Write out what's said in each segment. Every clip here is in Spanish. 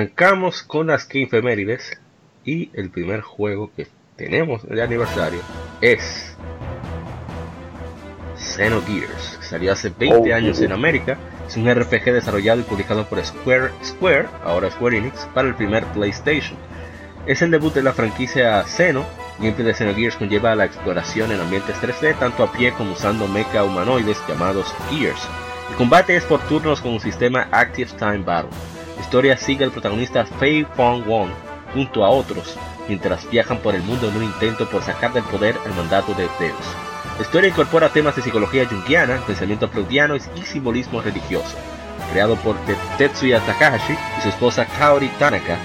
Arrancamos con las Game Femérides y el primer juego que tenemos de aniversario es Xenogears, que salió hace 20 años en América. Es un RPG desarrollado y publicado por Square, Square, ahora Square Enix, para el primer PlayStation. Es el debut de la franquicia Xeno. Gameplay de Xenogears conlleva la exploración en ambientes 3D, tanto a pie como usando mecha humanoides llamados Gears. El combate es por turnos con un sistema Active Time Battle. La historia sigue al protagonista Fei Fong Wong, junto a otros, mientras viajan por el mundo en un intento por sacar del poder el mandato de Zeus. La historia incorpora temas de psicología junguiana, pensamiento freudiano y simbolismo religioso. Creado por Tetsuya Takahashi y su esposa Kaori Tanaka,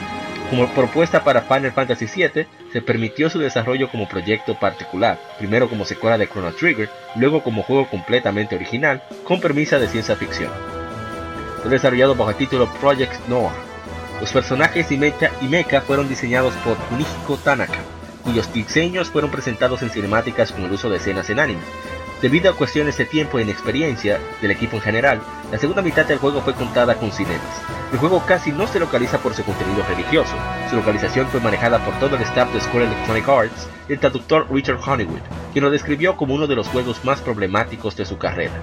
como propuesta para Final Fantasy VII, se permitió su desarrollo como proyecto particular, primero como secuela de Chrono Trigger, luego como juego completamente original, con premisa de ciencia ficción. Fue desarrollado bajo el título Project Noah, los personajes y mecha y mecha fueron diseñados por Kunihiko Tanaka, cuyos diseños fueron presentados en cinemáticas con el uso de escenas en anime. Debido a cuestiones de tiempo e inexperiencia del equipo en general, la segunda mitad del juego fue contada con cinemas. El juego casi no se localiza por su contenido religioso, su localización fue manejada por todo el staff de Square Electronic Arts el traductor Richard Honeywood, quien lo describió como uno de los juegos más problemáticos de su carrera.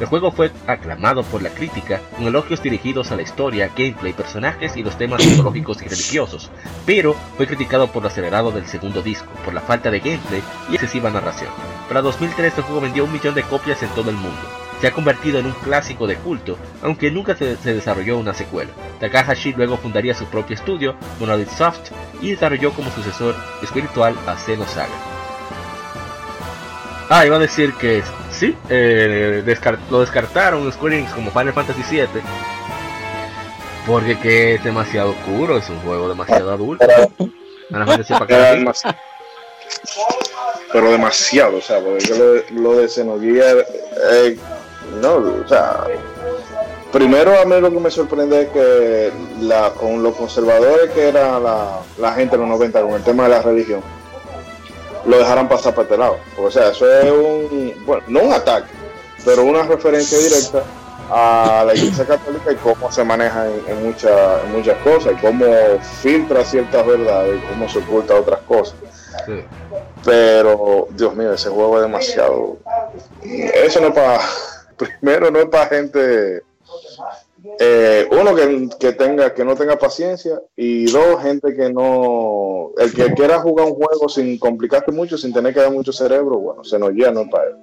El juego fue aclamado por la crítica, con elogios dirigidos a la historia, gameplay, personajes y los temas psicológicos y religiosos, pero fue criticado por lo acelerado del segundo disco, por la falta de gameplay y excesiva narración. Para 2003 el juego vendió un millón de copias en todo el mundo. Se ha convertido en un clásico de culto, aunque nunca se, desarrolló una secuela. Takahashi luego fundaría su propio estudio, Monolith Soft, y desarrolló como sucesor espiritual a Xenosaga. Ah, iba a decir que sí, eh, lo descartaron Square Enix como Final Fantasy VII. Porque que es demasiado oscuro, es un juego demasiado adulto. Pero demasiado, o sea, porque lo, de Xenogears, eh, no, o sea, primero a mí lo que me sorprende es que la, con los conservadores que era la, la gente en los 90 con el tema de la religión, lo dejaran pasar para este lado. O sea, eso es un, bueno, no un ataque, pero una referencia directa a la Iglesia Católica y cómo se maneja en, muchas muchas cosas y cómo filtra ciertas verdades y cómo se oculta otras cosas. Pero, Dios mío, ese juego es demasiado. Eso no es para. Primero, no es para gente eh, uno que, tenga que no tenga paciencia y dos gente que no el que quiera jugar un juego sin complicarte mucho sin tener que dar mucho cerebro bueno se nos llena para él.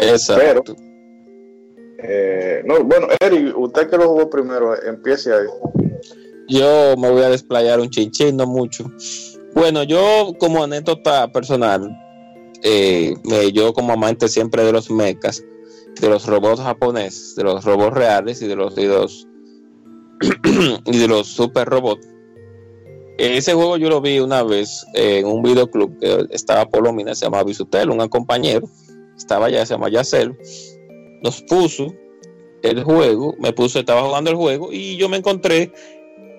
Exacto. Eh, no, bueno Eric usted que lo jugó primero empiece ahí. Yo me voy a desplayar un chinchín no mucho. Bueno yo como anécdota personal eh, yo como amante siempre de los mechas de los robots japoneses, de los robots reales y de los, y y de los super robots. Ese juego yo lo vi una vez en un videoclub que estaba Polomina, se llama Bisutel, un compañero, estaba allá, se llama Yacel, nos puso el juego, me puso, estaba jugando el juego y yo me encontré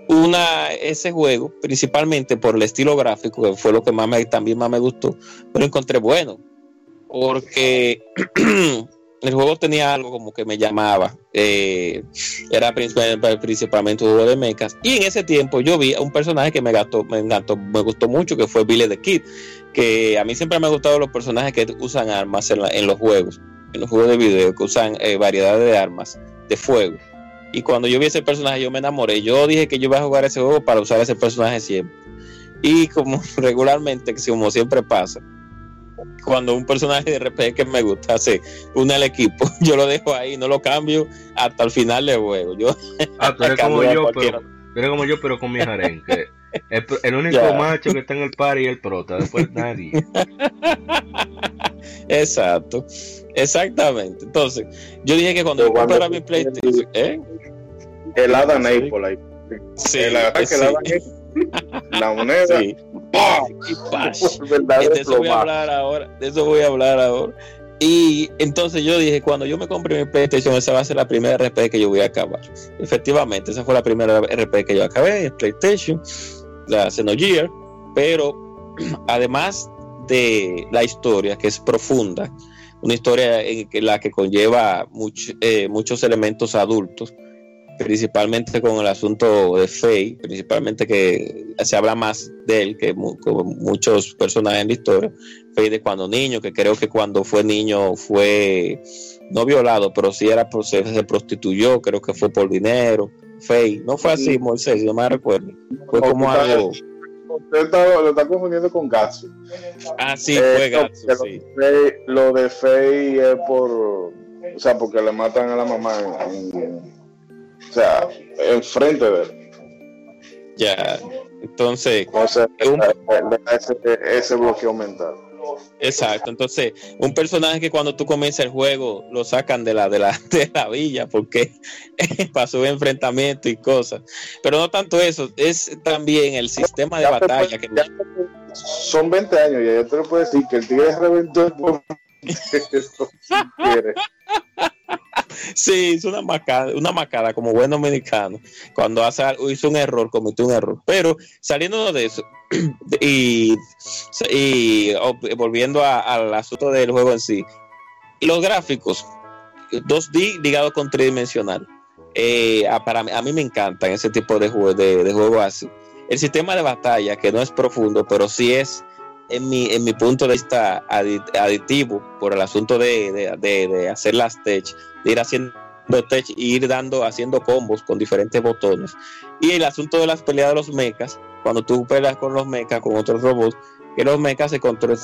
una ese juego, principalmente por el estilo gráfico, que fue lo que más me, también más me gustó, pero encontré bueno, porque el juego tenía algo como que me llamaba. Eh, era principalmente un juego de mechas. Y en ese tiempo yo vi a un personaje que me, gastó, me, encantó, me gustó mucho, que fue Billy the Kid. Que a mí siempre me han gustado los personajes que usan armas en, los juegos, en los juegos de video, que usan eh, variedades de armas de fuego. Y cuando yo vi ese personaje, yo me enamoré. Yo dije que yo iba a jugar ese juego para usar ese personaje siempre. Y como regularmente, como siempre pasa, cuando un personaje de RPG que me gusta se une al equipo, yo lo dejo ahí, no lo cambio hasta el final del juego. Yo ah, tú eres como yo, pero, eres como yo, pero con mi que el, único macho que está en el par y el prota, después nadie. Exacto, exactamente. Entonces, yo dije que cuando yo comprara mi PlayStation, ¿eh? El Adam Apple Sí, el, la moneda. Sí. de eso voy a hablar ahora. De eso voy a hablar ahora. Y entonces yo dije, cuando yo me compré mi PlayStation, esa va a ser la primera RP que yo voy a acabar. Efectivamente, esa fue la primera RP que yo acabé, el PlayStation, la Xenogear, pero además de la historia, que es profunda, una historia en la que conlleva eh, muchos elementos adultos, principalmente con el asunto de Faye, principalmente que se habla más de él que muchos personajes en la historia. Faye de cuando niño, que creo que cuando fue niño fue no violado, pero sí era se, se prostituyó, creo que fue por dinero. Faye, no fue así, Moisés, no me recuerdo. Fue como algo. Usted lo está confundiendo con Gatsu. Ah, sí, fue Gatsu. Sí. Lo de Faye es por. O sea, porque le matan a la mamá en o sea, enfrente de él. Ya, entonces. O sea, ese, ese bloqueo mental. Exacto, entonces un personaje que cuando tú comienzas el juego lo sacan de la de la, de la villa porque pasó enfrentamiento y cosas, pero no tanto eso, es también el sistema de batalla que son 20 años y ya te lo puedo decir que el tigre reventó el Sí, hizo una macada, una macada como buen dominicano. Cuando hace, hizo un error, cometió un error. Pero saliendo de eso y, volviendo al asunto del juego en sí, los gráficos 2D ligado con tridimensional. Eh, a, mí me encantan ese tipo de juegos de, de juego así. El sistema de batalla, que no es profundo, pero sí es en mi, en mi punto de vista aditivo por el asunto de, hacer las tech, de ir haciendo tech y ir dando, haciendo combos con diferentes botones. Y el asunto de las peleas de los mechas, cuando tú peleas con los mechas, con otros robots, que los mechas se,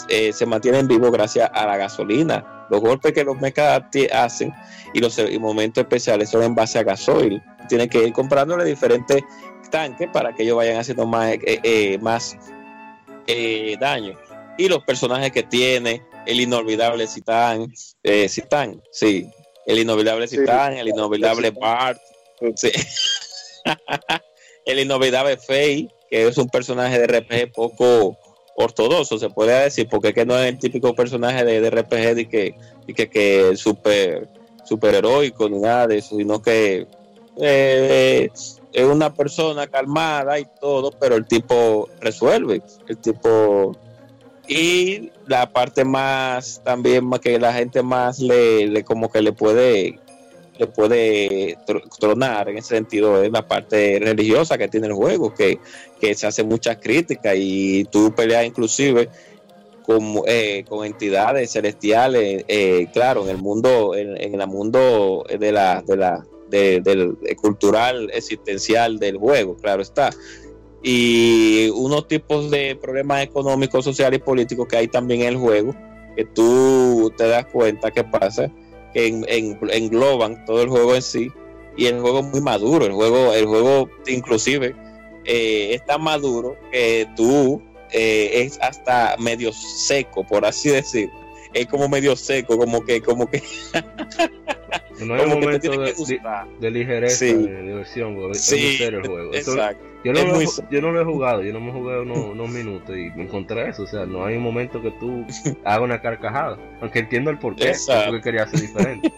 eh, se mantienen vivos gracias a la gasolina. Los golpes que los mechas hacen y los momentos especiales son en base a gasoil. Tienen que ir comprándole diferentes tanques para que ellos vayan haciendo más, eh, eh, más eh, daño. Y los personajes que tiene, el inolvidable Citán, eh, Citán, sí, el inolvidable Citán, el inolvidable Bart, el inolvidable Faye, que es un personaje de RPG poco ortodoxo, se puede decir, porque es que no es el típico personaje de, RPG de que, de que, que es súper super heroico ni nada de eso, sino que eh, es una persona calmada y todo, pero el tipo resuelve, el tipo y la parte más también que la gente más le, como que le puede le puede tronar en ese sentido es la parte religiosa que tiene el juego que, se hace muchas críticas y tú peleas inclusive con, eh, con entidades celestiales eh, claro en el mundo en, en el mundo de la de la del cultural existencial del juego, claro está. Y unos tipos de problemas económicos, sociales y políticos que hay también en el juego, que tú te das cuenta que pasa, que engloban todo el juego en sí. Y el juego es muy maduro, el juego, el juego inclusive eh, es tan maduro que tú eh, es hasta medio seco, por así decir. Es como medio seco, como que, como que No hay un momento de, de, ligereza, de diversión, sí, el juego. yo, no lo, yo no lo he jugado, yo no me he jugado unos, minutos y me encontré eso. O sea, no hay un momento que tú hagas una carcajada. Aunque entiendo el porqué, porque quería ser diferente.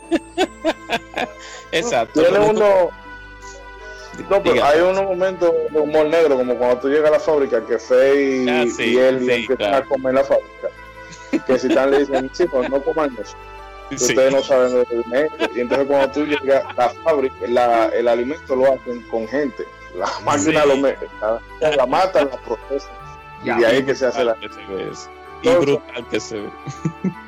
Exacto. Tiene uno. No, pero hay unos momentos de humor negro, como cuando tú llegas a la fábrica, que Faye ah, y él empiezan a comer la fábrica. Que si están le dicen, chicos, no coman eso ustedes no saben de alimento. Y entonces cuando tú llegas a la fábrica, el alimento lo hacen con gente. La máquina lo mete, la, la mata, la procesa. Y de ahí que se hace la... y brutal que se ve.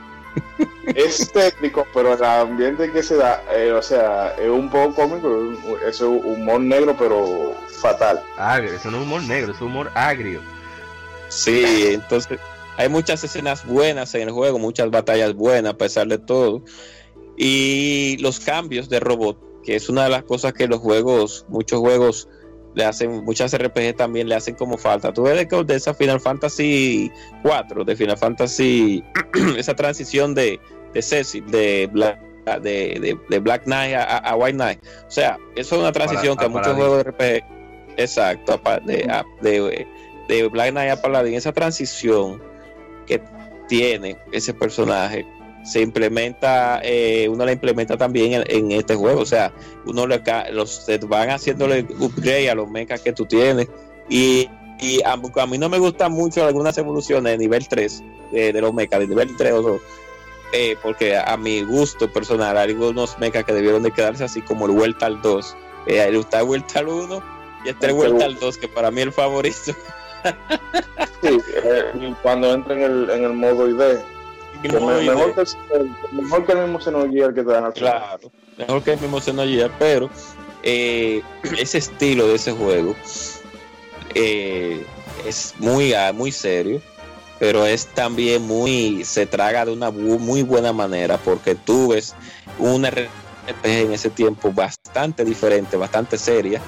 es técnico, pero el ambiente que se da, eh, o sea, es un poco cómico, es un humor negro, pero fatal. Agrio, eso no es humor negro, es humor agrio. Sí, entonces Hay muchas escenas buenas en el juego, muchas batallas buenas a pesar de todo. Y los cambios de robot, que es una de las cosas que los juegos, muchos juegos le hacen, muchas RPG también le hacen como falta. Tú ves de esa Final Fantasy 4, de Final Fantasy, esa transición de, de Cecil, de Black, de, de, Black Knight a, White Knight. O sea, eso es una transición que a muchos juegos de RPG, exacto, de, de, de Black Knight a Paladin, esa transición que tiene ese personaje se implementa, eh, uno la implementa también en, este juego. O sea, uno le los van haciéndole upgrade a los mechas que tú tienes. Y, y a, mí no me gustan mucho algunas evoluciones de nivel 3 de, los mechas, de nivel 3 o eh, porque a, mi gusto personal hay algunos mechas que debieron de quedarse así como el Vuelta al 2. Eh, está el Vuelta al 1 y este el Vuelta al 2, que para mí es el favorito. Sí, eh, cuando entra en el, en el modo ID mejor, que, mejor, que, el mismo Xenogear que te dan Claro, mejor que el mismo Xenogear, pero eh, ese estilo de ese juego eh, es muy, ah, muy serio, pero es también muy, se traga de una muy buena manera, porque tú ves un RPG en ese tiempo bastante diferente, bastante seria,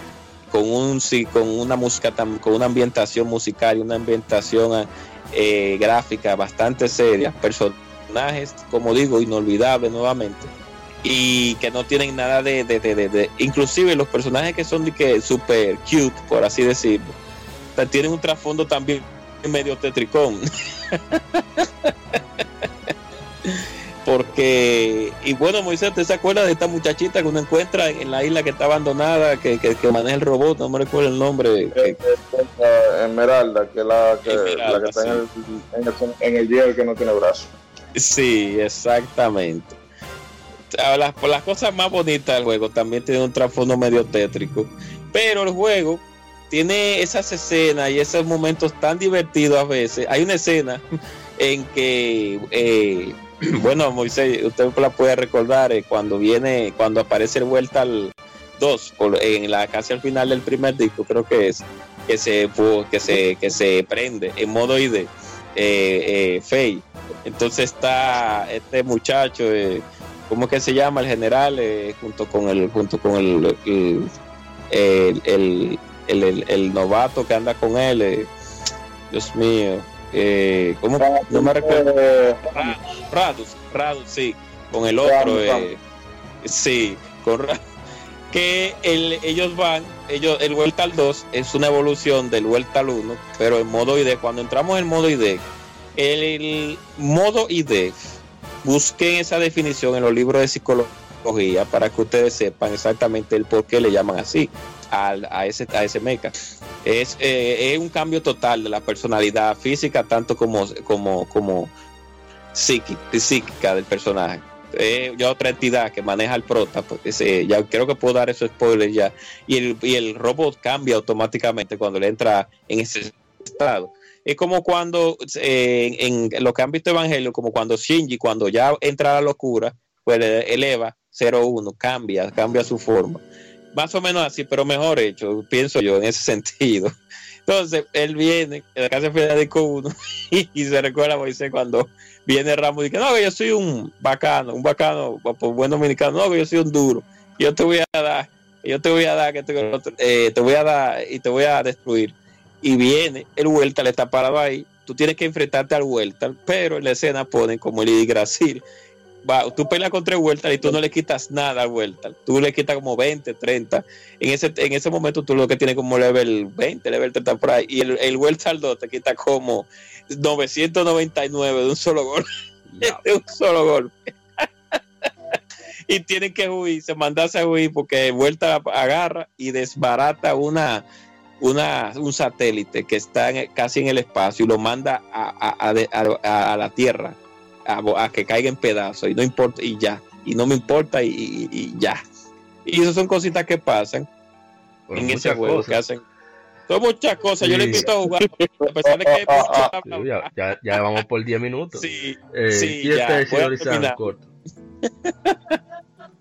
con un con una música con una ambientación musical y una ambientación eh, gráfica bastante seria, personajes, como digo, inolvidables nuevamente y que no tienen nada de, de, inclusive los personajes que son de que super cute, por así decirlo, tienen un trasfondo también medio tetricón. Porque, y bueno, Moisés, ¿te se acuerda de esta muchachita que uno encuentra en la isla que está abandonada, que, que, maneja el robot? No me recuerdo el nombre. Esmeralda, que la que, la que está en, el, en, el, en que no tiene brazo. Sí, exactamente. Las, por las cosas más bonitas del juego también tiene un trasfondo medio tétrico. Pero el juego tiene esas escenas y esos momentos tan divertidos a veces. Hay una escena en que, eh, bueno, Moisés, usted la puede recordar eh, cuando viene, cuando aparece el vuelta al 2, en la casi al final del primer disco, creo que es, que se, que se, que se prende en modo ID, eh, eh entonces está este muchacho, eh, ¿cómo que se llama? El general, junto con el, junto con el, el, el, novato que anda con él. Dios mío. Eh, ¿Cómo? No me recuerdo. Radus, Radus, sí. Con el otro. sí, con Radus que ellos van, ellos, el Vuelta al 2 es una evolución del Vuelta al 1, pero en modo ID. Cuando entramos en modo ID, el modo ID, busquen esa definición en los libros de psicología para que ustedes sepan exactamente el por qué le llaman así a, ese, a ese mecha. Es, eh, es un cambio total de la personalidad física, tanto como, como, como psíquica, del personaje. Es ya otra entidad que maneja el prota, pues, ya creo que puedo dar esos spoilers ya. Y el, y el robot cambia automáticamente cuando le entra en ese estado. Es como cuando, eh, en, lo que han visto Evangelio, como cuando Shinji, cuando ya entra a la locura, pues eleva 0-1, cambia, cambia su forma. Más o menos así, pero mejor hecho, pienso yo, en ese sentido. Entonces, él viene en la casa de Federico 1 y, se recuerda a Moisés cuando viene Ramos y dice, no, yo soy un bacano, un bacano, pues buen dominicano, no, yo soy un duro, yo te voy a dar, yo te voy a dar, que te, eh, te voy a dar y te voy a destruir y viene el Vuelta, le está parado ahí, tú tienes que enfrentarte al Vuelta, pero en la escena ponen como el Brasil. Va, tú peleas contra el Vuelta y tú no le quitas nada al Vuelta, tú le quitas como 20, 30. En ese, en ese momento tú lo que tienes como level 20, level 30 por ahí, y el, el Vuelta al 2 te quita como 999 de un solo golpe. de un solo golpe. y tienen que huir, se mandarse a huir porque Vuelta agarra y desbarata una una, un satélite que está casi en el espacio y lo manda a, la Tierra a, que caiga en pedazos y no importa y ya y no me importa y, ya. Y esas son cositas que pasan en ese juego que hacen. Son muchas cosas yo le invito a jugar a pesar de que ya, ya, vamos por 10 minutos. Sí, eh, sí ya, corto.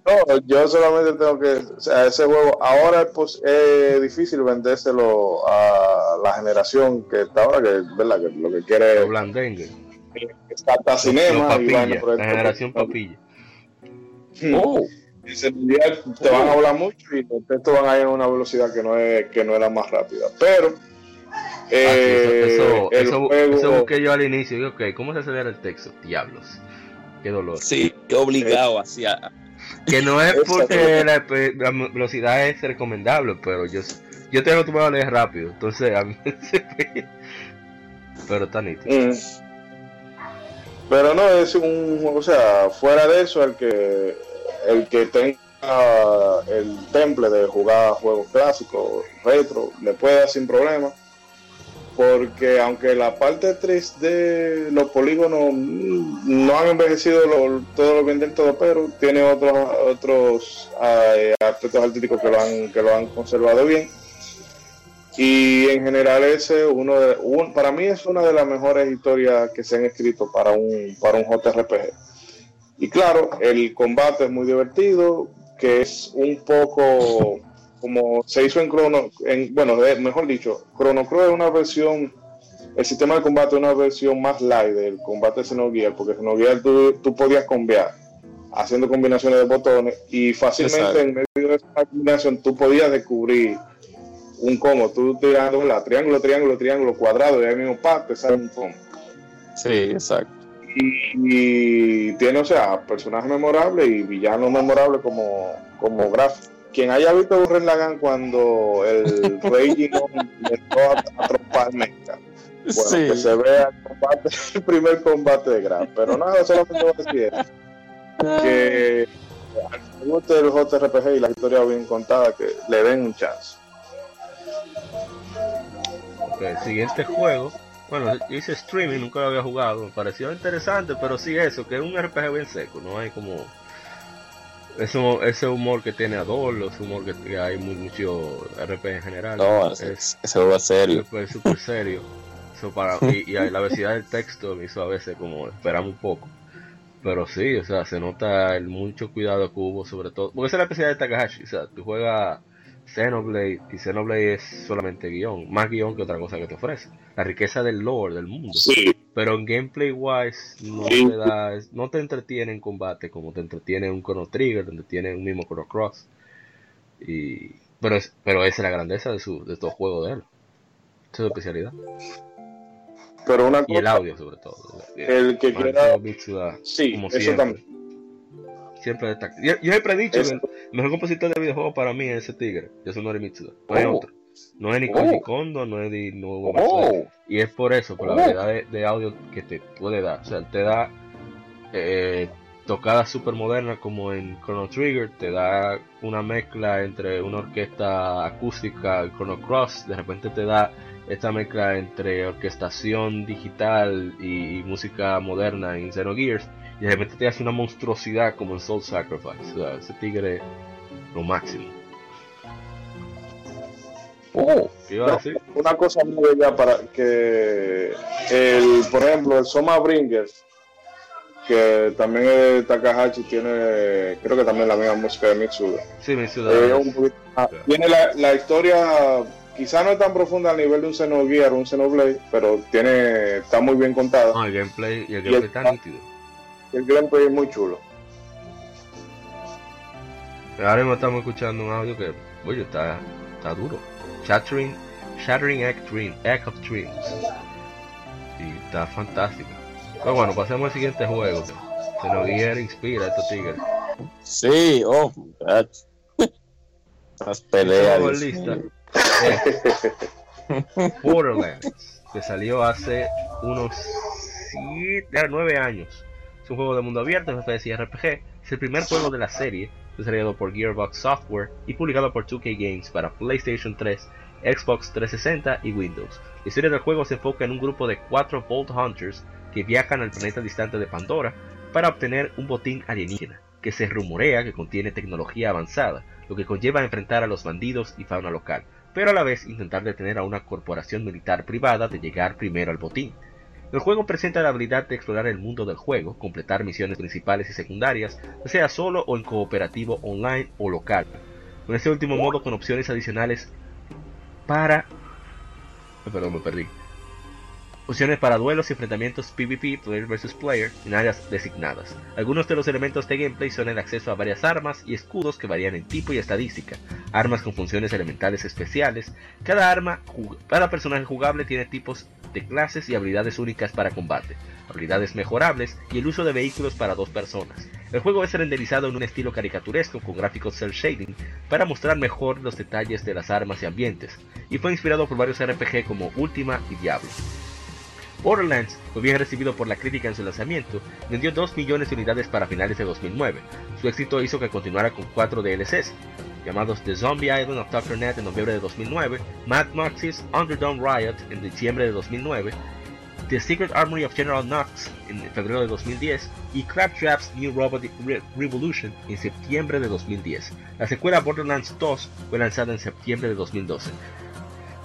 No, yo solamente tengo que, o sea, ese juego ahora pues, es difícil vendérselo a la generación que está ahora, que, ¿verdad? que lo que quiere Los hasta cinema y papilla, la generación papilla. Hmm. Oh, Ese mundial te van a hablar mucho y los textos van a ir a una velocidad que no es, que no es la más rápida. Pero Ah, eh, eso, eso, el eso, juego, eso busqué yo al inicio. Digo, ok, ¿cómo se acelera el texto? Diablos. Qué dolor. sí, obligado hacia. Que no es porque la, la velocidad es recomendable, pero yo, yo estoy acostumbrado a leer rápido. Entonces, a mí Pero está nítido. Mm. Pero no es un o sea, fuera de eso, el que el que tenga el temple de jugar juegos clásicos, retro, le puede dar sin problema. Porque aunque la parte 3D, los polígonos mm, no han envejecido lo- todo lo del todo, pero tiene otros otros eh, aspectos artísticos que lo han que lo han conservado bien. Y en general ese uno de, un- para mí es una de las mejores historias que se han escrito para un para un JRPG. Y claro, el combate es muy divertido, que es un poco como se hizo en Chrono, en, bueno, mejor dicho, Chrono Cross es una versión, el sistema de combate es una versión más light del combate de Xenogear, porque Xenogear tú, tú podías cambiar haciendo combinaciones de botones y fácilmente Exacto. en medio de esa combinación tú podías descubrir un combo, tú tirando la triángulo, triángulo, triángulo, cuadrado y ahí mismo pa, te sale un combo. Sí, exacto. Y, y tiene, o sea, personajes memorables y villanos memorables como, como Graf. Quien haya visto Burren Lagan cuando el rey Ginon entró a, a trompar mecha. Bueno, sí. que se vea el, combate, el primer combate de Graf. Pero nada, solamente voy a decir que le guste el JRPG y la historia bien contada, que le den un chance. El siguiente juego. Bueno, hice streaming, nunca lo había jugado. Me pareció interesante, pero sí eso, que es un RPG bien seco. No hay como. Eso, ese humor que tiene Adolo, ese humor que, que hay muy, mucho RPG en general. No, es, ese, ese es serio. es súper serio. Eso para, y, y la velocidad del texto me hizo a veces como esperar un poco. Pero sí, o sea, se nota el mucho cuidado que hubo, sobre todo. Porque esa es la especialidad de Takahashi. O sea, tú juegas Xenoblade y Xenoblade es solamente guion, más guion que otra cosa que te ofrece. La riqueza del lore del mundo. Sí, Pero en gameplay wise no Sí. te da, no te entretiene en combate como te entretiene un Chrono Trigger, donde tiene un mismo Chrono Cross. Y, pero, es, pero esa es la grandeza de, su, de estos juegos de él. Esa es su especialidad. pero una Y el audio sobre todo. el que quiera, sí, como eso siempre. también. Siempre destaca. Yo, yo siempre he dicho que el mejor compositor de videojuegos para mí es ese tigre, Yasunori Mitsuda. No hay Oh. otro. No es ni Oh. Kondo, no es ni Nobuo Oh. Y es por eso, por la Oh. variedad de, de audio que te puede dar. O sea, te da eh, tocadas super modernas como en Chrono Trigger, te da una mezcla entre una orquesta acústica y Chrono Cross, de repente te da esta mezcla entre orquestación digital y, música moderna en Xenogears, y de repente te hace una monstruosidad como en Soul Sacrifice. O sea, ese tigre lo máximo. oh, ¿Qué iba a decir? una cosa muy bella para que el, por ejemplo, el Soma Bringers, que también es de Takahashi, tiene, creo que también la misma música de Mitsuda. Sí, mi ciudad. Eh, un ah, tiene la, la historia, quizá no es tan profunda a nivel de un Xenogear o un Xenoblade, pero tiene, está muy bien contada. No, el gameplay, y el Y gameplay el- está nítido. El gameplay es muy chulo. Ahora mismo estamos escuchando un audio que, oye, está, está duro. Shattering, Shattering Egg, Dream, Egg of Dreams. Y está fantástico. Pero bueno, pasemos al siguiente juego. Xenogear inspira a estos tigres. sí, oh. Esas peleas. Lista. Eh, Borderlands, que salió hace unos 9 años. Es un juego de mundo abierto, FPS y RPG. Es el primer juego de la serie, desarrollado por Gearbox Software y publicado por 2K Games para PlayStation 3, Xbox 360 y Windows. La historia del juego se enfoca en un grupo de 4 Vault Hunters que viajan al planeta distante de Pandora para obtener un botín alienígena, que se rumorea que contiene tecnología avanzada, lo que conlleva enfrentar a los bandidos y fauna local, pero a la vez intentar detener a una corporación militar privada de llegar primero al botín. El juego presenta la habilidad de explorar el mundo del juego, completar misiones principales y secundarias, sea solo o en cooperativo online o local. Con este último modo con opciones adicionales para... Perdón, me perdí. Opciones para duelos y enfrentamientos PvP, player vs player, en áreas designadas. Algunos de los elementos de gameplay son el acceso a varias armas y escudos que varían en tipo y estadística, armas con funciones elementales especiales. Cada arma, cada personaje jugable tiene tipos de clases y habilidades únicas para combate, habilidades mejorables y el uso de vehículos para dos personas. El juego es renderizado en un estilo caricaturesco con gráficos cel shading para mostrar mejor los detalles de las armas y ambientes, y fue inspirado por varios RPG como Ultima y Diablo. Borderlands fue bien recibido por la crítica en su lanzamiento, vendió 2 millones de unidades para finales de 2009. Su éxito hizo que continuara con 4 DLCs, llamados The Zombie Island of Dr. Net en noviembre de 2009, Mad Max's Underdome Riot en diciembre de 2009, The Secret Armory of General Knox en febrero de 2010 y Claptrap's New Robotic Revolution en septiembre de 2010. La secuela Borderlands 2 fue lanzada en septiembre de 2012.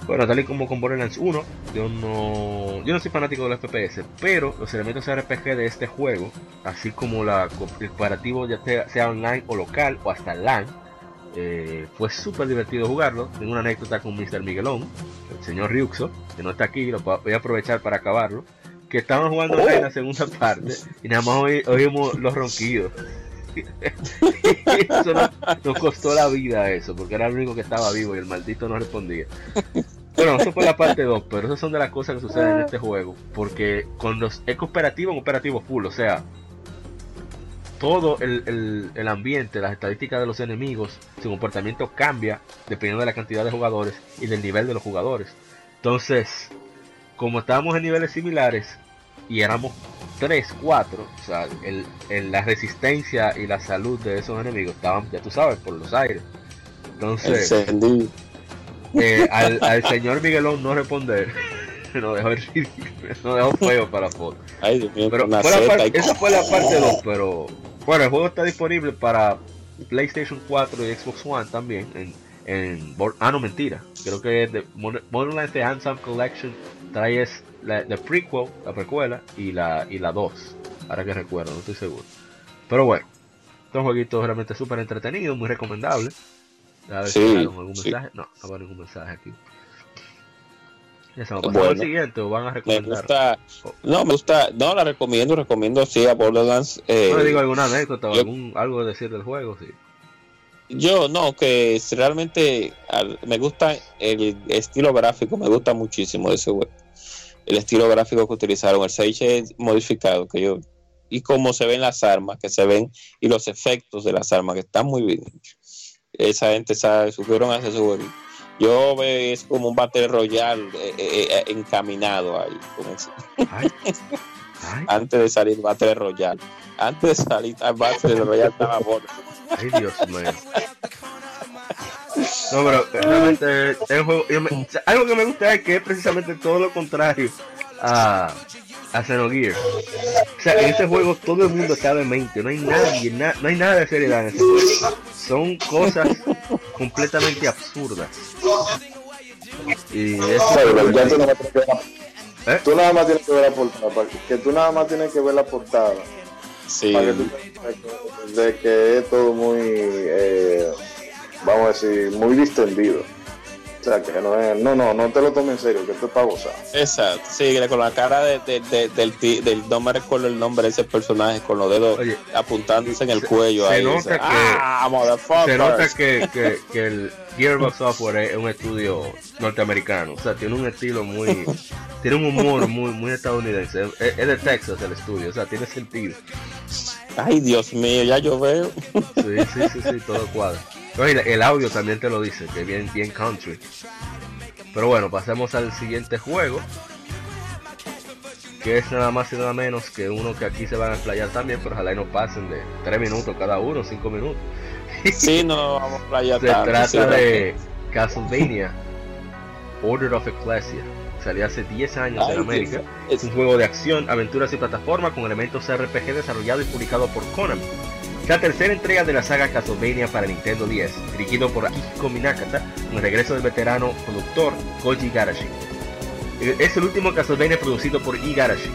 Bueno, tal y como con Borderlands 1, yo no, yo no soy fanático de los FPS, pero los elementos RPG de este juego, así como la, el comparativo ya sea, online o local o hasta LAN, eh, fue súper divertido jugarlo. Tengo una anécdota con Mr. Miguelón, el señor Ryuxo, que no está aquí, lo voy a aprovechar para acabarlo. Que estaban jugando en la segunda parte y nada más oímos los ronquidos. eso nos, costó la vida eso, porque era el único que estaba vivo y el maldito no respondía. Bueno, eso fue la parte 2, pero esas son de las cosas que suceden en este juego. Porque con los es cooperativo, un cooperativo full, o sea, todo el, el, ambiente, las estadísticas de los enemigos, su comportamiento cambia dependiendo de la cantidad de jugadores y del nivel de los jugadores. Entonces, como estábamos en niveles similares y éramos 3, 4, o sea, el, la resistencia y la salud de esos enemigos estaban, ya tú sabes, por los aires. Entonces, eh, al, señor Miguelón no responder, no dejó, no dejó feo para foto. pero esa fue la parte 2, pero bueno, el juego está disponible para PlayStation 4 y Xbox One también. En, en ah, no, mentira. Creo que es de Borderlands The Handsome Collection trae la, prequel, la precuela y la, y la 2. Ahora que recuerdo, no estoy seguro. Pero bueno, son jueguitos realmente súper entretenidos, muy recomendables. A ver si algún mensaje. No, no va ningún mensaje aquí. Se bueno, siguiente o van a recomendar. no, me gusta, no la recomiendo, recomiendo sí a Borderlands. Eh, no digo alguna anécdota o algún, algo de decir del juego, sí. Yo no, que realmente me gusta el estilo gráfico, me gusta muchísimo de ese juego. El estilo gráfico que utilizaron, el 6 modificado que yo y cómo se ven las armas, que se ven y los efectos de las armas que están muy bien Esa gente sabe, supieron hacer su juego yo veo es como un Battle Royale eh, eh, eh, encaminado ahí. Antes de salir Battle Royale. Antes de salir al Battle Royale estaba bueno. Ay, Dios mío. No, pero realmente el juego, algo que me gusta es que es precisamente todo lo contrario a, a Xenogear. O sea, en este juego todo el mundo está mente, no hay nadie, no hay nada de seriedad en ese juego. Son cosas completamente absurdas. Y eso ya tú, nada más que ¿Eh? tú nada más tienes que ver la portada, que tú nada más tienes que ver la portada. Sí. Para que tú de que es todo muy, eh, vamos a decir, muy distendido. O sea, que no es, no, no, no te lo tomes en serio, que esto es para gozar. Exacto, sí, con la cara de, del, del, no me recuerdo el nombre de ese personaje, con los dedos apuntándose en el cuello. Se ahí, nota que, ah, se nota que, que, que, el Gearbox Software es un estudio norteamericano, o sea, tiene un estilo muy, tiene un humor muy, muy estadounidense, es, es de Texas el estudio, o sea, tiene sentido. Ay, Dios mío, ya yo veo. Sí, sí, sí, sí, todo cuadra el audio también te lo dice, que bien, bien country. Pero bueno, pasemos al siguiente juego. Que es nada más y nada menos que uno que aquí se van a explayar también, pero ojalá y no pasen de 3 minutos cada uno, 5 minutos. Sí, no vamos a explayar Se trata de Castlevania Order of Ecclesia. Salió hace 10 años en América. Es un juego de acción, aventuras y plataforma con elementos RPG desarrollado y publicado por Konami la tercera entrega de la saga Castlevania para Nintendo 10, dirigido por Akiko Minakata, con el regreso del veterano productor Koji Garashi. Es el último Castlevania producido por Igarashi.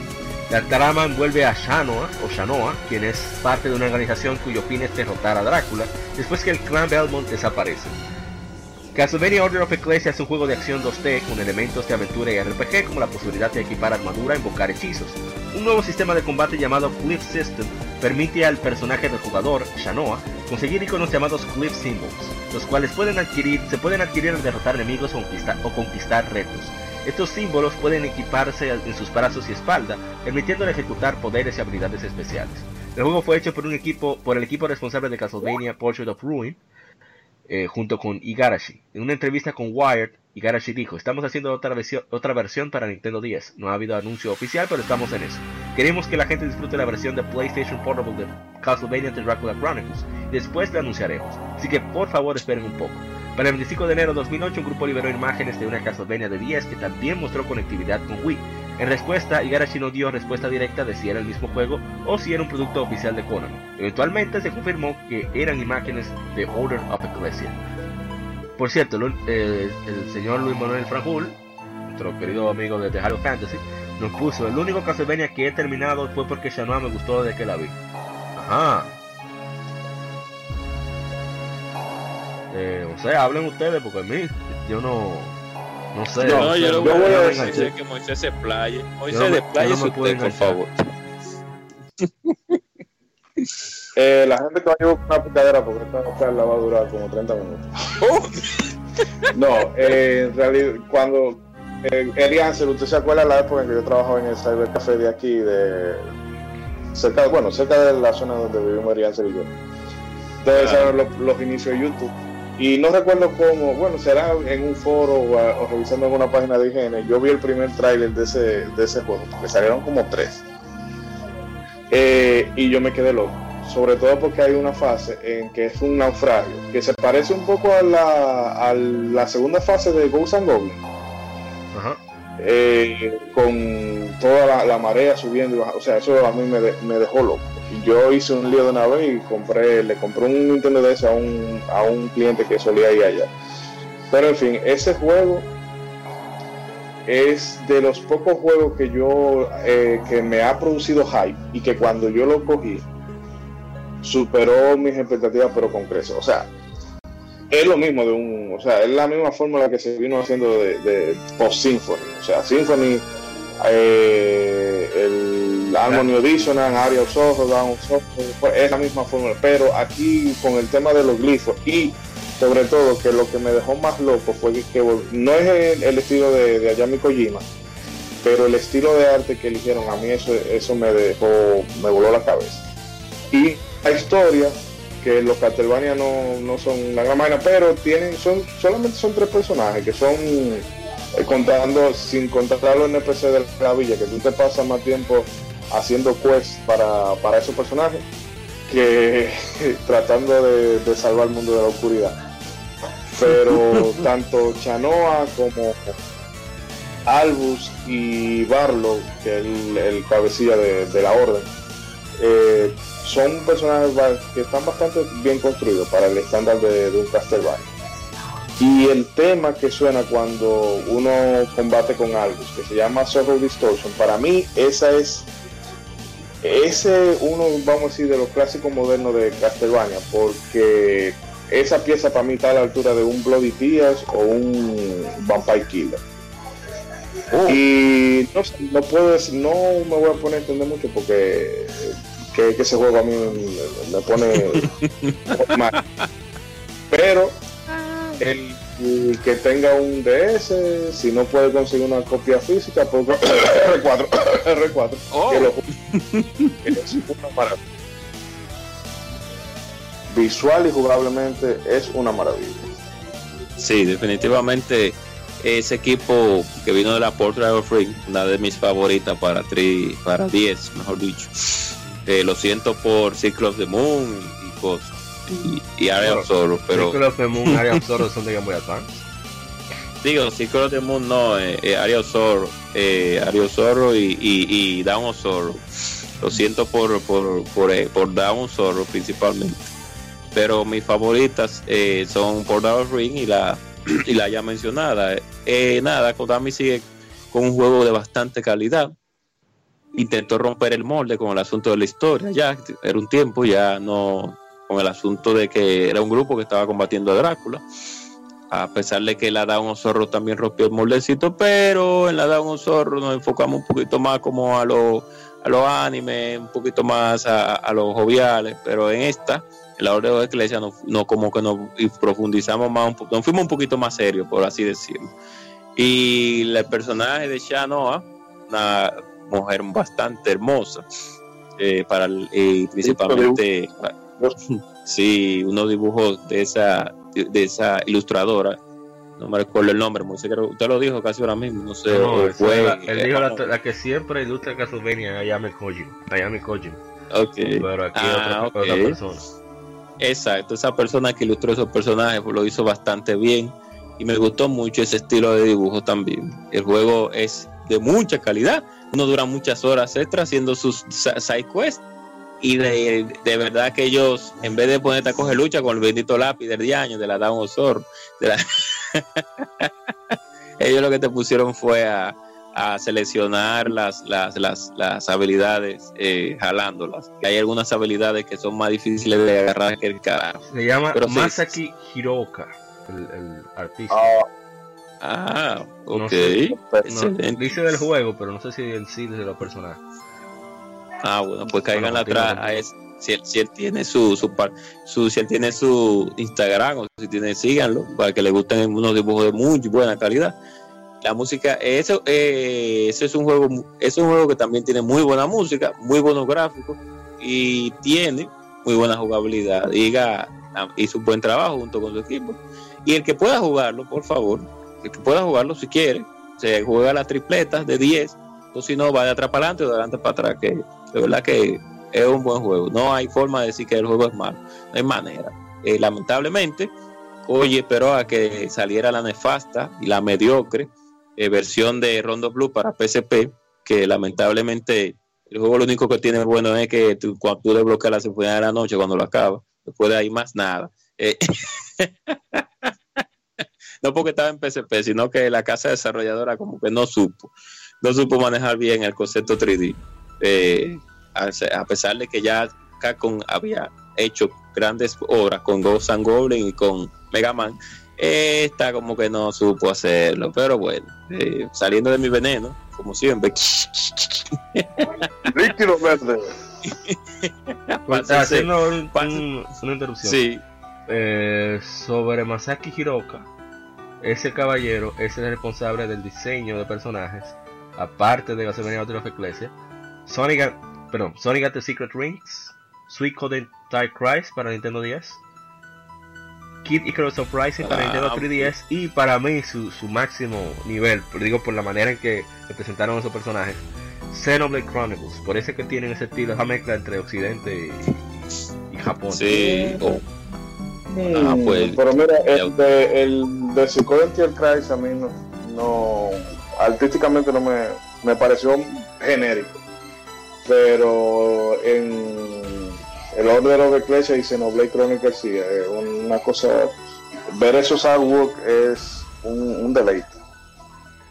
La trama envuelve a Shanoa, o Shanoa, quien es parte de una organización cuyo fin es derrotar a Drácula, después que el clan Belmont desaparece. Castlevania Order of Ecclesia es un juego de acción 2D con elementos de aventura y RPG como la posibilidad de equipar armadura e invocar hechizos. Un nuevo sistema de combate llamado Cliff System permite al personaje del jugador, Shanoa, conseguir iconos llamados Cliff Symbols, los cuales pueden adquirir, se pueden adquirir al derrotar enemigos o conquistar, o conquistar retos. Estos símbolos pueden equiparse en sus brazos y espalda, permitiéndole ejecutar poderes y habilidades especiales. El juego fue hecho por por el equipo responsable de Castlevania Portrait of Ruin, eh, junto con Igarashi. En una entrevista con Wired, Igarashi dijo, estamos haciendo otra versión, otra versión para Nintendo 10. No ha habido anuncio oficial, pero estamos en eso. Queremos que la gente disfrute la versión de PlayStation Portable de Castlevania The Dracula Chronicles después la anunciaremos. Así que por favor esperen un poco. Para el 25 de enero de 2008, un grupo liberó imágenes de una Castlevania de 10 que también mostró conectividad con Wii. En respuesta, Igarashi no dio respuesta directa de si era el mismo juego o si era un producto oficial de Konami. Eventualmente se confirmó que eran imágenes de Order of Ecclesia. Por cierto, eh, el señor Luis Manuel Franjul, nuestro querido amigo de The Halo Fantasy, nos puso, el único Castlevania que he terminado fue porque Shanoa me gustó desde que la vi. Ajá. Eh, o sea, hablen ustedes porque a mí, yo no... No sé. No, no yo, lo no voy a enganché. decir que Moisés se playe. Moisés no me- de playa yo no usted, por favor. Eh, la gente que va a llevar una picadera porque esta charla va a durar como 30 minutos. No, eh, en realidad, cuando eh, Ansel, ¿usted se acuerda de la época en que yo trabajaba en el cybercafé de aquí, de cerca, bueno, cerca de la zona donde vivimos Ansel y yo? Entonces Ah. eran los, los inicios de YouTube. Y no recuerdo cómo, bueno, será en un foro o, a- o revisando alguna página de higiene, yo vi el primer tráiler de ese, de ese juego, porque salieron como tres. Eh, y yo me quedé loco, sobre todo porque hay una fase en que es un naufragio, que se parece un poco a la, a la segunda fase de Ghosts and Goblins, Ajá. eh, con toda la, la marea subiendo y bajando. O sea, eso a mí me, de- me dejó loco. Yo hice un lío de una vez y compré, le compré un Nintendo DS a un, a un cliente que solía ir allá. Pero en fin, ese juego es de los pocos juegos que yo eh, que me ha producido hype y que cuando yo lo cogí superó mis expectativas pero con creces. O sea, es lo mismo de un, o sea, es la misma fórmula que se vino haciendo de, de post Symphony. O sea, Symphony, eh, el Harmony Dissonance, Aria of Sorrow, Down pues, es la misma fórmula. Pero aquí con el tema de los glifos y sobre todo que lo que me dejó más loco fue que, que no es el, el estilo de, de Ayami Kojima, pero el estilo de arte que eligieron a mí eso, eso me dejó, me voló la cabeza. Y la historia, que los Castlevania no, no son la gran vaina, pero tienen, son, solamente son tres personajes que son eh, contando, sin contar los NPC de la villa, que tú te pasas más tiempo haciendo quests para, para esos personajes que tratando de, de salvar el mundo de la oscuridad. Pero tanto Chanoa como Albus y Barlow, que es el, el cabecilla de, de la orden, eh, son personajes que están bastante bien construidos para el estándar de, de un Castlevania. Y el tema que suena cuando uno combate con Albus, que se llama Sorrow Distortion, para mí esa es ese uno, vamos a decir, de los clásicos modernos de Castlevania, porque esa pieza para mí está a la altura de un Bloody Tears o un Vampire Killer. Y no, sé, no puedo decir, no me voy a poner a entender mucho porque que, que ese juego a mí me, me pone mal. Pero el, el que tenga un DS, si no puede conseguir una copia física, pues R4, R4, Oh. que lo que es una maravilla. Visual y jugablemente es una maravilla. Sí, definitivamente ese equipo que vino de la Portrait of Ring, una de mis favoritas para, tri, para 10, mejor dicho. Eh, lo siento por Circle of the Moon y, y cosas. Y, y Area of Sorrow, pero Circle of the Moon, Area of Sorrow son de Game Boy Advance. digo, Circle of the Moon no, eh, eh, Area of Sorrow, eh, Area of Sorrow y, y, y Down of Sorrow. Lo siento por, por, por, eh, por Down Sorrow principalmente. Pero mis favoritas eh, son Portal of Ring y la, y la ya mencionada. Eh, nada, Konami sigue con un juego de bastante calidad. Intentó romper el molde con el asunto de la historia, ya era un tiempo, ya no con el asunto de que era un grupo que estaba combatiendo a Drácula. A pesar de que la Down Zorro también rompió el moldecito, pero en la Down Zorro nos enfocamos un poquito más como a los a los animes, un poquito más a, los joviales, pero en esta, en la Orden de Iglesia, no, no, como que nos profundizamos más, un nos fuimos un poquito más serios, por así decirlo. Y el personaje de Shanoa, una mujer bastante hermosa, eh, para eh, principalmente, sí, unos dibujos de esa, de esa ilustradora no me recuerdo el nombre, usted lo dijo casi ahora mismo, no sé. fue, la, él dijo la, que siempre ilustra Castlevania, Ayame Kojima. Ayame Kojima. Ok. Pero aquí ah, otra, persona. Exacto, esa persona que ilustró esos personajes pues, lo hizo bastante bien y me gustó mucho ese estilo de dibujo también. El juego es de mucha calidad, uno dura muchas horas extra haciendo sus side quests y de, verdad que ellos, en vez de ponerte a coger lucha con el bendito lápiz del año de la Down Osor, de la... ellos lo que te pusieron fue a, seleccionar las, las, las, las habilidades eh, jalándolas. Que hay algunas habilidades que son más difíciles de agarrar que el carajo. Se llama Masaki Hiroka, el, artista. Ah, ok. dice del juego, pero no sé si el sí de los personajes. Ah, bueno, pues caigan atrás a ese. Si él, si él, tiene su, su, su, si él tiene su Instagram o si tiene, síganlo, para que le gusten unos dibujos de muy buena calidad. La música, eso, eh, es un juego, es un juego que también tiene muy buena música, muy buenos gráficos y tiene muy buena jugabilidad. Diga, hizo un buen trabajo junto con su equipo. Y el que pueda jugarlo, por favor, el que pueda jugarlo si quiere, se juega las tripletas de 10, si no, va de atrás para adelante o de adelante para atrás, que de verdad que es un buen juego. No hay forma de decir que el juego es malo, no hay manera. Eh, lamentablemente, hoy esperó a que saliera la nefasta y la mediocre eh, versión de Rondo Blue para PSP, que lamentablemente el juego lo único que tiene bueno es que cuando tú desbloqueas la sinfonía de la noche, cuando lo acabas, después de ahí más nada. Eh, no porque estaba en PSP, sino que la casa desarrolladora como que no supo, no supo manejar bien el concepto 3D. Eh, a, pesar de que ya Capcom había hecho grandes obras con Ghost and Goblin y con Mega Man, esta como que no supo hacerlo, pero bueno, eh, saliendo de mi veneno, como siempre. Haciendo una interrupción. Eh, sobre Masaki Hiroka, ese caballero es el responsable del diseño de personajes, aparte de la de of Ecclesia Sonic, perdón, Sonic at the Secret Rings, Sweet Code Type Crisis para Nintendo 10, Kid Icarus Uprising para ah, Nintendo 3DS y para mí su, su máximo nivel, digo por la manera en que presentaron esos personajes, Xenoblade Chronicles, por eso que tienen ese estilo, esa mezcla entre Occidente y, Japón. Sí, oh. ah, pues, pero mira, el de, el de Crisis a mí no, no artísticamente no me, me pareció genérico pero en el Order de Ecclesia y Xenoblade Chronicles sí, es una cosa, ver esos artwork es un, deleite.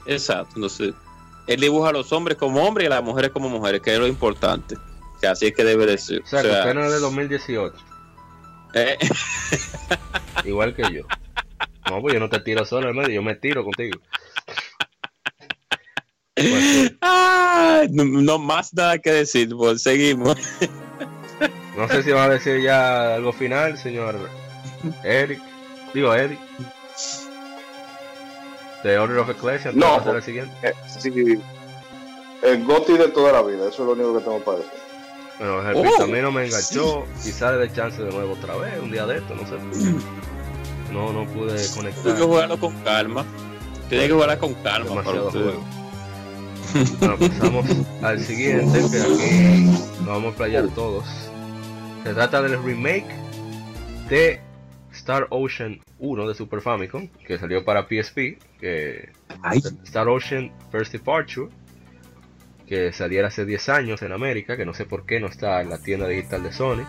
Exacto, entonces él dibuja a los hombres como hombres y a las mujeres como mujeres, que es lo importante, que así es que debe de ser. O sea, que es de 2018. Eh. Igual que yo. No, pues yo no te tiro solo medio, yo me tiro contigo. No, más nada que decir, pues seguimos. No sé si va a decir ya algo final, señor Eric. Digo, Eric. De Order of Ecclesia, no, el siguiente. Eh, sí, el Goti de toda la vida, eso es lo único que tengo para decir. Bueno, el oh. a mí no me enganchó, quizá le dé chance de nuevo otra vez, un día de esto, no sé. No, no pude conectar. Tienes que jugarlo con calma. Tienes que jugarlo con calma. Demasiado juego. Bueno, pasamos al siguiente, que aquí nos vamos a playar todos. Se trata del remake de Star Ocean 1 de Super Famicom, que salió para PSP, que Star Ocean First Departure, que saliera hace 10 años en América, que no sé por qué no está en la tienda digital de Sony.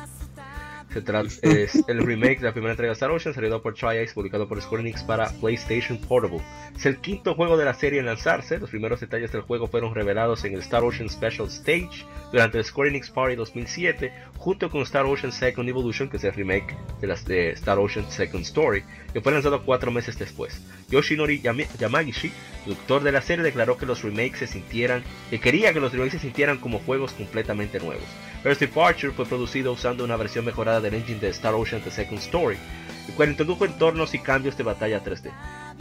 Es el remake de la primera entrega de Star Ocean, salido por Tri-Ace, publicado por Square Enix para PlayStation Portable. Es el quinto juego de la serie en lanzarse. Los primeros detalles del juego fueron revelados en el Star Ocean Special Stage durante el Square Enix Party 2007, junto con Star Ocean Second Evolution, que es el remake de, Star Ocean Second Story, que fue lanzado cuatro meses después. Yoshinori Yamagishi, productor de la serie, declaró que los remakes se sintieran, que quería que los remakes se sintieran como juegos completamente nuevos. First Departure fue producido usando una versión mejorada del engine de Star Ocean The Second Story, el cual introdujo entornos y cambios de batalla 3D.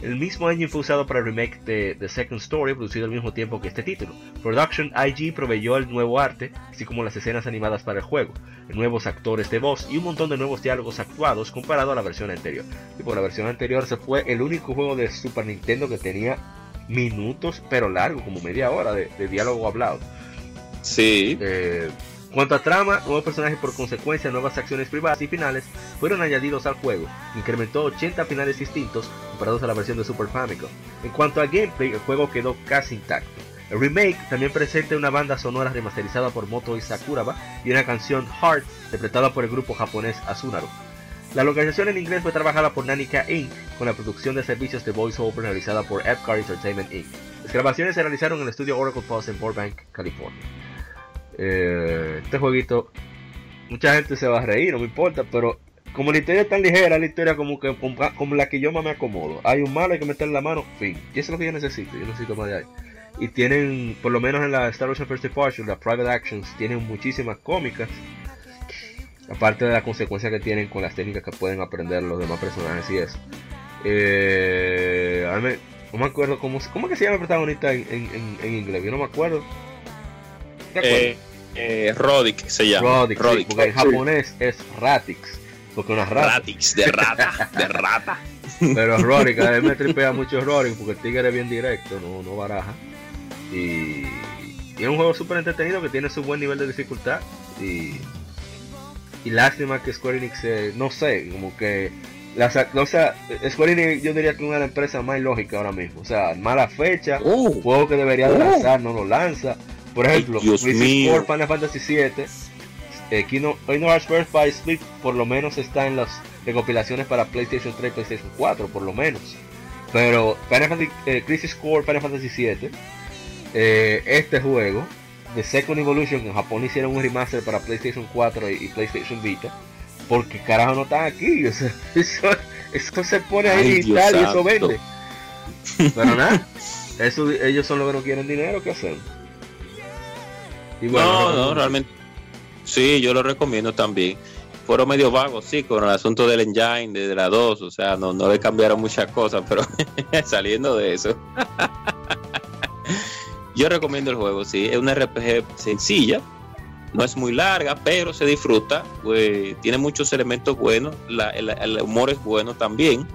El mismo engine fue usado para el remake de The Second Story, producido al mismo tiempo que este título. Production IG proveyó el nuevo arte, así como las escenas animadas para el juego, nuevos actores de voz y un montón de nuevos diálogos actuados comparado a la versión anterior. Y por la versión anterior se fue el único juego de Super Nintendo que tenía minutos, pero largo, como media hora de, diálogo hablado. Sí. Eh, Cuanto a trama, nuevos personajes por consecuencia, nuevas acciones privadas y finales fueron añadidos al juego, incrementó 80 finales distintos comparados a la versión de Super Famicom. En cuanto a gameplay, el juego quedó casi intacto. El remake también presenta una banda sonora remasterizada por Moto Sakuraba y una canción Heart interpretada por el grupo japonés Asunaro. La localización en inglés fue trabajada por Nanika Inc. con la producción de servicios de voiceover realizada por Epcar Entertainment Inc. Las grabaciones se realizaron en el estudio Oracle Pulse en Burbank, California. Eh, este jueguito, mucha gente se va a reír, no me importa, pero como la historia es tan ligera, la historia como que como la que yo más me acomodo. Hay un malo, hay que meter la mano, fin. Y eso es lo que yo necesito, yo necesito más de ahí. Y tienen, por lo menos en la Star Ocean First Departure, las Private Actions, tienen muchísimas cómicas. Aparte de la consecuencia que tienen con las técnicas que pueden aprender los demás personajes y eso. Eh, no me acuerdo cómo, cómo que se llama el protagonista en, en inglés, yo no me acuerdo. Eh, eh, Rodic se llama. Rodic, porque en japonés es Ratix. Porque una rata. Ratix, de rata, de rata. Pero Rodic, a mí me tripea mucho Rodic porque el tigre es bien directo, no, no baraja. Y, es un juego súper entretenido que tiene su buen nivel de dificultad. Y, y lástima que Square Enix, eh, no sé, como que la, o sea, Square Enix yo diría que es una de las empresas más lógicas ahora mismo. O sea, mala fecha, uh, juego que debería uh. lanzar, no lo lanza. Por ejemplo, Dios mío. Final Fantasy VII, eh, Kingdom, Hearts Birth by Split por lo menos está en las recopilaciones para PlayStation 3 y PlayStation 4, por lo menos. Pero Final Fantasy, eh, Crisis Core Final Fantasy VII, eh, este juego, The Second Evolution, en Japón hicieron un remaster para PlayStation 4 y, PlayStation Vita, porque carajo no están aquí, eso, eso, se pone ahí y tal y eso vende. Pero nada, eso, ellos son los que no quieren dinero, ¿qué hacen? No, no, realmente. Sí, yo lo recomiendo también. Fueron medio vagos, sí, con el asunto del engine, de la 2, o sea, no, no le cambiaron muchas cosas, pero saliendo de eso. yo recomiendo el juego, sí, es una RPG sencilla, no es muy larga, pero se disfruta, pues, tiene muchos elementos buenos, el, humor es bueno también,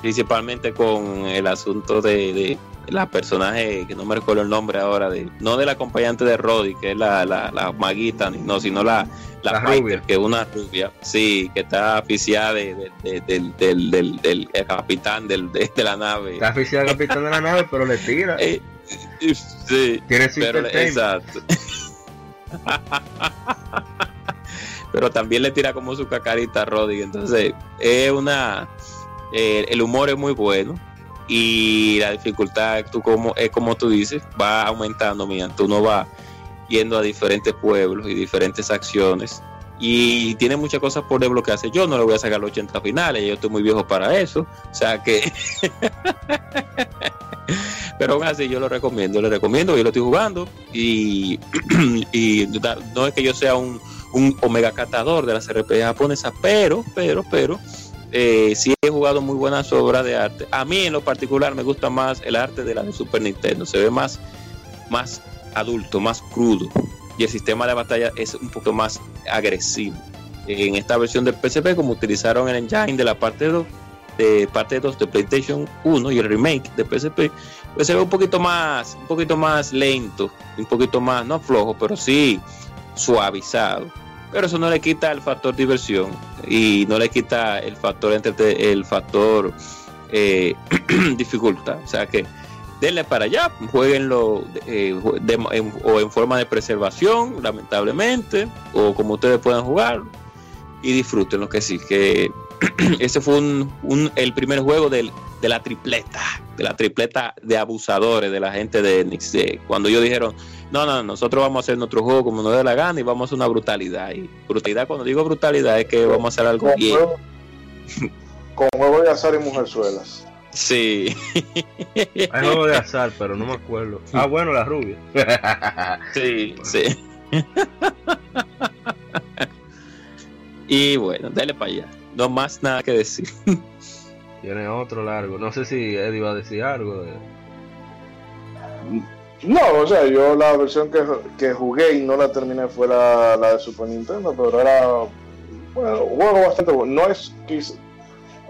principalmente con el asunto de, la personaje que no me recuerdo el nombre ahora de no de la acompañante de Roddy que es la, la, maguita no sino la la, rubia. que es una rubia sí que está aficiada de, del, del, del, capitán del, de, la nave. Está aficiada del capitán de la nave pero le tira. Eh, sí pero, exacto. Pero también le tira como su cacarita a Roddy entonces es una eh, el humor es muy bueno y la dificultad tú como es como tú dices va aumentando mientras uno va yendo a diferentes pueblos y diferentes acciones. Y tiene muchas cosas por desbloquearse yo no le voy a sacar los 80 finales yo estoy muy viejo para eso. O sea que pero aún así yo lo recomiendo lo recomiendo yo lo estoy jugando y, y no es que yo sea un, un omega catador de las RPG japonesas pero pero pero eh, he jugado muy buenas obras de arte. A mí en lo particular me gusta más el arte de la de Super Nintendo. Se ve más, más adulto, más crudo. Y el sistema de batalla es un poco más agresivo. En esta versión del PSP, como utilizaron el engine de la parte 2, de parte 2 de PlayStation 1 y el remake de PSP, pues se ve un poquito más, un poquito más lento, un poquito más, no flojo, pero sí suavizado pero eso no le quita el factor diversión y no le quita el factor entre el factor eh, dificultad. O sea que denle para allá jueguenlo eh, o en forma de preservación lamentablemente o como ustedes puedan jugar y disfruten lo que sí que ese fue un, el primer juego del, de la tripleta, de la tripleta de abusadores de la gente de Enix. cuando ellos dijeron, no, no, nosotros vamos a hacer nuestro juego como nos dé la gana y vamos a hacer una brutalidad. Y brutalidad, cuando digo brutalidad, es que vamos a hacer algo Con bien. juego, con juego de azar y mujerzuelas. Sí, Hay juego de azar, pero no me acuerdo. Ah, bueno, la rubia. sí, sí. y bueno, dale para allá. No más nada que decir. Tiene otro largo. No sé si Eddie va a decir algo. de- No, o sea, yo la versión que, que jugué y no la terminé fue la, la de Super Nintendo, pero era bueno, un juego bastante bueno. No es quiz-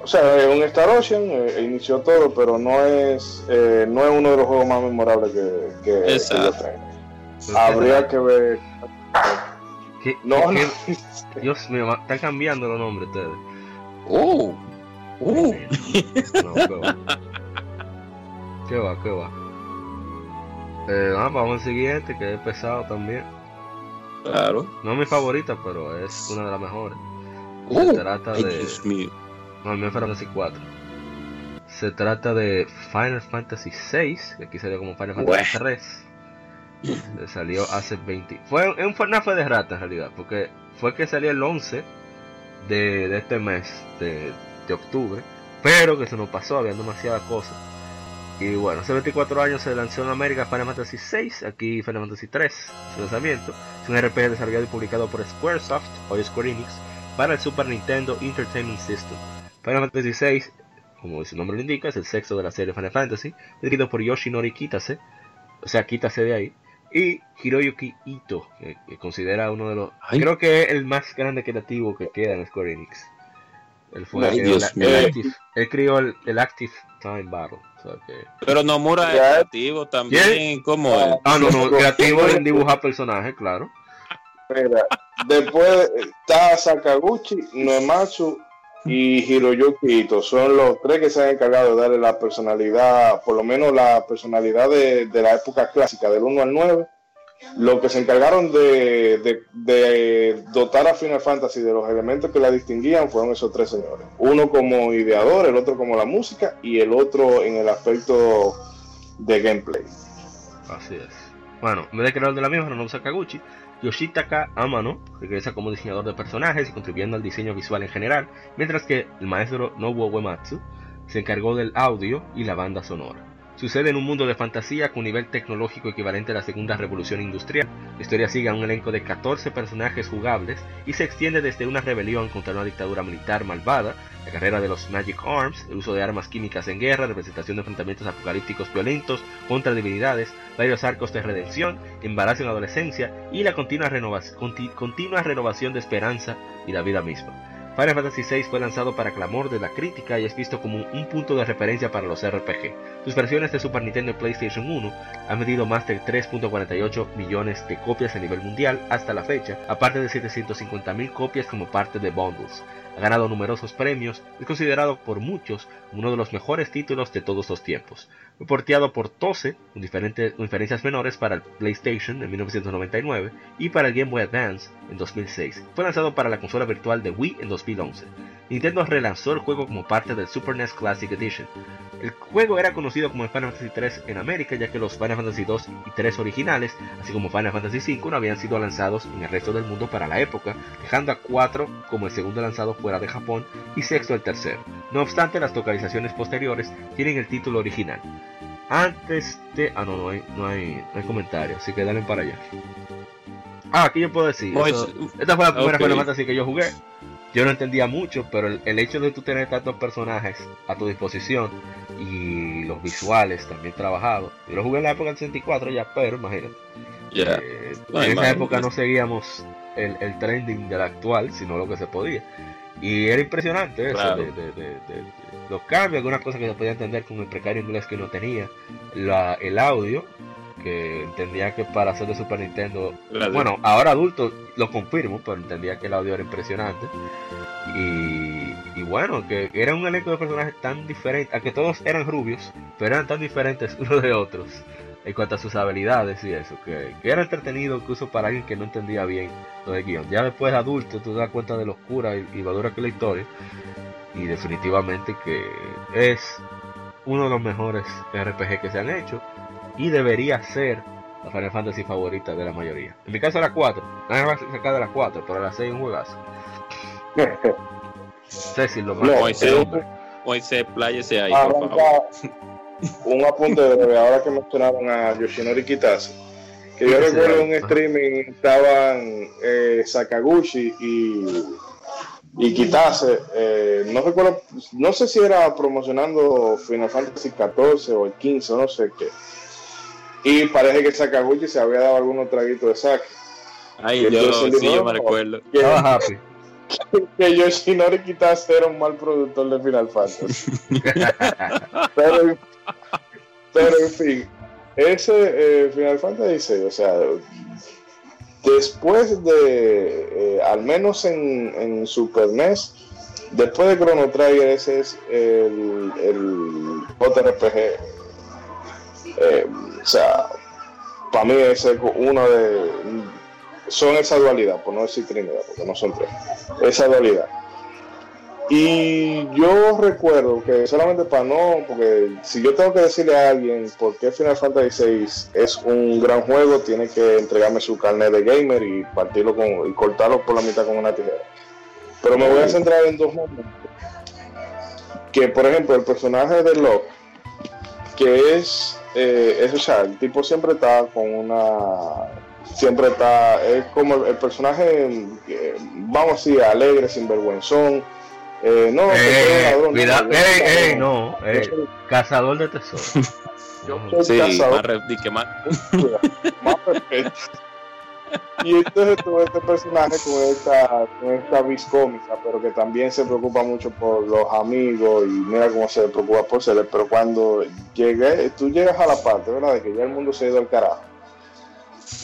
o sea, es un Star Ocean, eh, inició todo, pero no es eh, no es uno de los juegos más memorables que, que, que yo Exacto. tengo. Habría que ver. ¿Qué- No, qué- no. Dios mío, están cambiando los nombres ustedes. Uh, uh. No, qué va. Qué va, qué va. Eh, ah, vamos al siguiente, que es pesado también. Claro. No es mi favorita, pero es una de las mejores. Se Uh, trata ay, de. Dios mío. No, el Fantasy 4. Se trata de Final Fantasy 6, que aquí salió como Final Fantasy Bueno. 3. Le salió hace 20. Fue, un- fue de rata en realidad, porque fue que salió el 11 de, de este mes, de, de octubre, pero que se nos pasó, había demasiadas cosas. Y bueno, hace 24 años se lanzó en América Final Fantasy 6, aquí Final Fantasy 3, su lanzamiento. Es un RPG desarrollado y publicado por Squaresoft, o Square Enix, para el Super Nintendo Entertainment System. Final Fantasy VI, como su nombre lo indica, es el sexto de la serie Final Fantasy, dirigido por Yoshinori Kitase, o sea, Kitase de ahí, y Hiroyuki Ito, que, que considera uno de los, Ay. creo que es el más grande creativo que queda en Square Enix. Él fue Ay, el Dios el mío. Active- él creó el, el Active Time Battle. o sea que- Pero Nomura es creativo también, como él. Ah, no, no, creativo en dibujar personajes, claro. Mira, después está Sakaguchi, Noematsu y Hiroyuki Ito. Son los tres que se han encargado de darle la personalidad, por lo menos la personalidad de, de la época clásica, del 1 al 9. Lo que se encargaron de, dotar a Final Fantasy de los elementos que la distinguían fueron esos tres señores. Uno como ideador, el otro como la música y el otro en el aspecto de gameplay. Así es. Bueno, de creador de la misma, Nobuo Sakaguchi, Yoshitaka Amano regresa como diseñador de personajes y contribuyendo al diseño visual en general, mientras que el maestro Nobuo Uematsu se encargó del audio y la banda sonora. Sucede en un mundo de fantasía con nivel tecnológico equivalente a la segunda revolución industrial. La historia sigue a un elenco de 14 personajes jugables y se extiende desde una rebelión contra una dictadura militar malvada, la carrera de los Magic Arms, el uso de armas químicas en guerra, representación de enfrentamientos apocalípticos violentos contra divinidades, varios arcos de redención, embarazo en adolescencia y la continua, continua renovación de esperanza y la vida misma. Final Fantasy VI fue lanzado para clamor de la crítica y es visto como un punto de referencia para los RPG. Sus versiones de Super Nintendo y PlayStation 1 han vendido más de 3.48 millones de copias a nivel mundial hasta la fecha, aparte de 750.000 copias como parte de bundles. Ha ganado numerosos premios y es considerado por muchos uno de los mejores títulos de todos los tiempos. Fue porteado por TOSE, con diferentes diferencias menores para el PlayStation en 1999 y para el Game Boy Advance en 2006. Fue lanzado para la consola virtual de Wii en 2011. Nintendo relanzó el juego como parte del Super NES Classic Edition. El juego era conocido como Final Fantasy 3 en América, ya que los Final Fantasy 2 y 3 originales, así como Final Fantasy 5, no habían sido lanzados en el resto del mundo para la época, dejando a 4 como el segundo lanzado fuera de Japón y sexto el tercero. No obstante, las localizaciones posteriores tienen el título original. Antes de... Ah, no, no hay, no hay, no hay comentarios, así que dale para allá. Ah, aquí yo puedo decir. Eso- esta fue la primera ok. Final Fantasy que yo jugué. Yo no entendía mucho, pero el, el hecho de tú tener tantos personajes a tu disposición y los visuales también trabajados. Yo lo jugué en la época del 64 ya, pero imagínate. Ya. Eh, No, en esa época no seguíamos el, el trending del actual, sino lo que se podía. Y era impresionante eso, Claro. de, de- de- de- de los cambios, algunas cosas que se podía entender con el precario inglés que no tenía, la, el audio, que entendía que para hacer de Super Nintendo, bueno, ahora adulto lo confirmo, pero entendía que el audio era impresionante. Y, y bueno, que era un elenco de personajes tan diferentes, a que todos eran rubios, pero eran tan diferentes unos de otros en cuanto a sus habilidades y eso, que, que era entretenido incluso para alguien que no entendía bien lo de guion. Ya después de adulto tú te das cuenta de lo oscura y, y madura que es la historia y definitivamente que es uno de los mejores RPG que se han hecho y debería ser la Final Fantasy favorita de la mayoría. En mi caso la 4, nadie va a sacar de la 4, pero la 6 es un juegazo. Cecil, lo más No, hombre. ese- Moisés, pláyese ahí, Ah, por favor. Arranca un apunte de ahora que mencionaron a Yoshinori Kitase. Que yo recuerdo en un streaming estaban eh, Sakaguchi y, y Kitase. eh, no recuerdo, no sé si era promocionando Final Fantasy XIV o el 15, no sé qué. Y parece que Sakaguchi se había dado algunos traguitos de sake. Ay, yo, sí, dijo, yo me recuerdo. Que, Estaba happy. que Yoshinori Kitase era un mal productor de Final Fantasy. pero, pero en fin, ese eh, Final Fantasy VI, o sea, después de, eh, al menos en, en Super NES, después de Chrono Trigger, ese es el, el JRPG. eh, o sea, para mí es uno de... Son esa dualidad, por no decir Trinidad, porque no son tres. Esa dualidad. Y yo recuerdo que solamente para no, porque si yo tengo que decirle a alguien por qué Final Fantasy VI es un gran juego, tiene que entregarme su carnet de gamer y partirlo con, y cortarlo por la mitad con una tijera. Pero me voy a centrar en dos momentos. Que por ejemplo el personaje de Locke, que es, eh, es el tipo siempre está con una siempre está, es como el, el personaje, eh, vamos a decir, alegre, sinvergüenzón. Eh, no, Eh, ladrón, cuidado, no, no, Yo eh, soy- cazador de tesoros. yo soy Sí, cazador, más, que más. más perfecto. Y entonces tuve este personaje con esta, con esta vis cómica, pero que también se preocupa mucho por los amigos y mira cómo se preocupa por ser. Pero cuando llegué, tú llegas a la parte, ¿verdad? De que ya el mundo se ha ido al carajo.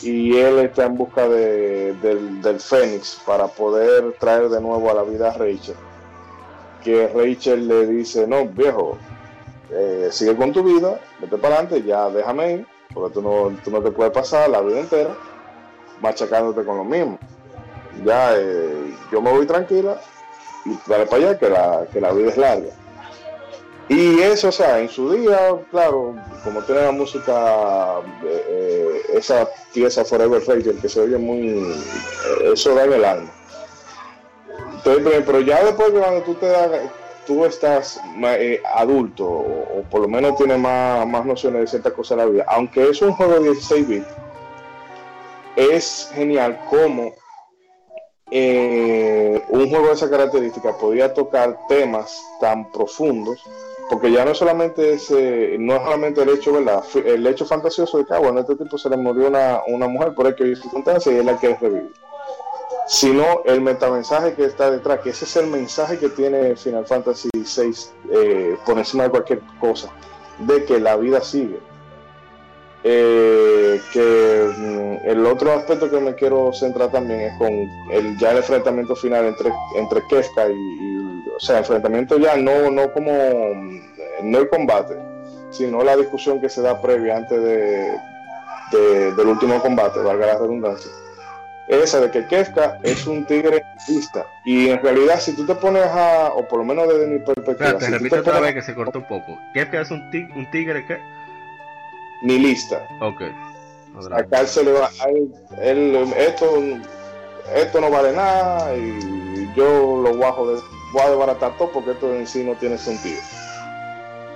Y él está en busca de, del, del Fénix para poder traer de nuevo a la vida a Rachel. Que Rachel le dice, no, viejo, eh, sigue con tu vida, vete para adelante, ya déjame ir, porque tú no, tú no te puedes pasar la vida entera machacándote con lo mismo. Ya eh, yo me voy tranquila y dale para allá que la, que la vida es larga. Y eso, o sea, en su día, claro, como tiene la música, eh, esa pieza Forever Rachel que se oye muy, eso da en el alma. Entonces, pero, ya después que cuando tú te das, tú estás eh, adulto o, por lo menos tienes más, más nociones de ciertas cosas de la vida, aunque es un juego de 16 bits, es genial como eh, un juego de esa característica podía tocar temas tan profundos porque ya no solamente es no es solamente el hecho verdad el hecho fantasioso de que ah, bueno este tipo se le murió una, una mujer por X circunstancia y él la quiere revivir sino el metamensaje que está detrás que ese es el mensaje que tiene Final Fantasy VI eh, por encima de cualquier cosa de que la vida sigue. Eh, que mm, el otro aspecto que me quiero centrar también es con el ya el enfrentamiento final entre entre Kefka y, y- o sea enfrentamiento ya no no como mm, no el combate sino la discusión que se da previa antes de, de- del último combate valga la redundancia esa de que Kefka es un tigre lista y en realidad si tú te pones a o por lo menos desde mi perspectiva Espérate, si te otra pones vez que se cortó un poco. ¿Qué es un, tig- un tigre qué? ni lista Ok. acá él se le va él, él, esto esto no vale nada y yo lo bajo de, voy a desbaratar todo porque esto en sí no tiene sentido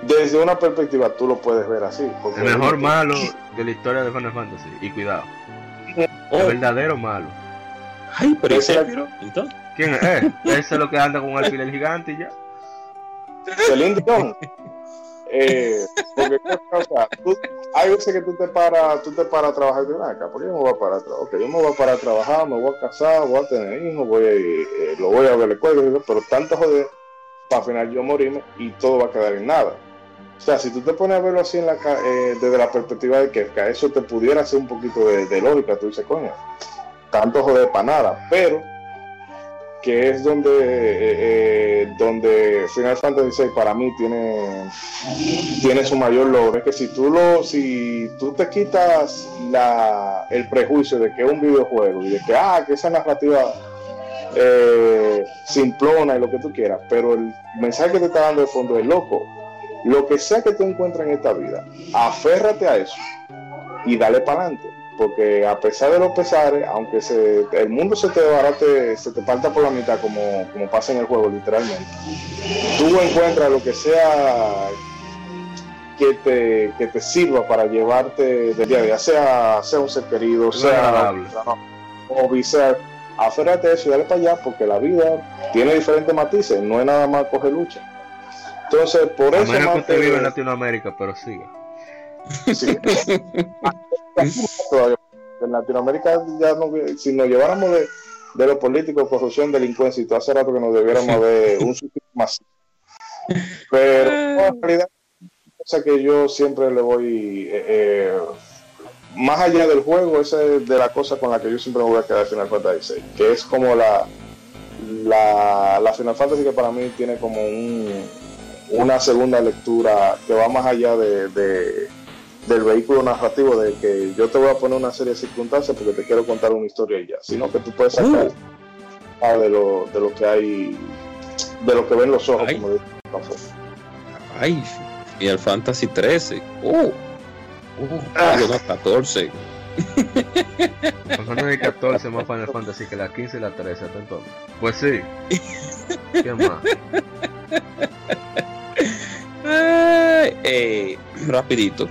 desde una perspectiva tú lo puedes ver así El mejor malo de la historia de Final Fantasy. Y cuidado. El Oh, verdadero malo. ay, pero ¿y Sephiroth? Entonces, ¿Quién es? Eh, ese es lo que anda con un alfiler gigante y ya. Celine Dion eh, porque o sea, tú- hay veces que tú te paras tú te paras a trabajar "Ven acá, ¿por qué yo me voy a parar a trabajar? Ok, yo me voy a parar a trabajar, me voy a casar, voy a tener hijos, voy a, eh, lo voy a ver la escuela, pero tanto joder para al final yo morirme y todo va a quedar en nada. O sea, si tú te pones a verlo así en la, eh, desde la perspectiva de que eso te pudiera hacer un poquito de, de lógica, tú dices, coño, tanto joder para nada, pero que es donde, eh, eh, donde Final Fantasy VI para mí tiene, tiene su mayor logro, es que si tú, lo, si tú te quitas la, el prejuicio de que es un videojuego y de que, ah, que esa narrativa eh, simplona y lo que tú quieras, pero el mensaje que te está dando de fondo es loco. Lo que sea que tú encuentres en esta vida, aférrate a eso y dale para adelante. Porque a pesar de los pesares, aunque se, el mundo se te barate, se te parta por la mitad, como, como pasa en el juego, literalmente, tú encuentras lo que sea que te, que te sirva para llevarte del día a día, sea, sea un ser querido, sea o viceversa. Aférrate a eso y dale para allá, porque la vida tiene diferentes matices, no es nada más coger lucha. Entonces, por A eso menos que más usted vive en Latinoamérica, pero siga. Sí. En Latinoamérica ya no, si nos lleváramos de, de los políticos, corrupción, delincuencia y todo hace rato que nos debiéramos de un sitio más. Pero en realidad, cosa que yo siempre le voy, eh, eh, más allá del juego, esa es de la cosa con la que yo siempre me voy a quedar Final Fantasy que es como la, la, la Final Fantasy que para mí tiene como un, una segunda lectura que va más allá de, de- del vehículo narrativo de que yo te voy a poner una serie de circunstancias porque te quiero contar una historia y ya, sino que tú puedes sacar ah, de, lo, de lo que hay, de lo que ven los ojos, Ay. como dice. Ay, Final Fantasy 13. Oh, oh, Ah. no, 14. Final Fantasy 14 más Final Fantasy que la 15 y la 13, atento. Pues sí. ¿Qué más? Eh, rapidito.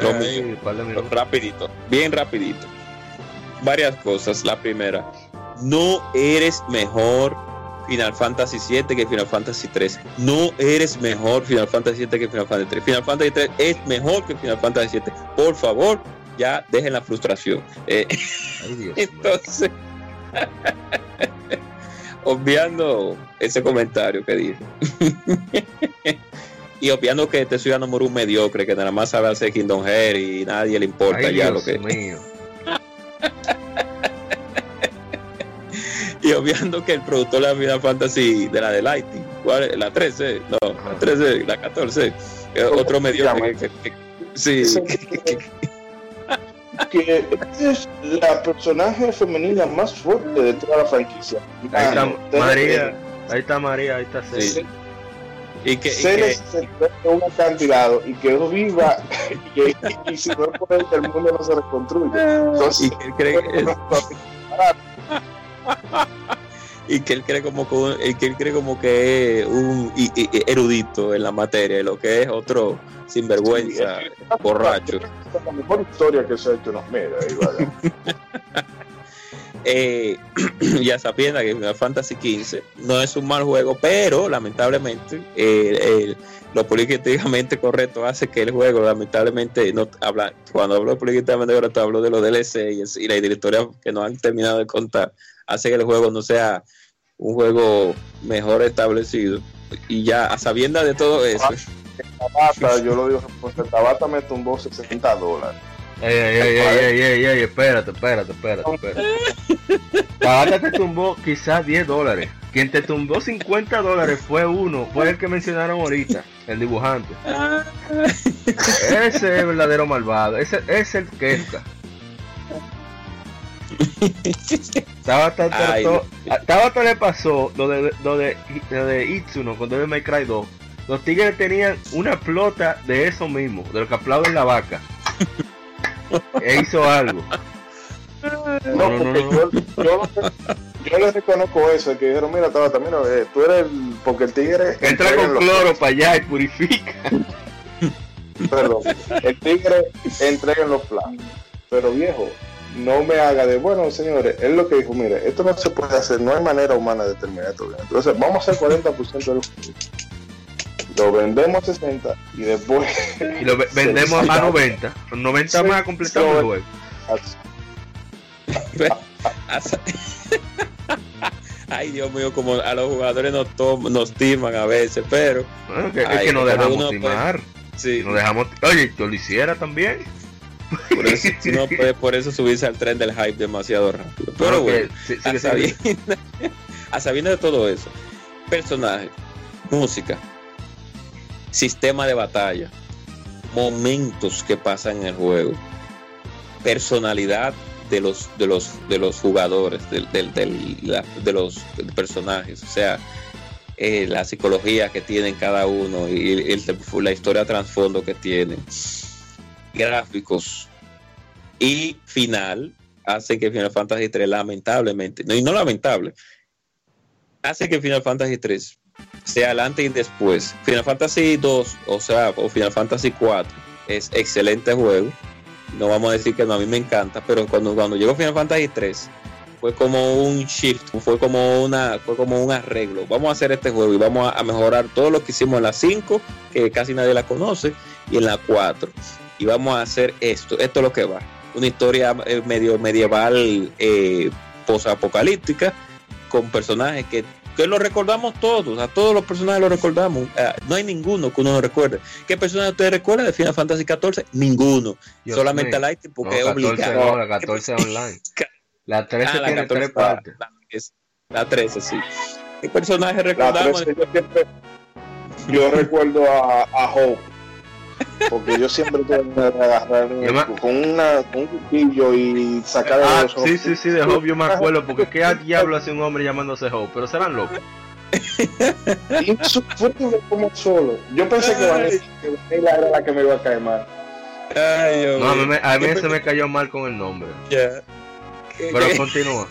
Lo de minutos. Rapidito, bien rapidito. Varias cosas. La primera, no eres mejor Final Fantasy 7 que Final Fantasy 3. No eres mejor Final Fantasy 7 que Final Fantasy 3. Final Fantasy 3 es mejor que Final Fantasy 7. Por favor, ya dejen la frustración. Eh, Ay, Dios entonces, obviando ese comentario que dije. y obviando que este ciudadano murió un mediocre que nada más sabe hacer Kingdom Hearts y nadie le importa Ay, ya Dios lo que. mío. Y obviando que el productor de la Final Fantasy de la de Lighting, ¿cuál es? la 13, no, la 13, la 14, eh, otro mediocre que, que- que- sí, que- que- que- que es la personaje femenina más fuerte de toda la franquicia. Ahí está Ah, María. Ahí está María, ahí está Sí. Ceci. y que, se que- en un acantilado y quedó viva y, y, y si no es por él, el mundo no se reconstruye. Entonces, y que cree, y que él cree como que, él cree como que es un y- erudito en la materia, lo que es otro sinvergüenza, borracho. es la mejor historia que se ha hecho ahí vaya. Eh, ya sabiendo que Final Fantasy XV no es un mal juego, pero lamentablemente eh, el- lo políticamente correcto hace que el juego, lamentablemente, no habla, cuando hablo políticamente correcto, hablo de los DLC y, y la que no han terminado de contar, hace que el juego no sea un juego mejor establecido. Y ya, a sabiendas de todo eso, Tabata, yo lo digo, pues el Tabata me tumbó 60 dólares. Ey, ey, ey, ey, ey, ey, ey, espérate, espérate, espérate, espérate. Tabata te tumbó quizás 10 dólares. Quien te tumbó 50 dólares fue uno, fue el que mencionaron ahorita, el dibujante. Ese es el verdadero malvado, ese ese es el Kefka. Tabata Ay, trató, a Tabata le pasó lo de, lo de, lo de Itsuno con Devil May Cry 2. Los tigres tenían una flota de eso mismo, de lo que aplauden la vaca. e hizo algo. No, No, no, porque no, Yo, yo, yo le reconozco eso, que dijeron, mira, Tabata, mira, eh, tú eres el, porque el tigre... Entra entrega con los- cloro para allá y purifica. Perdón, el tigre entrega en los planos. Pero viejo, no me haga de, bueno, señores, él lo que dijo, mire, esto no se puede hacer, no hay manera humana de terminar esto. bien. Entonces, vamos a hacer 40% del juego. Lo vendemos a 60 y después... Y lo ve- vendemos a 90. Con 90 Sí. más completamos el juego. Ay, Dios mío, como a los jugadores nos, tom- nos timan a veces, pero Bueno, que- es Ay, que nos dejamos uno timar. sí, Nos dejamos. Oye, yo lo hiciera también. Por eso, no puede por eso subirse al tren del hype demasiado rápido. Pero Bueno, bueno, que sí- a sabiendas de todo eso, personaje, música, sistema de batalla, momentos que pasan en el juego, personalidad de los de los de los jugadores, del, del- del- la- de los personajes, o sea, eh, la psicología que tienen cada uno y la historia trasfondo que tienen, gráficos y final, hace que Final Fantasy 3 lamentablemente, no, y no lamentable, hace que Final Fantasy 3 sea adelante y después. Final Fantasy 2, o sea, o Final Fantasy 4 es excelente juego. No vamos a decir que no, a mí me encanta, pero cuando, cuando llegó Final Fantasy 3 fue como un shift, fue como una fue como un arreglo. Vamos a hacer este juego y vamos a, mejorar todo lo que hicimos en la 5, que casi nadie la conoce, y en la 4. Y vamos a hacer esto, esto es lo que va. Una historia eh, medio medieval eh, posapocalíptica con personajes que que lo recordamos todos, a todos los personajes lo recordamos, eh, no hay ninguno que uno no recuerde. ¿Qué personaje usted recuerda de Final Fantasy XIV? Ninguno, solamente a Light porque es obligado. No, la 14 online. La 13 ah, tiene tres partes. La, 13, sí. ¿Qué personaje recordamos? yo, recuerdo a, a Hope. Porque yo siempre tengo que agarrar con, una, con un cuchillo y sacar ah, Sí, sí, sí, de Hope yo me acuerdo. Porque qué diablo hace un hombre llamándose Hope, pero serán locos. fue como solo. Yo pensé que Vanilla era la que me iba a caer mal. Ay, no, a mí, a mí se me cayó mal con el nombre. Ya. Pero continúa.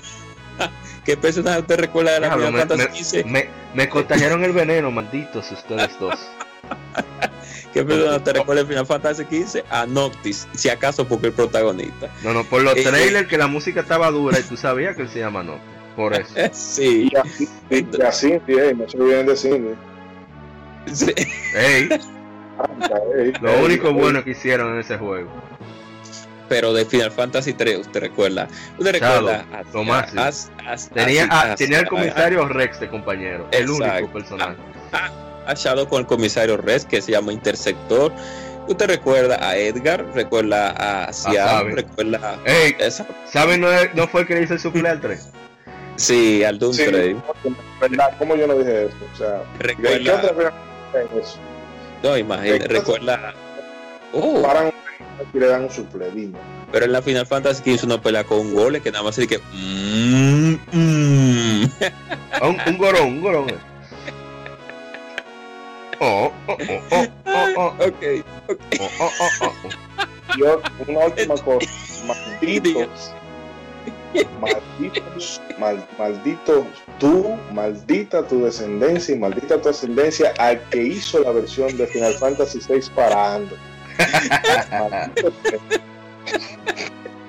¿Qué personaje usted recuerda de la XV? Me, me, contagiaron el veneno, malditos ustedes dos. ¿Qué personaje te recuerda de Final Fantasy XV? A Noctis, si acaso porque el protagonista. No, no, por los eh, trailers que la música estaba dura y tú sabías que él se llama Noctis. Por eso. sí. Y así, y así, sí, no se olviden de cine. Sí. Ey. Lo único bueno que hicieron en ese juego pero de Final Fantasy 3, usted recuerda. Usted recuerda a, tenía, tenía el comisario Rex de compañero, el único personaje. A, Shadow con el comisario Rex que se llama Intersector. Usted recuerda a Edgar, recuerda a Siam, recuerda Ey, esa. ¿Sabe no, no, fue el que le hizo el suple al 3? Sí, al Doom sí, 3. ¿Verdad? ¿Cómo yo no dije eso? O sea, recuerda. No, imagínate, recuerda. Oh y le dan un supledino. Pero en la Final Fantasy XV uno pelea con un gole que nada más dice que. Mm, mm. un, un gorón, un gorón. Oh, oh, oh, oh, oh, oh. Ok, ok. Oh, oh, oh, oh. Yo, una última cosa. Malditos. Malditos, mal, malditos tú, maldita tu descendencia y maldita tu ascendencia al que hizo la versión de Final Fantasy VI para Android.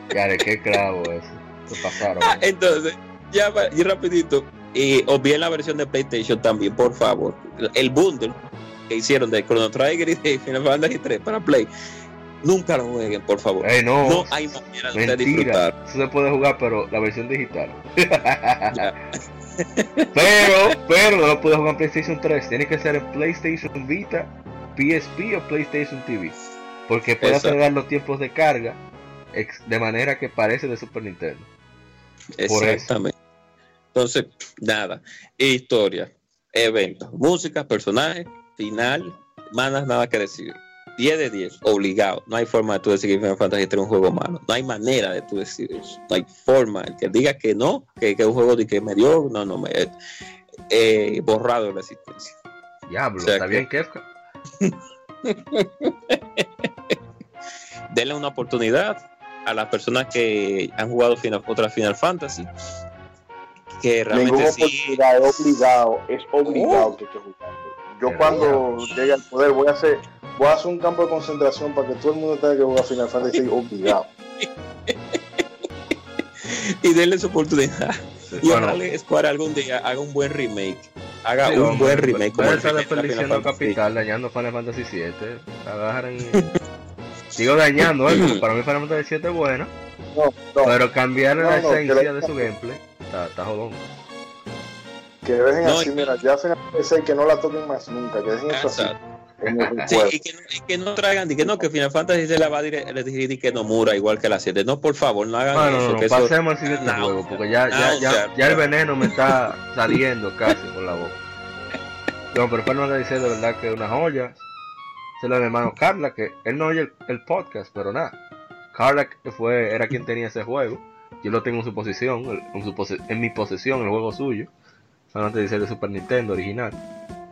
Cara, qué clavo eso. Se pasaron. Ah, entonces, ya y rapidito. Y bien la versión de PlayStation también, por favor. El bundle que hicieron de Chrono Trigger y de Final Fantasy 3 para Play. Nunca lo jueguen, por favor. no, no hay manera de disfrutar. Eso se puede jugar, pero la versión digital. pero, pero no lo puedes jugar en PlayStation 3. Tiene que ser en PlayStation Vita, PSP o PlayStation TV. Porque puede acelerar los tiempos de carga de manera que parece de Super Nintendo. Exactamente. Entonces, nada. Historia, eventos, música, personajes, final, manas, nada que decir. 10 de 10, obligado. No hay forma de tú decir que Final Fantasy 3 es un juego malo. No hay manera de tú decir eso. No hay forma. El que diga que no, que, es un juego de que me dio, no, no, me eh, borrado de la existencia. Diablo, está bien, Kefka. denle una oportunidad a las personas que han jugado final, otras Final Fantasy. Que realmente sí. es obligado, es obligado oh. que hay que jugar. Yo cuando llegue al poder voy a hacer voy a hacer un campo de concentración para que todo el mundo tenga que jugar Final Fantasy obligado. y denle su oportunidad. y ojalá Square algún día haga un buen remake. Haga un buen remake. Como el Final Capital dañando Final Fantasy 7. Agarren Sigo dañando, ¿eh? para mí Final Fantasy 7 es bueno. pero cambiar la esencia de su gameplay está, está jodón. Que dejen así, mira, ya Final que no la toquen más nunca, que dejen eso así. Sí, y, que, y que, no traigan, y que no, que Final Fantasy se la va a dirigir y que no mura igual que la 7. No, por favor, no hagan no, eso. No, no, pasemos al siguiente juego, porque ya, ya, ya, ya, el veneno me está saliendo casi por la boca. No, pero Final Fantasy de verdad que es una joya se lo de mi hermano Carla, que él no oye el, podcast, pero nada. Carla fue, era quien tenía ese juego. Yo lo tengo en su posición, en, su en mi posesión, el juego suyo. Final Fantasy de Super Nintendo original.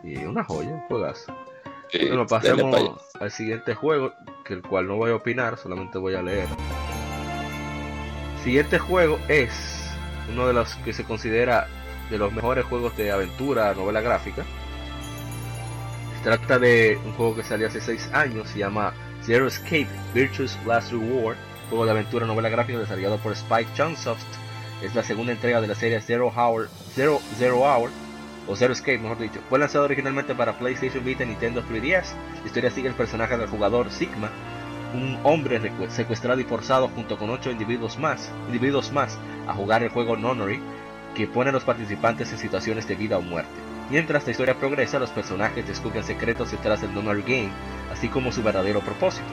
Y una joya, un juegazo. Sí, Bueno, pasemos al siguiente juego, que el cual no voy a opinar, solamente voy a leer. Siguiente juego es uno de los que se considera de los mejores juegos de aventura, novela gráfica. Se trata de un juego que salió hace 6 años, se llama Zero Escape Virtuous Last Reward, juego de aventura, novela gráfica desarrollado por Spike Chunsoft. Es la segunda entrega de la serie Zero Hour, Zero, Zero Hour o Zero Escape, mejor dicho. Fue lanzado originalmente para PlayStation Vita y Nintendo 3DS. La historia sigue el personaje del jugador Sigma, un hombre secuestrado y forzado junto con ocho individuos más, individuos más a jugar el juego Nonary, que pone a los participantes en situaciones de vida o muerte. Mientras la historia progresa, los personajes descubren secretos detrás del Nonary Game, así como su verdadero propósito.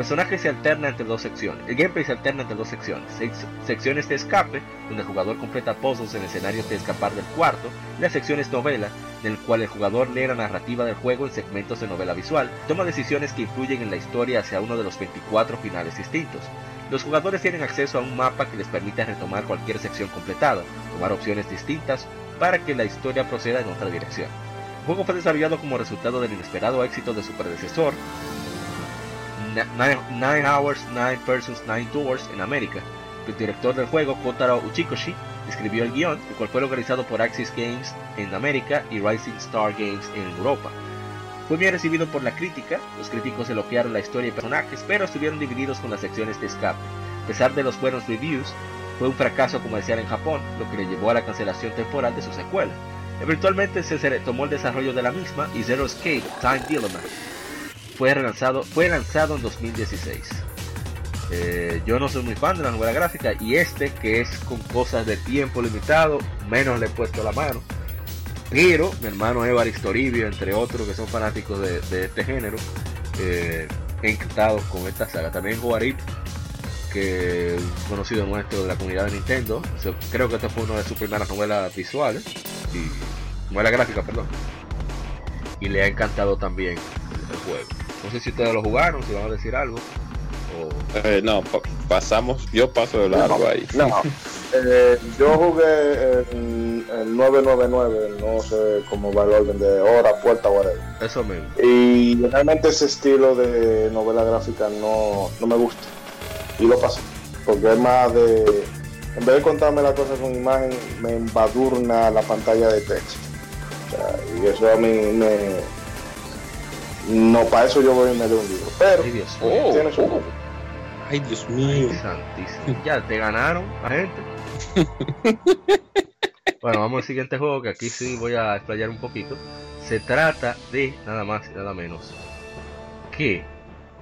Personaje se alterna entre dos secciones. El gameplay se alterna entre dos secciones. Sec- secciones de escape, donde el jugador completa puzzles en escenarios de escapar del cuarto, y las secciones novela, en el cual el jugador lee la narrativa del juego en segmentos de novela visual, toma decisiones que influyen en la historia hacia uno de los 24 finales distintos. Los jugadores tienen acceso a un mapa que les permite retomar cualquier sección completada, tomar opciones distintas para que la historia proceda en otra dirección. El juego fue desarrollado como resultado del inesperado éxito de su predecesor, Nine, Hours, Nine Persons, Nine Doors en América. El director del juego, Kotaro Uchikoshi, escribió el guion, el cual fue localizado por Axis Games en América y Rising Star Games en Europa. Fue bien recibido por la crítica, los críticos elogiaron la historia y personajes, pero estuvieron divididos con las secciones de escape. A pesar de los buenos reviews, fue un fracaso comercial en Japón, lo que le llevó a la cancelación temporal de su secuela. Eventualmente se se tomó el desarrollo de la misma y Zero Escape Time Dilemma fue lanzado, fue lanzado en 2016. Eh, yo no soy muy fan de la novela gráfica y este que es con cosas de tiempo limitado, menos le he puesto la mano. Pero mi hermano Evaristo Toribio, entre otros que son fanáticos de, este género, eh, encantados con esta saga. También Guarip, que conocido nuestro de la comunidad de Nintendo, creo que esta fue una de sus primeras novelas visuales, y novela gráfica, perdón. Y le ha encantado también el juego. No sé si ustedes lo jugaron, si van a decir algo. O... Eh, no, pa- pasamos, yo paso de largo ahí. No, eh, yo jugué el, el 999, no sé cómo va el orden de hora, puerta, whatever. Eso mismo. Y realmente ese estilo de novela gráfica no, no me gusta. Y lo pasé. Porque es más de. En vez de contarme las cosas con imagen, me embadurna la pantalla de texto. O sea, y eso a mí me. No, para eso yo voy y me leo un libro. Pero Ay, Dios mío. Oh, tiene su oh. Ay, Dios mío. Ay, santísimo. Ya te ganaron la gente. Bueno, vamos al siguiente juego que aquí sí voy a explayar un poquito. Se trata de nada más y nada menos que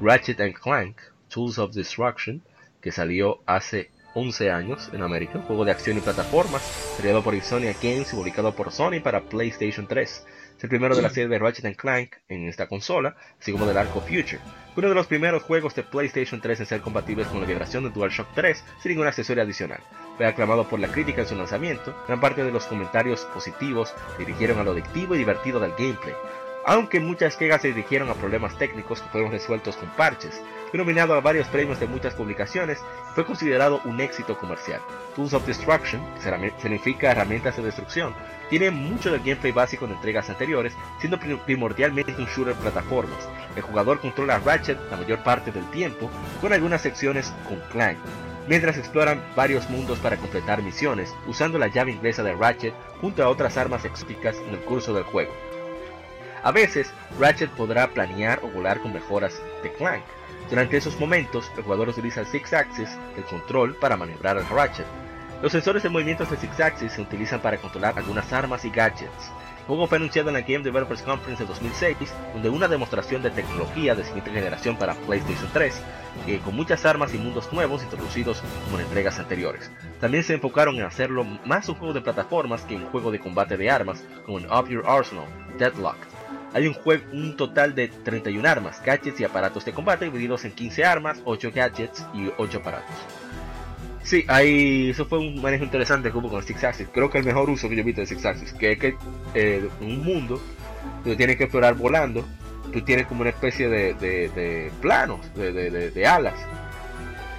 Ratchet and Clank Tools of Destruction, que salió hace 11 años en América, juego de acción y plataformas, creado por Insomniac Games y publicado por Sony para PlayStation 3. Es el primero de la serie de Ratchet Clank en esta consola, así como del arco Future. Uno de los primeros juegos de PlayStation 3 en ser compatibles con la vibración de DualShock 3 sin ningún accesorio adicional. Fue aclamado por la crítica en su lanzamiento, gran parte de los comentarios positivos se dirigieron a lo adictivo y divertido del gameplay, aunque muchas quejas se dirigieron a problemas técnicos que fueron resueltos con parches. Fue nominado a varios premios de muchas publicaciones fue considerado un éxito comercial. Tools of Destruction, que significa herramientas de destrucción, tiene mucho del gameplay básico de entregas anteriores, siendo prim- primordialmente un shooter plataformas. El jugador controla a Ratchet la mayor parte del tiempo, con algunas secciones con Clank, mientras exploran varios mundos para completar misiones, usando la llave inglesa de Ratchet junto a otras armas exóticas en el curso del juego. A veces, Ratchet podrá planear o volar con mejoras de Clank. Durante esos momentos, el jugador utiliza el Six Axis, el control, para maniobrar al Ratchet. Los sensores de movimientos de Six Axis se utilizan para controlar algunas armas y gadgets. El juego fue anunciado en la Game Developers Conference de 2006, donde una demostración de tecnología de siguiente generación para PlayStation 3, eh, con muchas armas y mundos nuevos introducidos como en entregas anteriores. También se enfocaron en hacerlo más un juego de plataformas que un juego de combate de armas, como en Up Your Arsenal, Deadlock. Hay un, juego, un total de 31 armas, gadgets y aparatos de combate divididos en 15 armas, 8 gadgets y 8 aparatos. Sí, ahí, eso fue un manejo interesante hubo con Six Axis. Creo que el mejor uso que yo he visto de Six Axis, que es que eh, un mundo donde tienes que explorar volando, tú tienes como una especie de, de, de planos, de alas.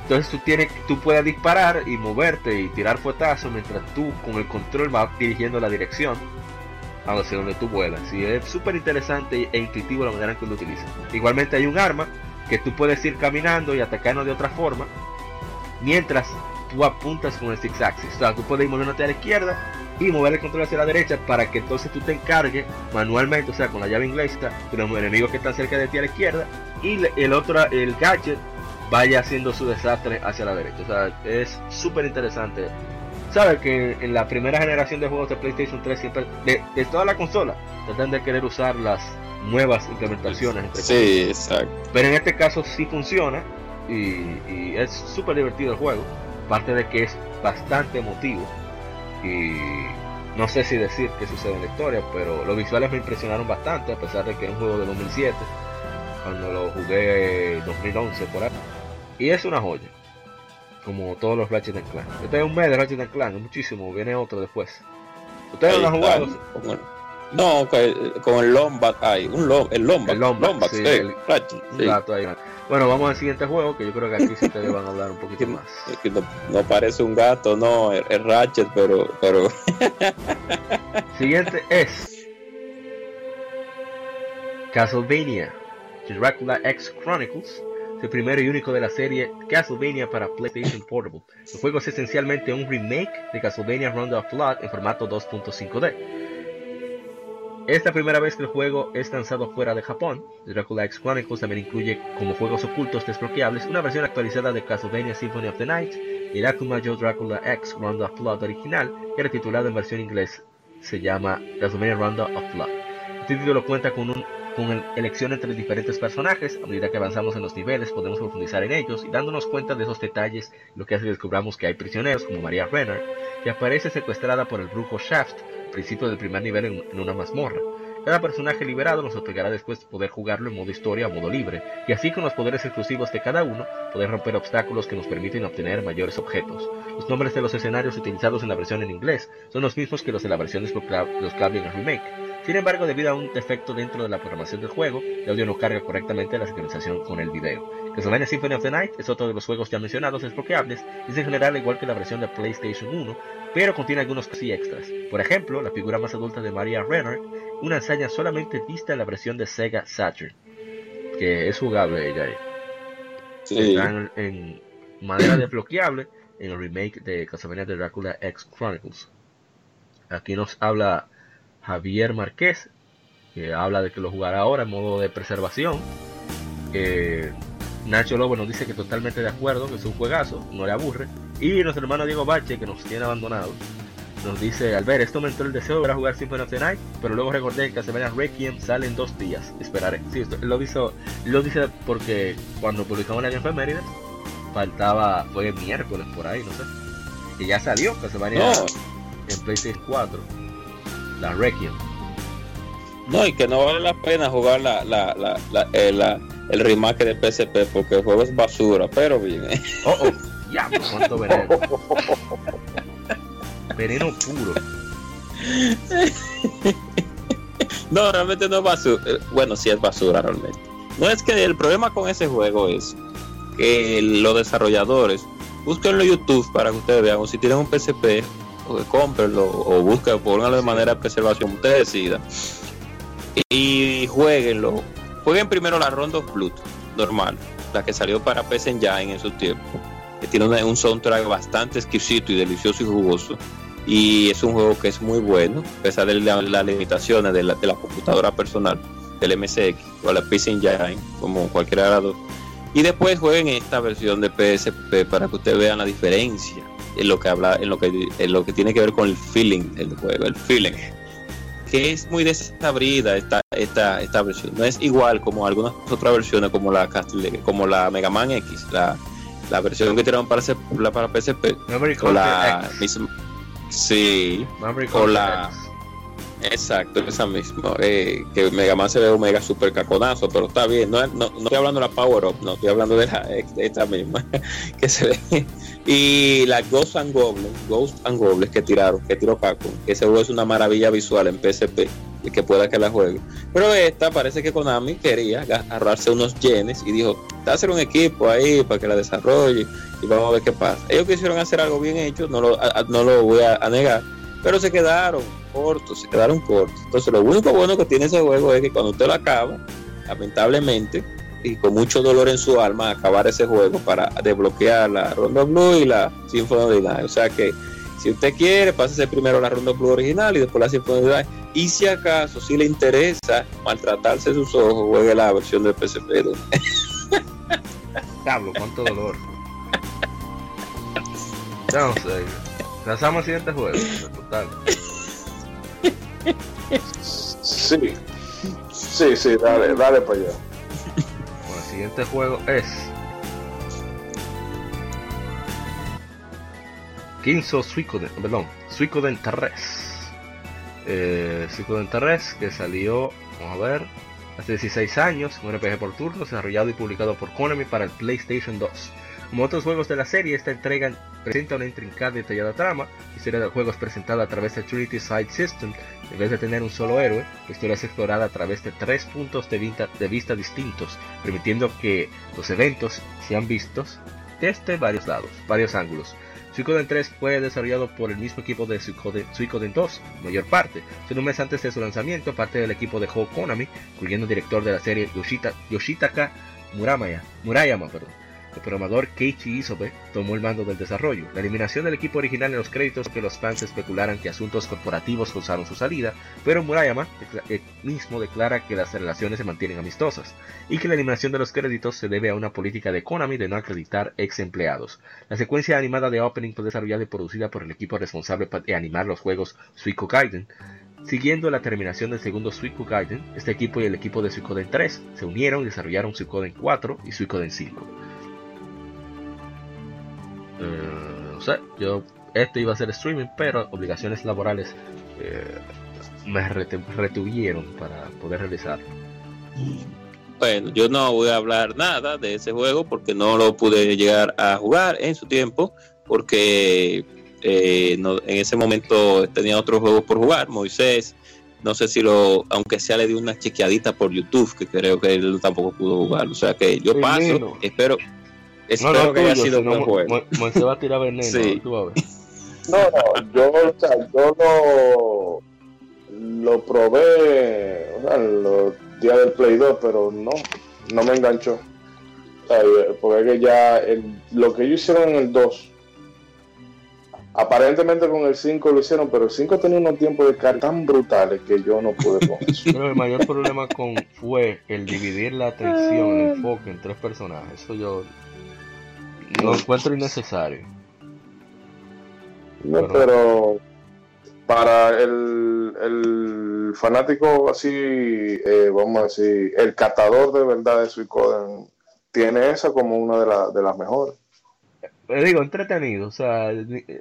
Entonces tú tienes, tú puedes disparar y moverte y tirar fuetazos mientras tú con el control vas dirigiendo la dirección hacia donde tú vuelas. Y es súper interesante e intuitivo la manera en que lo utilizas. Igualmente hay un arma que tú puedes ir caminando y atacarnos de otra forma mientras tú apuntas con el six axis. O sea, tú puedes ir moviéndote a la izquierda y mover el control hacia la derecha para que entonces tú te encargues manualmente, o sea, con la llave inglesa, de los enemigos que están cerca de ti a la izquierda y el otro, el gadget vaya haciendo su desastre hacia la derecha. O sea, es súper interesante. Sabes que en la primera generación de juegos de PlayStation 3 siempre, de, toda la consola, tratan de querer usar las nuevas implementaciones. sí, exacto. Pero en este caso sí funciona y, es súper divertido el juego. Aparte de que es bastante emotivo y no sé si decir qué sucede en la historia, pero los visuales me impresionaron bastante a pesar de que es un juego de 2007 cuando lo jugué 2011 por ahí. Y es una joya. Como todos los Ratchet Clank. Este es un mes de Ratchet Clank, es muchísimo. Viene otro después. ¿Ustedes lo han jugado? no, con el Lombat hay. Un el Lombat. El Lombat, sí, el, ahí. Bueno, vamos al siguiente juego, que yo creo que aquí sí te van a hablar un poquito más. que no, parece un gato, no, es, Ratchet, pero... pero... siguiente es... Castlevania Dracula X Chronicles el primero y único de la serie Castlevania para PlayStation Portable. El juego es esencialmente un remake de Castlevania Round of Blood en formato 2.5D. Es la primera vez que el juego es lanzado fuera de Japón. Dracula X Chronicles también incluye como juegos ocultos desbloqueables una versión actualizada de Castlevania Symphony of the Night y el Akuma Joe Dracula X Round of Blood original, que era titulado en versión inglés, se llama Castlevania Round of Blood. Este título cuenta con un con elección entre diferentes personajes, a medida que avanzamos en los niveles podemos profundizar en ellos y dándonos cuenta de esos detalles, lo que hace que descubramos que hay prisioneros como María Renner, que aparece secuestrada por el brujo Shaft, al principio del primer nivel en, una mazmorra. Cada personaje liberado nos otorgará después poder jugarlo en modo historia o modo libre, y así con los poderes exclusivos de cada uno, poder romper obstáculos que nos permiten obtener mayores objetos. Los nombres de los escenarios utilizados en la versión en inglés son los mismos que los de la versión de los en Remake, sin embargo, debido a un defecto dentro de la programación del juego, el audio no carga correctamente la sincronización con el video. Castlevania Symphony of the Night es otro de los juegos ya mencionados desbloqueables es en general igual que la versión de PlayStation 1, pero contiene algunos cosas extras. Por ejemplo, la figura más adulta de Maria Renner, una hazaña solamente vista en la versión de Sega Saturn, que es jugable ella ahí. Sí. Está en, manera desbloqueable en el remake de Castlevania de Dracula X Chronicles. Aquí nos habla Javier Márquez, que habla de que lo jugará ahora en modo de preservación. Nacho Lobo nos dice que totalmente de acuerdo, que es un juegazo, no le aburre. Y nuestro hermano Diego Bache, que nos tiene abandonados, nos dice, al ver, esto me entró el deseo de volver a jugar Symphony of the Night, pero luego recordé que Castlevania Requiem sale en dos días, esperaré. Sí, esto, lo, dice, lo dice porque cuando publicamos la efemérides, faltaba, fue miércoles por ahí, no sé, que ya salió Castlevania en PlayStation 4 la Requiem. No, y que no vale la pena jugar la, la, la, la, eh, el remake de PSP porque el juego es basura, pero bien. ¿eh? Oh, oh, ya, cuánto veneno. veneno puro. no, realmente no es basura. Eh, bueno, sí es basura realmente. No es que el problema con ese juego es que los desarrolladores busquen en YouTube para que ustedes vean, o si tienen un PSP, cómprenlo o busquen, pónganlo de manera de preservación, usted decida. Y jueguenlo. Jueguen primero la Rondo Blood, normal, la que salió para PC Engine en su tiempo, que tiene un soundtrack bastante exquisito y delicioso y jugoso. Y es un juego que es muy bueno, a pesar de las limitaciones de la, de la computadora personal, del MSX o la PC Engine, como cualquiera de las dos. Y después jueguen esta versión de PSP para que ustedes vean la diferencia en lo que habla, en lo que, en lo que tiene que ver con el feeling del juego, el feeling. Que es muy desabrida esta, esta, esta versión. No es igual como algunas otras versiones como la como la Mega Man X, la, la versión que tiraron para, para PSP. con la misma, sí, con la Exacto, esa misma. Eh, que Mega Man se ve un mega super caconazo, pero está bien. No, no, estoy hablando de la Power Up, no estoy hablando de, la, de esta misma que se ve y la Ghost and Goblins, Ghost and Goblins que tiraron, que tiró Paco, que ese juego es una maravilla visual en PSP. que pueda que la juegue. Pero esta parece que Konami quería agarrarse unos yenes y dijo, hacer un equipo ahí para que la desarrolle y vamos a ver qué pasa. Ellos quisieron hacer algo bien hecho, no lo, no lo voy a, negar, pero se quedaron cortos, se quedaron cortos. Entonces lo único bueno que tiene ese juego es que cuando usted lo acaba, lamentablemente, y con mucho dolor en su alma, acabar ese juego para desbloquear la Ronda Blue y la of O sea que si usted quiere, pásese primero la Ronda Blue original y después la Symphony of y si acaso, si le interesa maltratarse sus ojos, juegue la versión del PSP. Diablo, cuánto dolor. No sé. Lanzamos el siguiente juego. Total. Sí. Sí, sí, dale, dale para allá. Bueno, el siguiente juego es. Kinso Suicoden, perdón, Suicoden Terres eh, Terres, que salió, vamos a ver, hace 16 años, un RPG por turnos, desarrollado y publicado por Konami para el PlayStation 2. Como otros juegos de la serie, esta entrega presenta una intrincada y detallada trama, historia de juegos presentada a través del Trinity Side System, en vez de tener un solo héroe, la historia es explorada a través de tres puntos de vista, de distintos, permitiendo que los eventos sean vistos desde varios lados, varios ángulos, Suicoden 3 fue desarrollado por el mismo equipo de Suicoden, 2, mayor parte, siendo un mes antes de su lanzamiento, parte del equipo de Ho Konami, incluyendo director de la serie Yoshitaka Muramaya, Murayama. Perdón. El programador Keiichi Isobe tomó el mando del desarrollo. La eliminación del equipo original en los créditos que los fans especularan que asuntos corporativos causaron su salida, pero Murayama eh, mismo declara que las relaciones se mantienen amistosas y que la eliminación de los créditos se debe a una política de Konami de no acreditar ex empleados. La secuencia animada de Opening fue desarrollada y producida por el equipo responsable de animar los juegos Suiko Gaiden, Siguiendo la terminación del segundo Suiko Gaiden, este equipo y el equipo de Suikoden 3 se unieron y desarrollaron Suikoden 4 y Suikoden 5. Eh, no sé, yo esto iba a ser streaming, pero obligaciones laborales eh, me retuvieron para poder realizarlo. Bueno, yo no voy a hablar nada de ese juego porque no lo pude llegar a jugar en su tiempo, porque eh, en ese momento tenía otros juegos por jugar, Moisés, no sé si lo, aunque sea le di una chequeadita por YouTube, que creo que él tampoco pudo jugar, o sea que yo paso, espero, Espero no, que haya sido un buen juego. se va a tirar veneno. Sí. Tú a ver. No, no, yo, o sea, yo lo, lo probé o sea, los días del Play 2, pero no, no me enganchó. O sea, porque es que ya el, lo que ellos hicieron en el 2, aparentemente con el 5 lo hicieron, pero el 5 tenía unos tiempos de carga tan brutales que yo no pude con eso. Pero el mayor problema con fue el dividir la atención, el enfoque en tres personajes. Eso yo lo encuentro innecesario. No, pero para el, el fanático así, eh, vamos a decir, el catador de verdad de Suicoden tiene esa como una de, de las mejores. Le digo, entretenido, o sea,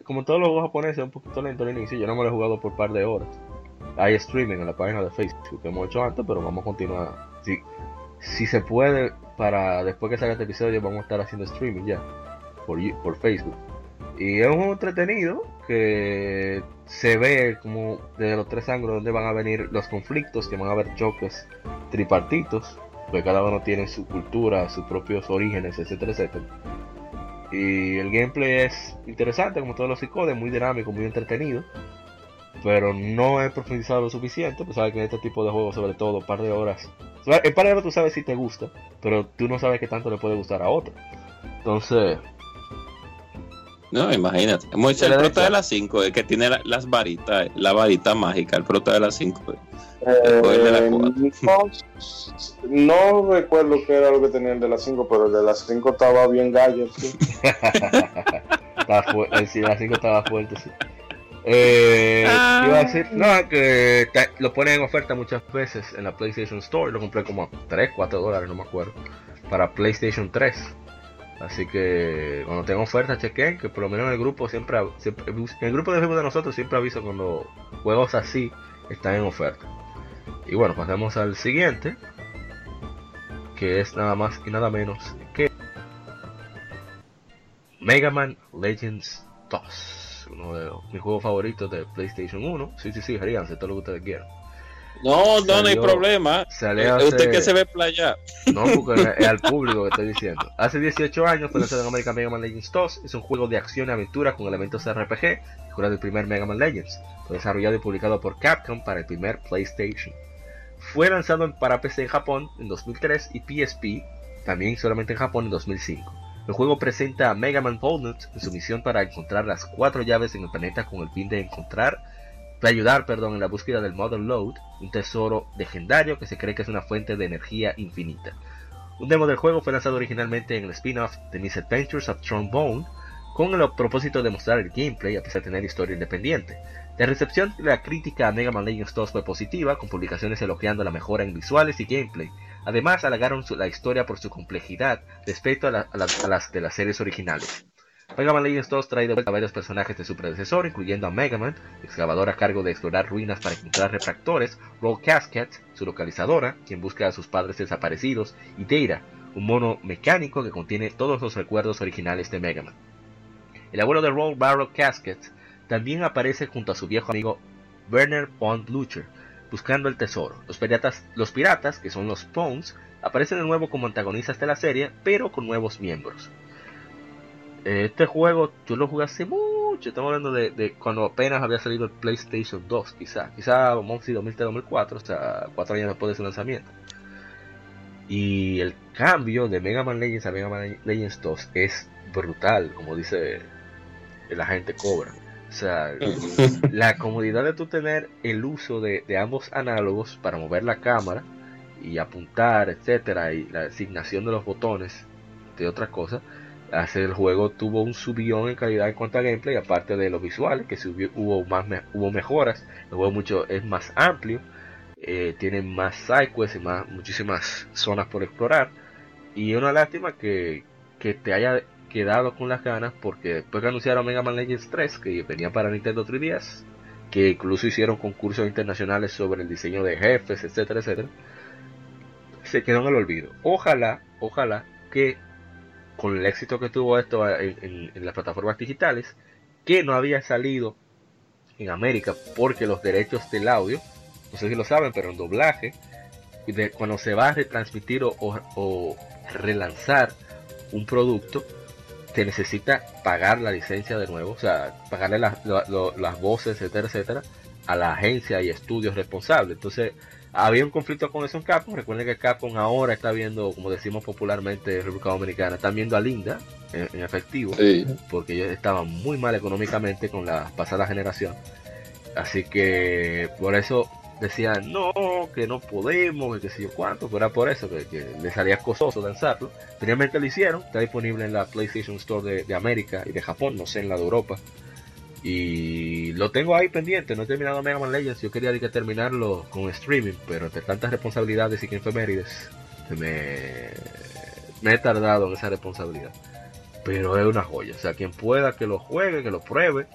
como todos los juegos japoneses, un poquito lento al inicio, yo no me lo he jugado por un par de horas. Hay streaming en la página de Facebook que hemos hecho antes, pero vamos a continuar. Si, si se puede, para después que salga este episodio, vamos a estar haciendo streaming ya por, por Facebook. Y es un juego entretenido que se ve como desde los tres ángulos donde van a venir los conflictos, que van a haber choques tripartitos, porque cada uno tiene su cultura, sus propios orígenes, etcétera, etcétera. Y el gameplay es interesante, como todos los psicodes, muy dinámico, muy entretenido. Pero no he profundizado lo suficiente, pues sabes que en este tipo de juegos, sobre todo, un par de horas. En par de horas tú sabes si te gusta, pero tú no sabes qué tanto le puede gustar a otro. Entonces, no, imagínate. el prota de las 5 es que tiene las varitas, la varita mágica, el prota de las 5. Eh, no, recuerdo qué era lo que tenía el de las 5, pero el de las 5 estaba bien gallo. Sí, sí la 5 estaba fuerte, sí. Eh, ah. Iba a decir, no, que lo ponen en oferta muchas veces en la PlayStation Store. Lo compré como a 3, 4 dólares, no me acuerdo. Para PlayStation 3. Así que cuando tenga oferta chequen, que por lo menos en el grupo siempre, en el grupo de Facebook de nosotros siempre aviso cuando juegos así están en oferta. Y bueno, pasemos al siguiente, que es nada más y nada menos que Mega Man Legends 2, uno de mis juegos favoritos de PlayStation 1. Sí, sí, sí, ríanse todo lo que ustedes quieran. No, no, no hay problema. Eh, Usted hace- que se ve playa. No, porque es al público que estoy diciendo. Hace 18 años fue lanzado en American Mega Man Legends 2. Es un juego de acción y aventura con elementos RPG, cura del primer Mega Man Legends. Fue desarrollado y publicado por Capcom para el primer PlayStation. Fue lanzado para PC en Japón en 2003 y PSP, también solamente en Japón en 2005. El juego presenta a Mega Man Volnut en su misión para encontrar las cuatro llaves en el planeta con el fin de encontrar, de ayudar, perdón, en la búsqueda del Mother Load, un tesoro legendario que se cree que es una fuente de energía infinita. Un demo del juego fue lanzado originalmente en el spin-off The Misadventures of Trombone, con el propósito de mostrar el gameplay a pesar de tener historia independiente. La recepción de la crítica a Mega Man Legends 2 fue positiva, con publicaciones elogiando la mejora en visuales y gameplay. Además, halagaron la historia por su complejidad respecto a, a las- a las de las series originales. Mega Man Legends 2 trae de vuelta a varios personajes de su predecesor, incluyendo a Mega Man, excavador a cargo de explorar ruinas para encontrar refractores, Roll Casket, su localizadora, quien busca a sus padres desaparecidos, y Data, un mono mecánico que contiene todos los recuerdos originales de Mega Man. El abuelo de Roll Barrel Casket también aparece junto a su viejo amigo Werner von Blucher, buscando el tesoro. Los piratas, los piratas, que son los Pawns, aparecen de nuevo como antagonistas de la serie, pero con nuevos miembros. Este juego yo lo jugué hace mucho, estamos hablando de, cuando apenas había salido el PlayStation 2, quizá, quizá decir 2003-2004, o sea, cuatro años después de su lanzamiento. Y el cambio de Mega Man Legends a Mega Man Legends 2 es brutal, como dice la gente Cobra. O sea, la comodidad de tú tener el uso de, de ambos análogos para mover la cámara y apuntar, etcétera, y la asignación de los botones, de otra cosa, hace el juego tuvo un subión en calidad en cuanto a gameplay, aparte de los visuales, que subió, hubo más hubo mejoras, el juego mucho es más amplio, eh, tiene más sidequests y más, muchísimas zonas por explorar, y es una lástima que, que te haya quedado con las ganas, porque después que anunciaron Mega Man Legends 3, que venía para Nintendo 3DS, que incluso hicieron concursos internacionales sobre el diseño de jefes, etcétera, etcétera, se quedó en el olvido. Ojalá, ojalá que con el éxito que tuvo esto en, las plataformas digitales, que no había salido en América porque los derechos del audio, no sé si lo saben, pero en doblaje, de, cuando se va a retransmitir o relanzar un producto, se necesita pagar la licencia de nuevo, o sea, pagarle las- lo- lo- las voces, etcétera, etcétera, a la agencia y estudios responsables. Entonces, había un conflicto con eso en Capcom. Recuerden que Capcom ahora está viendo, como decimos popularmente en República Dominicana, están viendo a Linda en, en efectivo, Sí. porque ellos estaban muy mal económicamente con la pasada generación. Así que por eso decían, no, que no podemos, que qué sé yo cuánto, pero era por eso que, que le salía costoso lanzarlo. Finalmente lo hicieron, está disponible en la PlayStation Store de, de América y de Japón, no sé en la de Europa. Y lo tengo ahí pendiente, no he terminado Mega Man Legends, yo quería que terminarlo con streaming, pero entre tantas responsabilidades y que efemérides, me, me he tardado en esa responsabilidad. Pero es una joya, o sea, quien pueda que lo juegue, que lo pruebe.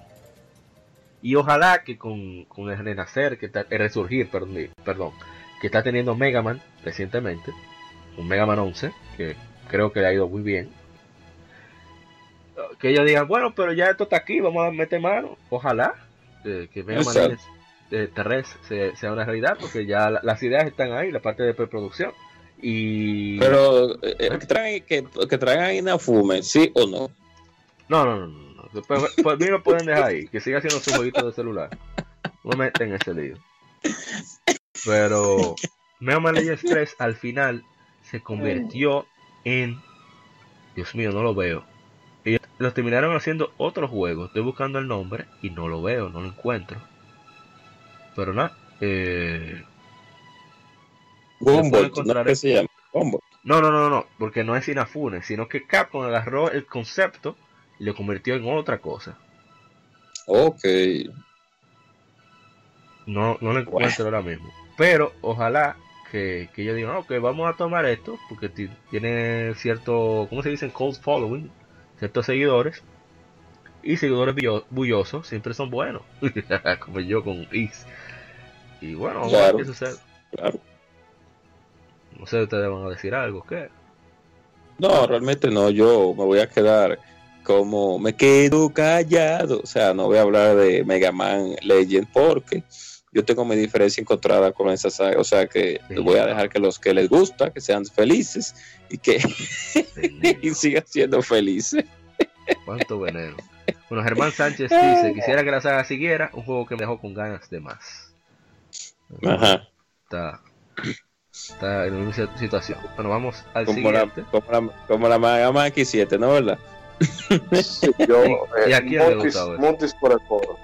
Y ojalá que con, con el renacer, que está, el resurgir, perdón, perdón, que está teniendo Mega Man recientemente, un Mega Man 11, que creo que le ha ido muy bien, que ellos digan, bueno, pero ya esto está aquí, vamos a meter mano. Ojalá eh, que Mega Man Exacto. Legends, eh, 3 se- sea una realidad, porque ya la- las ideas están ahí, la parte de preproducción. Y. Pero eh, eh, que traigan, que, que traigan Inafume, ¿sí o no? No, no, no, Después, pues mí lo pueden dejar ahí, que siga haciendo su jueguito de celular. No me meten en ese lío. Pero Mega Man Legends 3 al final se convirtió en. Dios mío, no lo veo. Ellos los terminaron haciendo otro juego. Estoy buscando el nombre y no lo veo, no lo encuentro. Pero nada, eh, Gumball, encontrar ¿no? ¿Qué eso. se llama? Gumball. No, no, no, no, porque no es Inafune, sino que Capcom agarró el concepto lo convirtió en otra cosa. Ok. No, no lo encuentro ahora mismo. Pero ojalá que, que ellos digan, ok, vamos a tomar esto, porque ti- tiene cierto, ¿cómo se dicen? Cold following, ciertos seguidores. Y seguidores bullo- bullosos siempre son buenos, como yo con Is. Y bueno, vamos a ver qué sucede. Claro. No sé, ustedes van a decir algo, ¿qué? No, realmente no. Yo me voy a quedar como me quedo callado. O sea, no voy a hablar de Mega Man Legend porque yo tengo mi diferencia encontrada con esa saga. O sea que voy a dejar que los que les gusta, que sean felices y que y sigan siendo felices. Cuánto veneno. Bueno, Germán Sánchez dice, quisiera que la saga siguiera, un juego que me dejó con ganas de más. Ajá. Está, está en la misma situación. Bueno, vamos al como siguiente. La, como la, como la Mega X7, ¿no? ¿Verdad? Sí, yo, ¿Y eh, a quién le Montis- gustaba eso? Montis por el foro.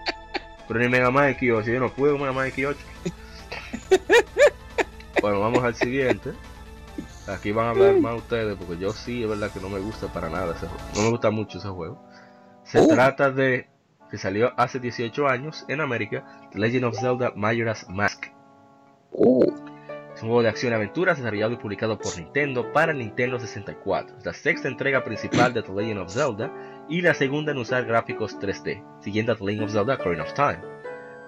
Pero ni Mega Man X8, yo no puedo Mega Man X8. bueno, vamos al siguiente. Aquí van a hablar más ustedes, porque yo sí, es verdad que no me gusta para nada ese juego. No me gusta mucho ese juego. Se Oh. trata de que salió hace 18 años en América, The Legend of Zelda Majora's Mask. Uh, Es un juego de acción y aventuras desarrollado y publicado por Nintendo para Nintendo 64. Es la sexta entrega principal de The Legend of Zelda y la segunda en usar gráficos 3D, siguiendo a The Legend of Zelda Ocarina of Time.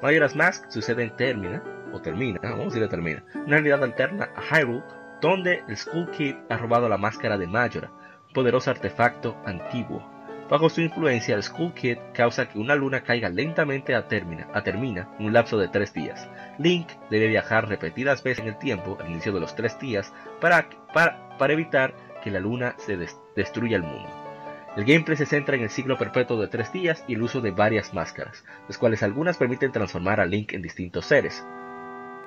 Majora's Mask sucede en Termina, o Termina, vamos a decirle Termina, una realidad alterna a Hyrule, donde el Skull Kid ha robado la máscara de Majora, un poderoso artefacto antiguo. Bajo su influencia, el Skull Kid causa que una luna caiga lentamente a Termina, a Termina en un lapso de tres días. Link debe viajar repetidas veces en el tiempo al inicio de los tres días para, para, para evitar que la luna se des- destruya el mundo. El gameplay se centra en el ciclo perpetuo de tres días y el uso de varias máscaras, las cuales algunas permiten transformar a Link en distintos seres.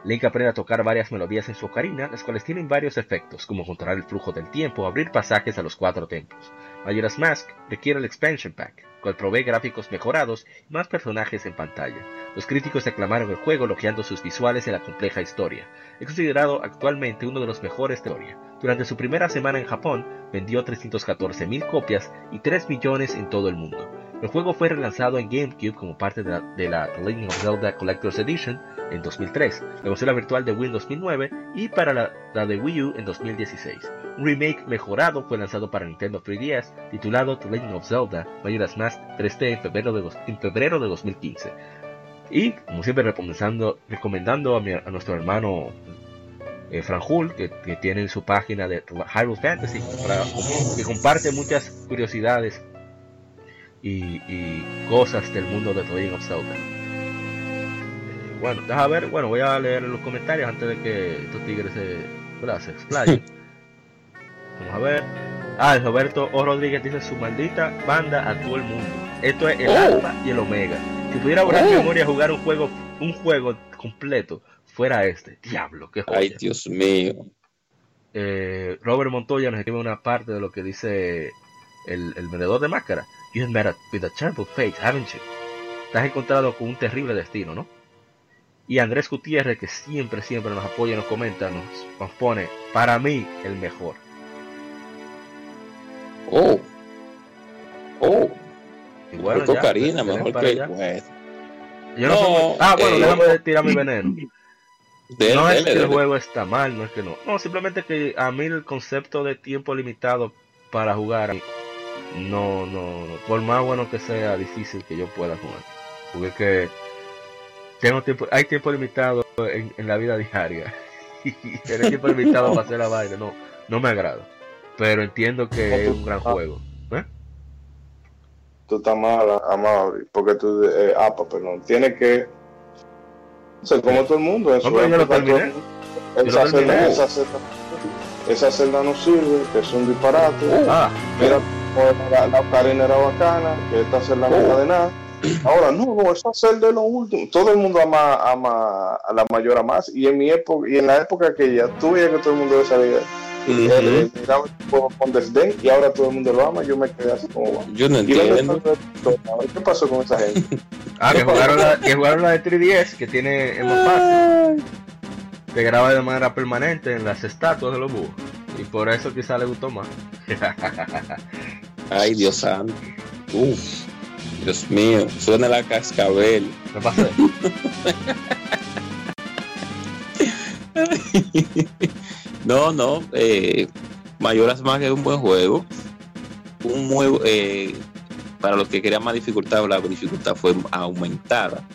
Link aprende a tocar varias melodías en su ocarina, las cuales tienen varios efectos, como controlar el flujo del tiempo o abrir pasajes a los cuatro templos. Majora's Mask requiere el Expansion Pack, cual provee gráficos mejorados y más personajes en pantalla. Los críticos aclamaron el juego elogiando sus visuales y la compleja historia. Es considerado actualmente uno de los mejores de historia. Durante su primera semana en Japón, vendió 314.000 copias y 3 millones en todo el mundo. El juego fue relanzado en GameCube como parte de la, de la The Legend of Zelda Collector's Edition en 2003, la consola virtual de Wii en 2009 y para la, la de Wii U en 2016. Un remake mejorado fue lanzado para Nintendo 3DS titulado The Legend of Zelda Majora's Mask 3D en febrero de, en febrero de 2015. Y, como siempre, recomendando, recomendando a, mi- a nuestro hermano eh, Franjul, que, que tiene su página de Hyrule Fantasy, para- que comparte muchas curiosidades y, y cosas del mundo de The Legend of Zelda. Eh, bueno, deja ver, bueno, voy a leer los comentarios antes de que estos tigres se, ¿verdad? se explayen. Vamos a ver. Ah, el Roberto O. Rodríguez dice su maldita banda a todo el mundo. Esto es el Oh. alfa y el omega. Si pudiera borrar Oh. memoria jugar un juego, un juego completo, fuera este. Diablo, qué joya. ay, Dios mío. Eh, Robert Montoya nos escribe una parte de lo que dice el, el vendedor de máscara. You have met a, with a terrible fate, haven't you? Te has encontrado con un terrible destino, ¿no? Y Andrés Gutiérrez, que siempre, siempre nos apoya nos comenta, nos, nos pone, para mí, el mejor. Oh. Oh. Y bueno, ya, Karina, mejor que. Bueno, Yo no, No, soy- Ah, bueno, eh, déjame tirar mi veneno. dele, no es dele, que el juego está mal, no es que no. No, simplemente que a mí el concepto de tiempo limitado para jugar, no, no, por más bueno que sea, difícil que yo pueda jugar. Porque es que tengo tiempo, hay tiempo limitado en, en la vida diaria. Y tener tiempo limitado para hacer la vaina, no, no me agrada. Pero entiendo que es un gran juego. ¿eh? Tú estás mal, amable, porque tú, eh, apa, perdón, tienes que ser como todo el mundo. No, pero yo lo terminé. Esa celda, esa celda, esa celda no sirve, es un disparate. Ah, Mira, la, la ocarina era bacana, que esta celda no era de nada. Ahora, no, no, esa celda es lo último. Todo el mundo ama, ama a la mayor a más. Y en mi época, y en la época que ya tú veías que todo el mundo de salida, Ujú. él miraba el juego con desdén y ahora todo el mundo lo ama. Yo me quedé así como, "Wow". Yo no Y entiendo. ¿Qué pasó con esa gente? ah que, jugaron la, que jugaron la de 3DS, que tiene es más fácil. te graba de manera permanente en las estatuas de los búhos. Y por eso quizá le gustó más. Ay, Dios santo. Uf. Dios mío. Suena la cascabel. Me pasé. No, no. Eh, Mayoras más que un buen juego. Un juego eh, para los que querían más dificultad, la dificultad fue aumentada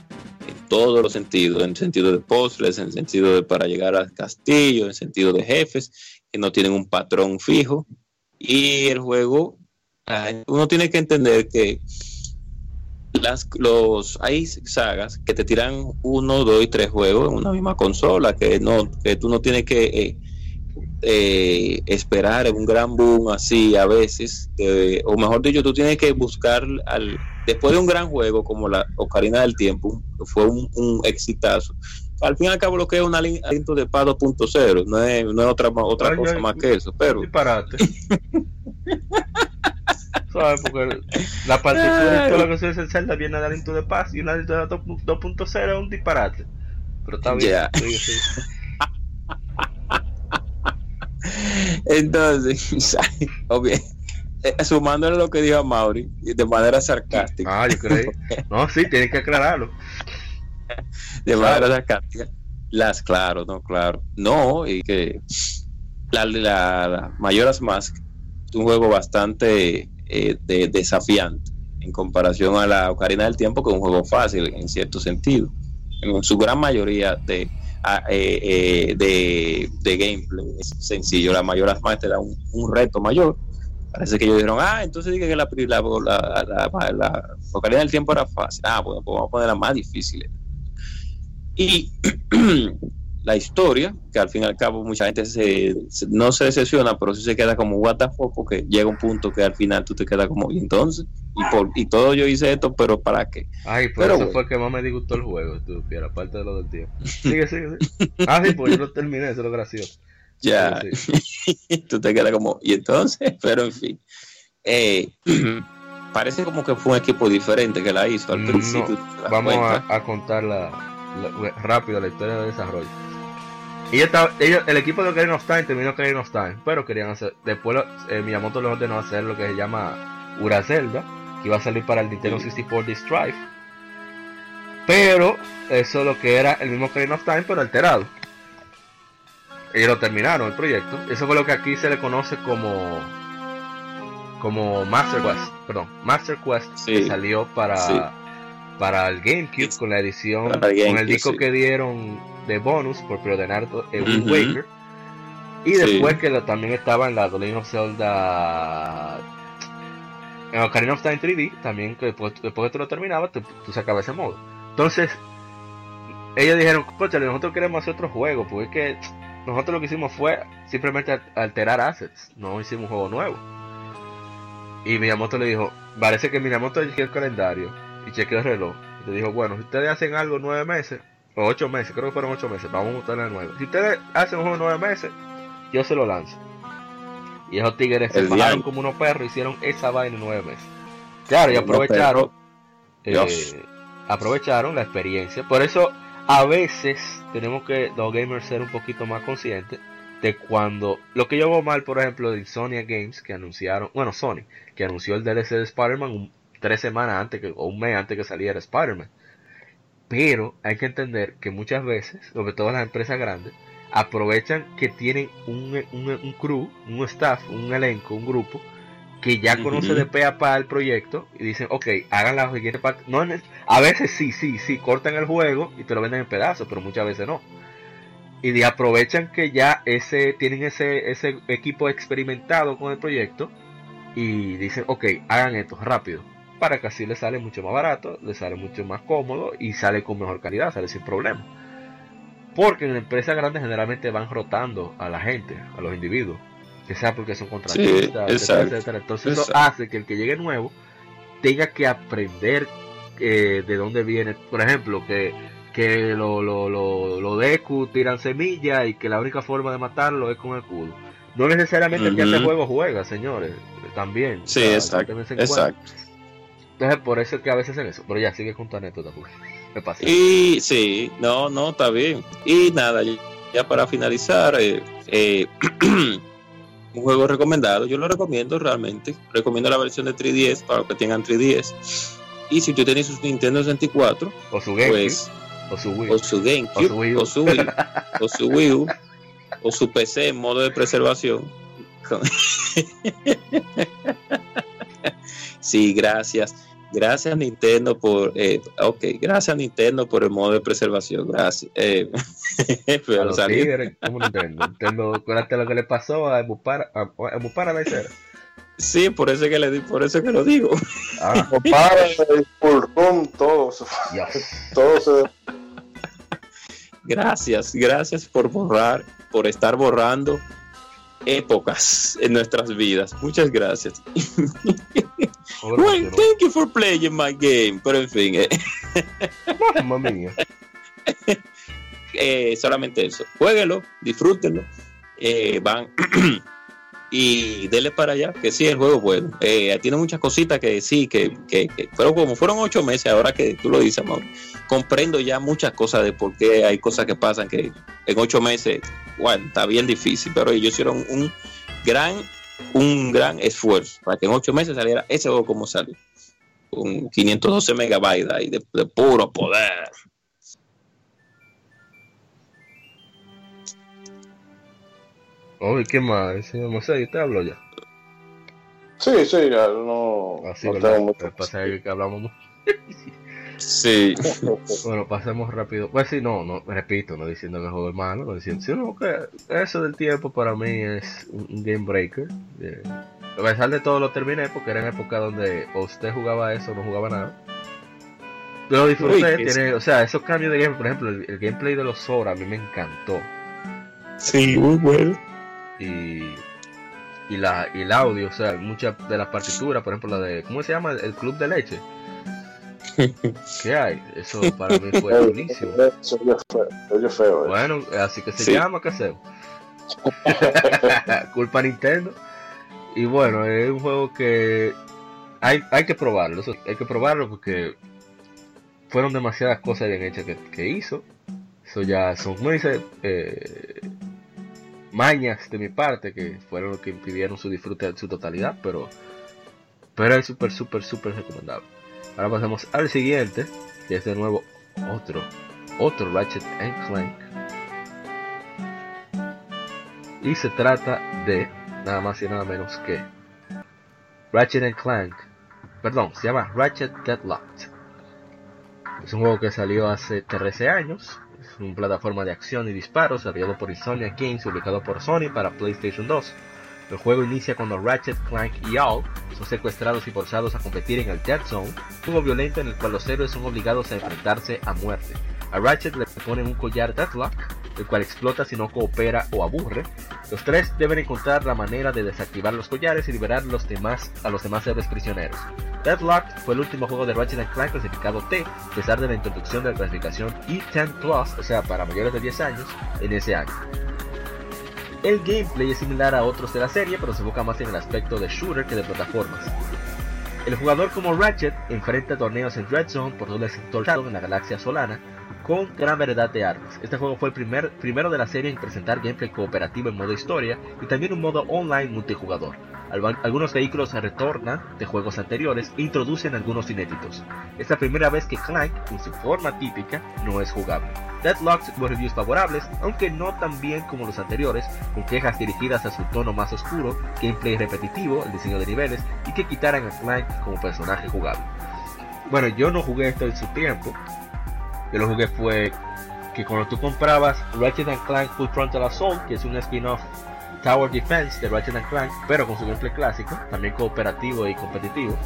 en todos los sentidos, en sentido de puzzles, en sentido de para llegar al castillo, en sentido de jefes que no tienen un patrón fijo. Y el juego, uno tiene que entender que las, los hay sagas que te tiran uno, dos y tres juegos en una misma consola, que no, que tú no tienes que eh, eh, esperar un gran boom así a veces, o mejor dicho, tú tienes que buscar al, después de un gran juego como la Ocarina del Tiempo, fue un, un exitazo. Al fin y al cabo lo que es un aliento de paz 2.0, no es, no es otra, otra cosa más que eso, pero... Disparate. ¿Sabes? Porque la partitura lo que se dice en Zelda viene de aliento de paz y un aliento de 2.0 es un disparate. Pero está bien. Sí. Entonces, obvio, eh, sumándole lo que dijo Mauri de manera sarcástica, Ah, yo creí. No, sí, tienes que aclararlo. de manera sarcástica, las claro, no, claro, no, y que la, la, la Majora's Mask es un juego bastante eh, de- desafiante en comparación a la Ocarina del Tiempo, que es un juego fácil en cierto sentido, en su gran mayoría de, a- eh, eh, de, de gameplay es sencillo, la Majora's Mask te da un, un reto mayor. Parece que ellos dijeron, ah, entonces dije que la, la, la, la, la Ocarina del Tiempo era fácil. Ah, bueno, pues vamos a ponerla más difícil. Y la historia, que al fin y al cabo mucha gente se, se- no se decepciona, pero sí se queda como what the fuck, porque llega un punto que al final tú te quedas como, y entonces, y, por, y todo yo hice esto, pero ¿para qué? Ay, pero, Pero eso bueno. fue el que más me disgustó el juego, tú, aparte de lo del tiempo. Sigue, sigue, sigue. Ah, sí, pues yo lo terminé, eso es lo gracioso. Ya, tú te quedas como, y entonces, pero en fin. Eh, parece como que fue un equipo diferente que la hizo al No, principio. ¿te das Vamos a, a contar la- rápido la historia de desarrollo. Y estaba, ellos, el equipo de Ocarina of Time terminó Ocarina of Time, pero querían hacer, después lo- eh, Miyamoto les ordenó hacer lo que se llama Ura Zelda, que iba a salir para el Nintendo Sí. 64 Disk Drive. Pero eso lo que era el mismo Ocarina of Time, pero alterado. Ellos lo terminaron el proyecto. Eso fue lo que aquí se le conoce como como Master Quest, perdón, Master Quest Sí. que salió para Sí. Para el GameCube con la edición con el disco sí. que dieron de bonus por preordenar el Wind Ujú. Waker y Sí. después que lo- también estaba en la The Legend of Zelda en Ocarina of Time 3D también que después, después que tú lo terminabas tú, tú sacabas ese modo entonces ellos dijeron coche nosotros queremos hacer otro juego porque es que nosotros lo que hicimos fue simplemente al- alterar assets no hicimos un juego nuevo y Miyamoto le dijo parece que Miyamoto chequeó el calendario y chequeó el reloj. Y le dijo bueno si ustedes hacen algo nueve meses o ocho meses creo que fueron ocho meses vamos a gustarle a nueve si ustedes hacen un juego nueve meses yo se lo lanzo y esos tigres se El diablo. como unos perros hicieron esa vaina en nueve meses. Claro y aprovecharon. eh, aprovecharon la experiencia. Por eso a veces tenemos que los gamers ser un poquito más conscientes de cuando lo que yo veo mal, por ejemplo, de Sony Games que anunciaron, bueno, Sony, que anunció el DLC de Spider-Man un- tres semanas antes que, o un mes antes que saliera Spider-Man. Pero hay que entender que muchas veces, sobre todo las empresas grandes, aprovechan que tienen un, un, un crew, un staff, un elenco, un grupo que ya conoce de pe a pa el proyecto y dicen, ok, hagan la siguiente parte. No, a veces sí, sí, sí, cortan el juego y te lo venden en pedazos, pero muchas veces no. Y de aprovechan que ya ese tienen ese, ese equipo experimentado con el proyecto y dicen, ok, hagan esto rápido. Para que así les sale mucho más barato, les sale mucho más cómodo y sale con mejor calidad, sale sin problema. Porque en empresas grandes generalmente van rotando a la gente, a los individuos. Que sea porque son contratistas, etcétera, exacto. etcétera. Entonces eso Exacto. hace que el que llegue nuevo tenga que aprender eh, de dónde viene. Por ejemplo, que, que lo, lo, lo, lo tiran semillas y que la única forma de matarlo es con el culo. No necesariamente el que hace juego juega, señores. También. Sí, O sea, exacto. Exacto. Entonces, por eso es que a veces hacen eso. Pero ya, sigue con tu anécdota, porque me pasa. Y sí, no, no, está bien. Y nada, ya, para finalizar, eh, eh, un juego recomendado, yo lo recomiendo realmente. Recomiendo la versión de 3DS para los que tengan 3DS. Y si tú tienes su Nintendo 64, O su GameCube, pues, o su Wii. o su GameCube, O su Wii o su Wii, o su Wii U, o su PC en modo de preservación. Sí, gracias. Gracias Nintendo por, eh, ok, gracias Nintendo por el modo de preservación, gracias. Eh, a pero los salió- tigres, ¿cómo Nintendo? Nintendo, lo que le pasó a Emupara, a, a. Sí, por eso que le di, por eso que lo digo. Ah. Para el pulmón, todo, se- todo se Gracias, gracias por borrar, por estar borrando épocas en nuestras vidas. Muchas gracias. Well, thank you for playing my game. Pero en fin, eh, Mamma mía. eh, solamente eso. Jueguenlo, disfrútenlo. eh, van y denle para allá, que sí, el juego es bueno. Eh, tiene muchas cositas que sí, que, que, que- pero como fueron ocho meses, ahora que tú lo dices, Mauro, comprendo ya muchas cosas de por qué hay cosas que pasan que en ocho meses, bueno, está bien difícil, pero ellos hicieron un gran, un gran esfuerzo para que en ocho meses saliera ese juego como salió. Con 512 megabytes ahí de, de puro poder. Oye, ¿qué más? Señor Mosé, te hablo ya. Sí, sí, ya no, Así, no ¿verdad? tengo mucho. Pasa que hablamos mucho. Sí. Bueno, pasemos rápido. Pues sí, no, no, repito, no diciendo que el juego es malo, no diciendo, sino que eso del tiempo para mí es un, game breaker. Eh, a pesar de todo lo terminé porque era en época donde o usted jugaba eso o no jugaba nada. Lo disfruté, Uy, tiene, o sea, esos cambios de gameplay, por ejemplo, el, el gameplay de los Sora a mí me encantó. Sí, muy bueno. Y, y, la, y el audio, o sea, muchas de las partituras, por ejemplo, la de, ¿cómo se llama? El Club de Leche. ¿Qué hay? Eso para mí fue buenísimo. Se oye feo, eh. Bueno, así que se Sí. llama, ¿qué hacemos? Culpa Nintendo. Y bueno, es un juego que hay, hay que probarlo, eso, hay que probarlo porque fueron demasiadas cosas bien hechas que, que hizo. Eso ya son, como dice, eh, mañas de mi parte que fueron los que impidieron su disfrute en su totalidad, pero, pero es súper, súper, súper recomendable. Ahora pasamos al siguiente, que es de nuevo otro, otro Ratchet and Clank. Y se trata de nada más y nada menos que Ratchet and Clank. Perdón, se llama Ratchet Deadlocked. Es un juego que salió hace 13 años. Es una plataforma de acción y disparos desarrollado por Insomnia Games y ubicado por Sony para PlayStation 2. El juego inicia cuando Ratchet, Clank y All son secuestrados y forzados a competir en el Dead Zone, juego violento en el cual los héroes son obligados a enfrentarse a muerte. A Ratchet le ponen un collar Deathlock, el cual explota si no coopera o aburre. Los tres deben encontrar la manera de desactivar los collares y liberar a los demás héroes prisioneros. Deadlock fue el último juego de Ratchet Clank clasificado T, a pesar de la introducción de la clasificación E10 Plus, o sea, para mayores de 10 años, en ese año. El gameplay es similar a otros de la serie, pero se enfoca más en el aspecto de shooter que de plataformas. El jugador como Ratchet enfrenta torneos en Red Zone por todo el sector en la galaxia Solana, con gran variedad de armas. Este juego fue el primer, primero de la serie en presentar gameplay cooperativo en modo historia y también un modo online multijugador. Al- Algunos vehículos retornan de juegos anteriores e introducen algunos inéditos. Es la primera vez que Clank, en su forma típica, no es jugable. Deadlocked tuvo reviews favorables, aunque no tan bien como los anteriores, con quejas dirigidas a su tono más oscuro, gameplay repetitivo, el diseño de niveles y que quitaran a Clank como personaje jugable. Bueno, yo no jugué esto en su tiempo. Yo lo jugué fue que cuando tú comprabas Ratchet Clank Full Frontal Assault, que es un spin-off Tower Defense de Ratchet Clank, pero con su gameplay clásico, también cooperativo y competitivo,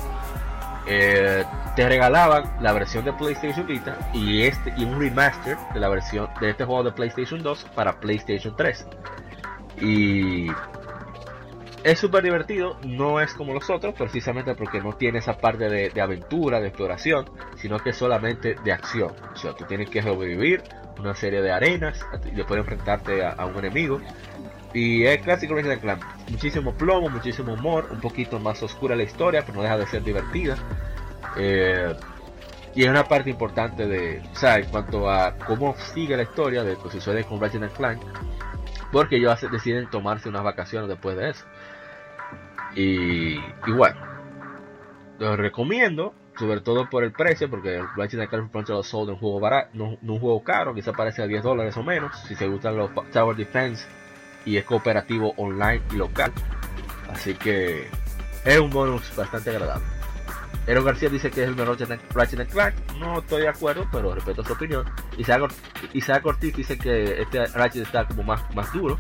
eh, te regalaban la versión de PlayStation Vita y este y un remaster de la versión de este juego de PlayStation 2 para PlayStation 3. Y es súper divertido, no es como los otros, precisamente porque no tiene esa parte de, aventura, de exploración, sino que es solamente de acción. O sea, tú tienes que sobrevivir una serie de arenas y después enfrentarte a, un enemigo. Y es clásico Resident Clan. Muchísimo plomo, muchísimo humor, un poquito más oscura la historia, pero no deja de ser divertida. Eh, y es una parte importante de, o sea, en cuanto a cómo sigue la historia de lo que sucede con Ratchet Clank, porque ellos deciden tomarse unas vacaciones después de eso. Y, y bueno, lo recomiendo, sobre todo por el precio, porque el Ratchet Clank Frontier Assault es un juego barato, no, un juego caro, quizá parece a 10 dólares o menos, si se gustan los Tower Defense y es cooperativo online y local. Así que es un bonus bastante agradable. Ero García dice que es el mejor Ratchet Clank. No estoy de acuerdo, pero respeto su opinión. Isaac Ortiz dice que este Ratchet está como más, más duro.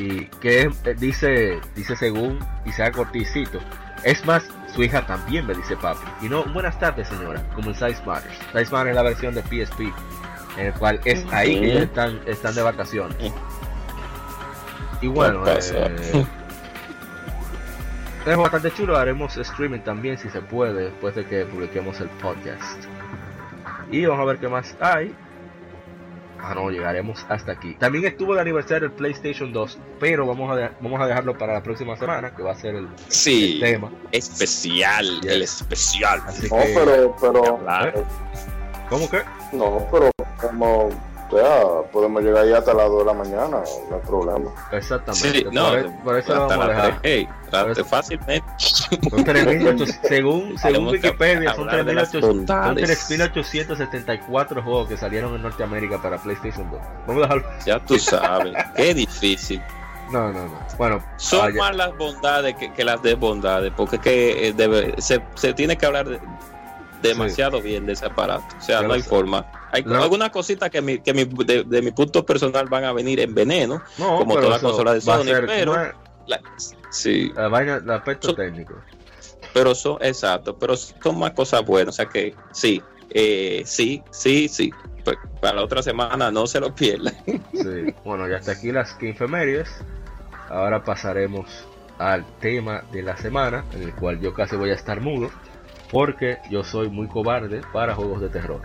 Y que eh, dice, dice según Isaac Ortizito, es más, su hija también me dice papi. Y no, buenas tardes señora, como en Size Matters. Size Matters es la versión de PSP, en el cual es ahí que ellos están, están de vacaciones. Y bueno, eh, es bastante chulo, haremos streaming también si se puede, después de que publiquemos el podcast. Y vamos a ver qué más hay. Ah, no, llegaremos hasta aquí. También estuvo de aniversario el PlayStation 2, pero vamos a, vamos a dejarlo para la próxima semana, que va a ser el, Sí, el tema. especial, el especial. Así No, que, pero, pero, Claro. ¿Cómo que? no, pero como, o sea, podemos llegar ahí hasta las 2 de la mañana, no hay problema. Exactamente. Sí, no, por, por eso lo vamos a las dejar. tres. Ey, trate eso- fácilmente. Son 3.800, según, según Wikipedia, son hablar de las 3.800 son bondades. 3.874 juegos que salieron en Norteamérica para PlayStation 2. Vamos a dejarlo. Ya tú sabes, qué difícil. No, no, no. Bueno, Son vaya. más las bondades que, que las desbondades, porque es que eh, debe- se, se tiene que hablar de- demasiado bien de ese aparato. O sea, Yo no hay sé. forma. Hay No. algunas cositas que, mi, que mi- de, de mi punto personal van a venir en veneno. no, como toda eso consola de Sony, ser- pero- La- sí, la vaina, el aspecto So- técnico. pero son, exacto, pero son más cosas buenas. O sea que sí, eh, sí, sí, sí. Pues, para la otra semana no se lo pierdan. Sí. Bueno, ya hasta aquí las 15 efemérides. Ahora pasaremos al tema de la semana, en el cual yo casi voy a estar mudo, porque yo soy muy cobarde para juegos de terror.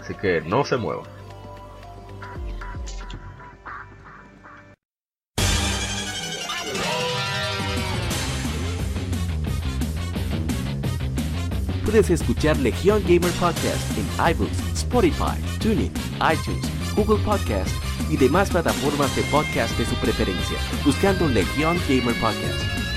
Así que no se muevan. Puedes escuchar Legión Gamer Podcast en iBooks, Spotify, TuneIn, iTunes, Google Podcast y demás plataformas de podcast de su preferencia, buscando Legión Gamer Podcast.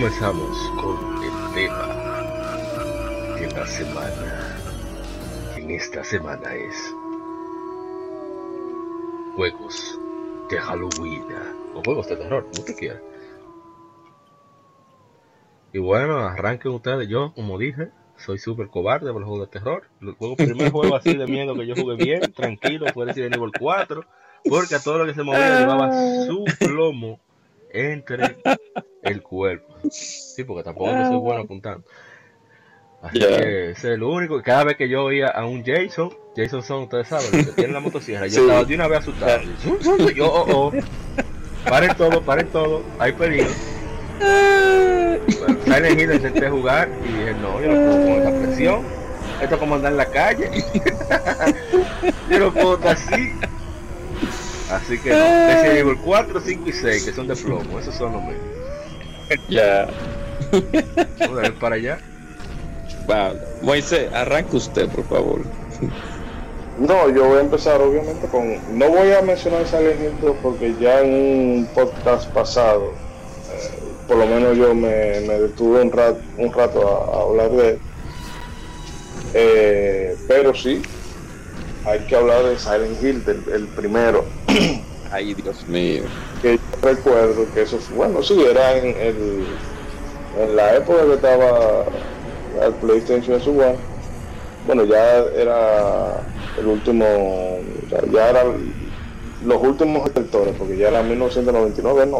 Comenzamos con el tema de la semana. En esta semana es juegos de Halloween o juegos de terror, como usted quiera. Y bueno, arranquen ustedes. Yo, como dije, soy súper cobarde por los juegos de terror. El juego, primer juego así de miedo que yo jugué bien, tranquilo, fue Resident Evil 4. Porque a todo lo que se movía llevaba su plomo entre el cuerpo. Sí, porque tampoco es que soy bueno apuntando. Así que ese es el único. Cada vez que yo oía a un Jason, Jason son, ustedes saben, los que tienen la motosierra, yo Sí. estaba de una vez asustado. Y Yo, oh, oh, paren todo, paren todo, hay peligro. Bueno, Silent Hill intenté jugar y dije, no, yo no puedo con esta presión. Esto es como andar en la calle. yo no puedo estar así. Así que no, Resident Evil 4, 5 y 6, que son de plomo, esos son los míos. Ya. Vamos a ver para allá. Va, Moisés, arranque usted, por favor. No, yo voy a empezar obviamente con... No voy a mencionar Silent Hill 2 porque ya en un podcast pasado, eh, por lo menos yo me, me detuve un rato, un rato a, a hablar de él. Eh, pero sí, hay que hablar de Silent Hill, del el primero. Ay, Dios mío. que yo recuerdo que eso fue, bueno, sí, era en, el, en la época que estaba el PlayStation en su One. bueno, ya era el último, ya eran los últimos sectores, porque ya era 1999, no,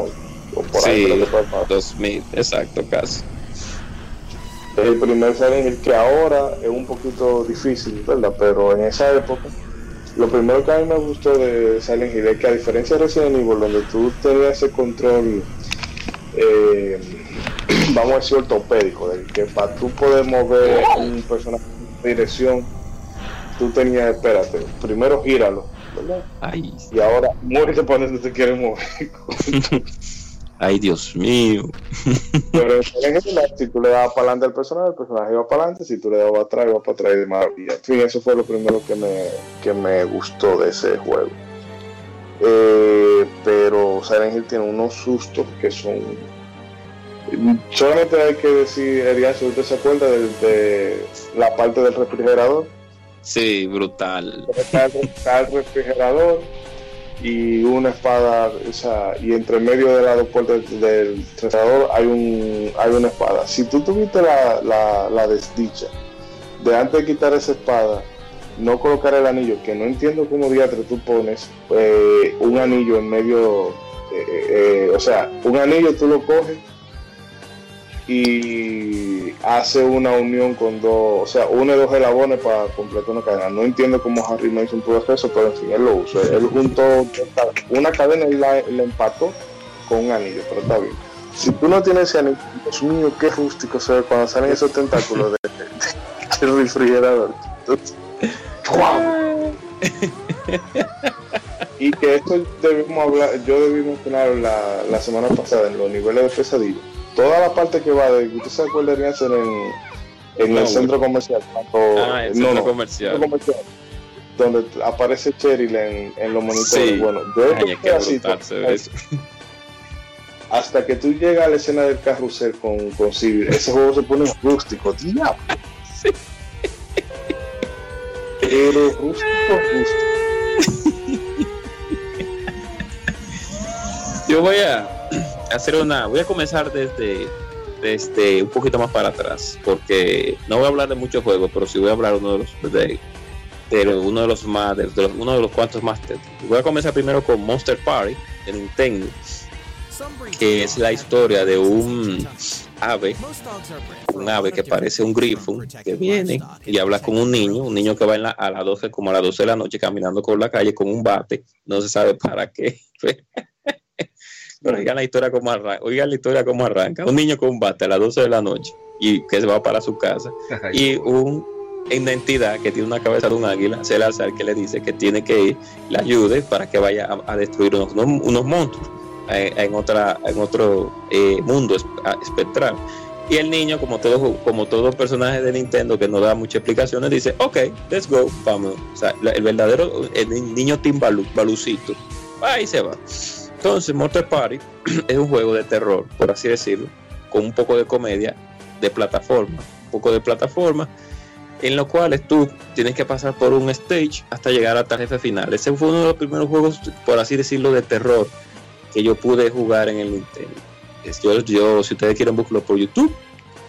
o por sí, ahí, 2000, exacto, casi. El primer Silent Hill que ahora es un poquito difícil, ¿verdad? Pero en esa época, lo primero que a mí me gustó de Silent Hill es que a diferencia de Resident Evil, donde tú tenías ese control, eh, vamos a decir ortopédico, de que para tú poder mover un personaje en dirección, tú tenías, espérate, primero gíralo, ¿verdad? Ay. Y ahora muévete para donde te quieres mover. Ay, Dios mío. Pero en general, si tú le dabas para adelante al personaje, el personaje iba para adelante, si tú le dabas para atrás, iba para atrás de maravilla. En fin, eso fue lo primero que me, que me gustó de ese juego. Eh, pero Silent Hill tiene unos sustos que son. Solamente hay que decir, Elian, si usted se acuerda de, la parte del refrigerador. Sí, brutal. Está el refrigerador y una espada, y entre medio de las dos puertas del trazador hay un hay una espada. Si tú tuviste la, la, desdicha de antes de quitar esa espada, no colocar el anillo, que no entiendo cómo diatre tú pones eh, un anillo en medio, eh, eh, o sea, un anillo tú lo coges y hace una unión con dos, o sea, une dos elabones para completar una cadena. No entiendo cómo Harry Mason pudo hacer eso, pero en fin, él lo usó. Él juntó una cadena y la, empató con un anillo, pero está bien. Si tú no tienes ese anillo, Dios mío, qué rústico se ve cuando salen esos tentáculos de, del refrigerador. y que esto debimos hablar, yo debí mencionar la, la semana pasada en los niveles de pesadilla toda la parte que va de usted se acuerda de en, en el centro comercial ah, el centro comercial. donde aparece Cheryl en, en los monitores bueno de eso. hasta que tú llegas a la escena del carrusel con, con Civil, ese juego se pone rústico, diablo. Sí. Pero rústico, rústico. Yo voy a hacer una, voy a comenzar desde, desde un poquito más para atrás, porque no voy a hablar de muchos juegos, pero sí voy a hablar uno de los de, uno de los más, de, uno de los cuantos más Voy a comenzar primero con Monster Party de Nintendo, que es la historia de un ave, un ave que parece un grifo, que viene y habla con un niño, un niño que va a las 12, como a las 12 de la noche caminando por la calle con un bate, no se sabe para qué. Pero oigan la historia como arranca, oigan la historia como arranca. Un niño combate a las 12 de la noche y que se va para su casa. y un una entidad que tiene una cabeza de un águila, se le alza que le dice que tiene que ir, le ayude para que vaya a, destruir unos, unos, monstruos en, otra, en otro eh, mundo espectral. Y el niño, como todo, como todo personaje de Nintendo que no da muchas explicaciones, dice, ok, let's go, vamos. O sea, el verdadero el niño Timbalú, Balucito, ahí se va. Entonces, Mortal Party es un juego de terror, por así decirlo, con un poco de comedia, de plataforma, un poco de plataforma, en lo cual tú tienes que pasar por un stage hasta llegar hasta el jefe final. Ese fue uno de los primeros juegos, por así decirlo, de terror que yo pude jugar en el Nintendo. Yo, si ustedes quieren buscarlo por YouTube,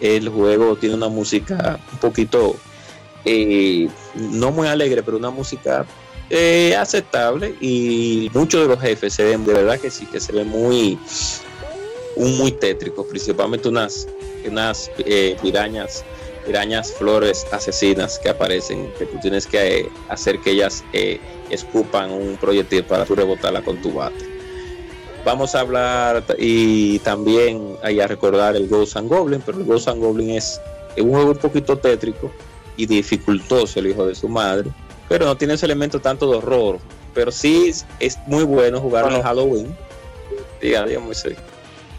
el juego tiene una música un poquito, eh, no muy alegre, pero una música eh, aceptable y muchos de los jefes se ven, de verdad que sí, que se ven muy, muy tétricos, principalmente unas, unas eh, pirañas, flores asesinas que aparecen, que tú tienes que eh, hacer que ellas eh, escupan un proyectil para tú rebotarla con tu bate. Vamos a hablar y también ahí a recordar el Ghost and Goblin, pero el Ghost and Goblin es un juego un poquito tétrico y dificultoso, el hijo de su madre pero no tiene ese elemento tanto de horror. Pero sí es muy bueno jugar en Halloween. Diga, digamos,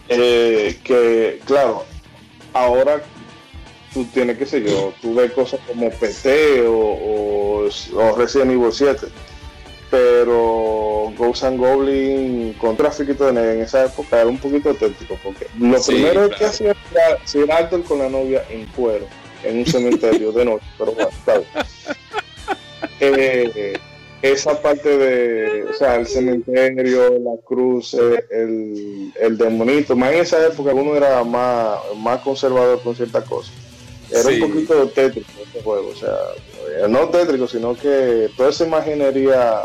eh, que, claro, ahora tú tienes, que sé yo, tú ves cosas como PT o, o, Resident Evil 7, pero Ghost and Goblin con de en esa época era un poquito técnico, porque lo primero que hacía era ser alto con la novia en cuero, en un cementerio de noche, pero bueno, claro. Eh, esa parte de, o sea, el cementerio, la cruz, el, el demonito, más en esa época uno era más, más conservador con ciertas cosas. era un poquito tétrico este juego, o sea, eh, no tétrico, sino que toda esa imaginería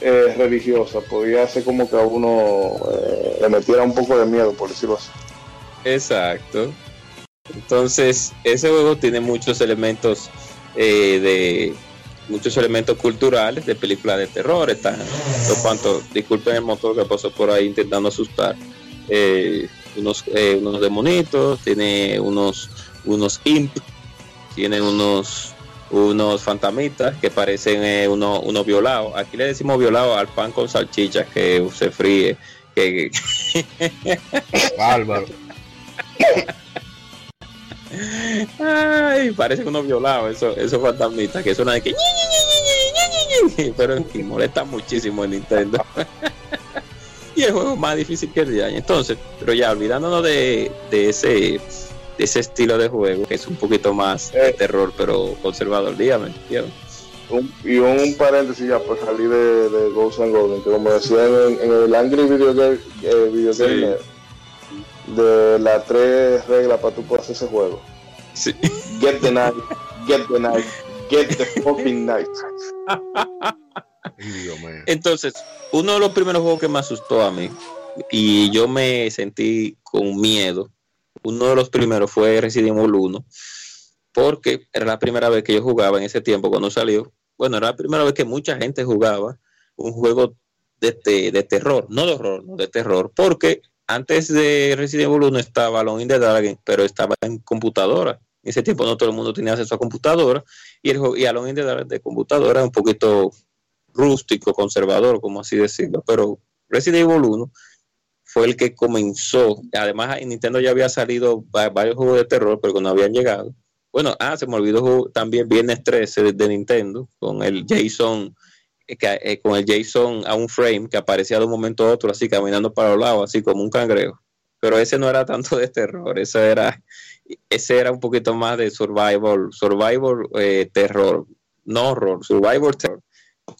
eh, religiosa podía hacer como que a uno eh, le metiera un poco de miedo, por decirlo así. Exacto. Entonces, ese juego tiene muchos elementos de muchos elementos culturales de películas de terror. Están los cuantos, disculpen el motor que pasó por ahí intentando asustar. unos, unos demonitos, tiene unos unos imp, tienen unos unos fantamitas que parecen eh, unos uno violados. Aquí le decimos violado al pan con salchichas que se fríe. Que... Bárbaro. Ay, parecen unos violados esos, esos fantasmitas que suenan de que pero que molesta muchísimo en Nintendo. y el juego más difícil que el de año. Entonces, pero ya olvidándonos de, de ese ese estilo de juego, que es un poquito más de eh. terror, pero conservador. Dígame, y un paréntesis ya por salir de, de Ghost and Golden, que como decía en, el Angry Video Game, eh, video game de las tres reglas para tú poder hacer ese juego. Get the knife, get the knife, get the fucking knife. Entonces, uno de los primeros juegos que me asustó a mí y yo me sentí con miedo uno de los primeros fue Resident Evil 1, porque era la primera vez que yo jugaba en ese tiempo cuando salió. Bueno, era la primera vez que mucha gente jugaba un juego de, de terror, no de horror, no de terror, porque antes de Resident Evil 1 estaba Alone in the Dark, pero estaba en computadora. En ese tiempo no todo el mundo tenía acceso a computadora y, el, y Alone in the Dark de computadora un poquito rústico, conservador, como así decirlo, pero Resident Evil 1 fue el que comenzó. Además, en Nintendo ya había salido varios juegos de terror, pero cuando habían llegado. Bueno, ah, se me olvidó también Viernes 13 de Nintendo, con el Jason, eh, eh, con el Jason a un frame que aparecía de un momento a otro, así caminando para los lados, así como un cangrejo. Pero ese no era tanto de terror, ese era, ese era un poquito más de survival, survival eh, terror, no horror, survival terror.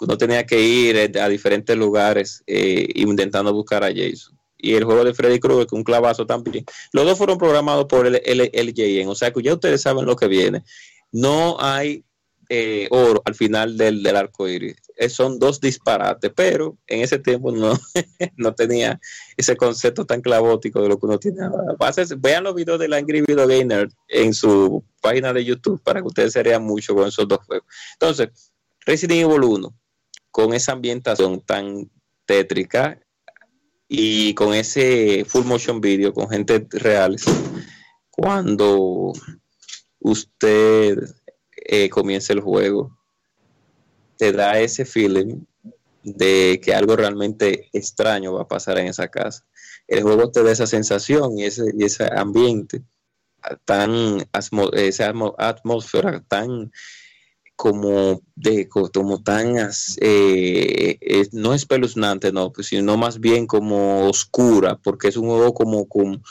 Uno tenía que ir a diferentes lugares intentando buscar a Jason y el juego de Freddy Krueger, que un clavazo también. Los dos fueron programados por el, el, o sea que ya ustedes saben lo que viene. No hay eh, oro al final del, del arco iris. Eh, son dos disparates, pero en ese tiempo no, no tenía ese concepto tan clavótico de lo que uno tiene ahora. Vean los videos de la Angry Video Gamer en su página de YouTube para que ustedes se rean mucho con esos dos juegos. Entonces, Resident Evil 1, con esa ambientación tan tétrica, y con ese full motion video con gente real, cuando usted eh, comienza el juego, te da ese feeling de que algo realmente extraño va a pasar en esa casa. El juego te da esa sensación y ese, y ese ambiente tan, esa atmósfera tan como de como tan eh, eh, no espeluznante no pues, sino más bien como oscura porque es un juego como con,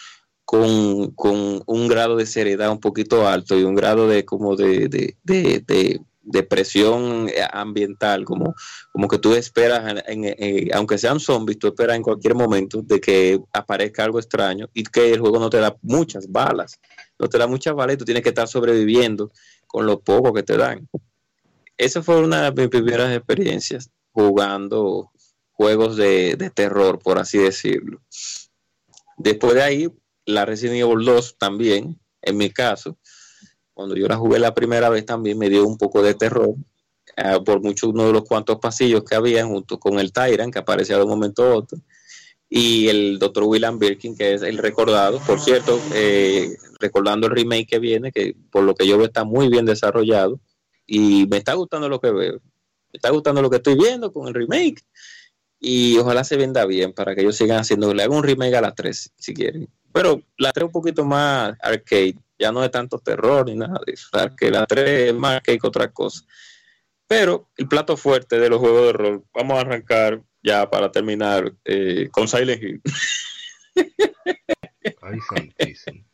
con, con, un grado de seriedad un poquito alto y un grado de como de, de, de, de presión ambiental como, como que tú esperas aunque sean zombies tú esperas en cualquier momento de que aparezca algo extraño y que el juego no te da muchas balas no te da muchas balas y tú tienes que estar sobreviviendo con lo poco que te dan esa fue una de mis primeras experiencias jugando juegos de, terror, por así decirlo. Después de ahí, la Resident Evil 2 también, en mi caso, cuando yo la jugué la primera vez también me dio un poco de terror, eh, por mucho uno de los cuantos pasillos que había junto con el Tyrant, que aparecía de un momento a otro, y el Dr. William Birkin, que es el recordado, por cierto, eh, recordando el remake que viene, que por lo que yo veo está muy bien desarrollado, y me está gustando lo que veo. Me está gustando lo que estoy viendo con el remake. Y ojalá se venda bien para que ellos sigan haciendo. Le hago un remake a la 3 si quieren. Pero la 3 un poquito más arcade. Ya no es tanto terror ni nada de eso. Que la 3 es más arcade que otra cosa. Pero el plato fuerte de los juegos de rol. Vamos a arrancar ya para terminar eh, con Silent Hill. Ay, santísimo.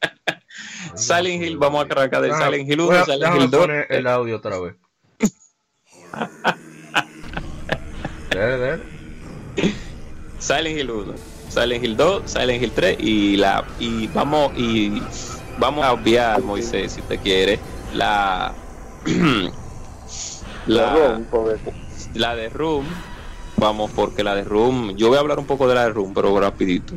Silent Hill, vamos a arrancar del ah, Silent Hill 1, Silent Hill 2. el audio otra vez. Silent Hill 1, Silent Hill 2, Silent Hill 3 y la y vamos y vamos a obviar, Moisés, si te quiere, la. la, la de Room. Vamos, porque la de Room. Yo voy a hablar un poco de la de Room, pero rapidito.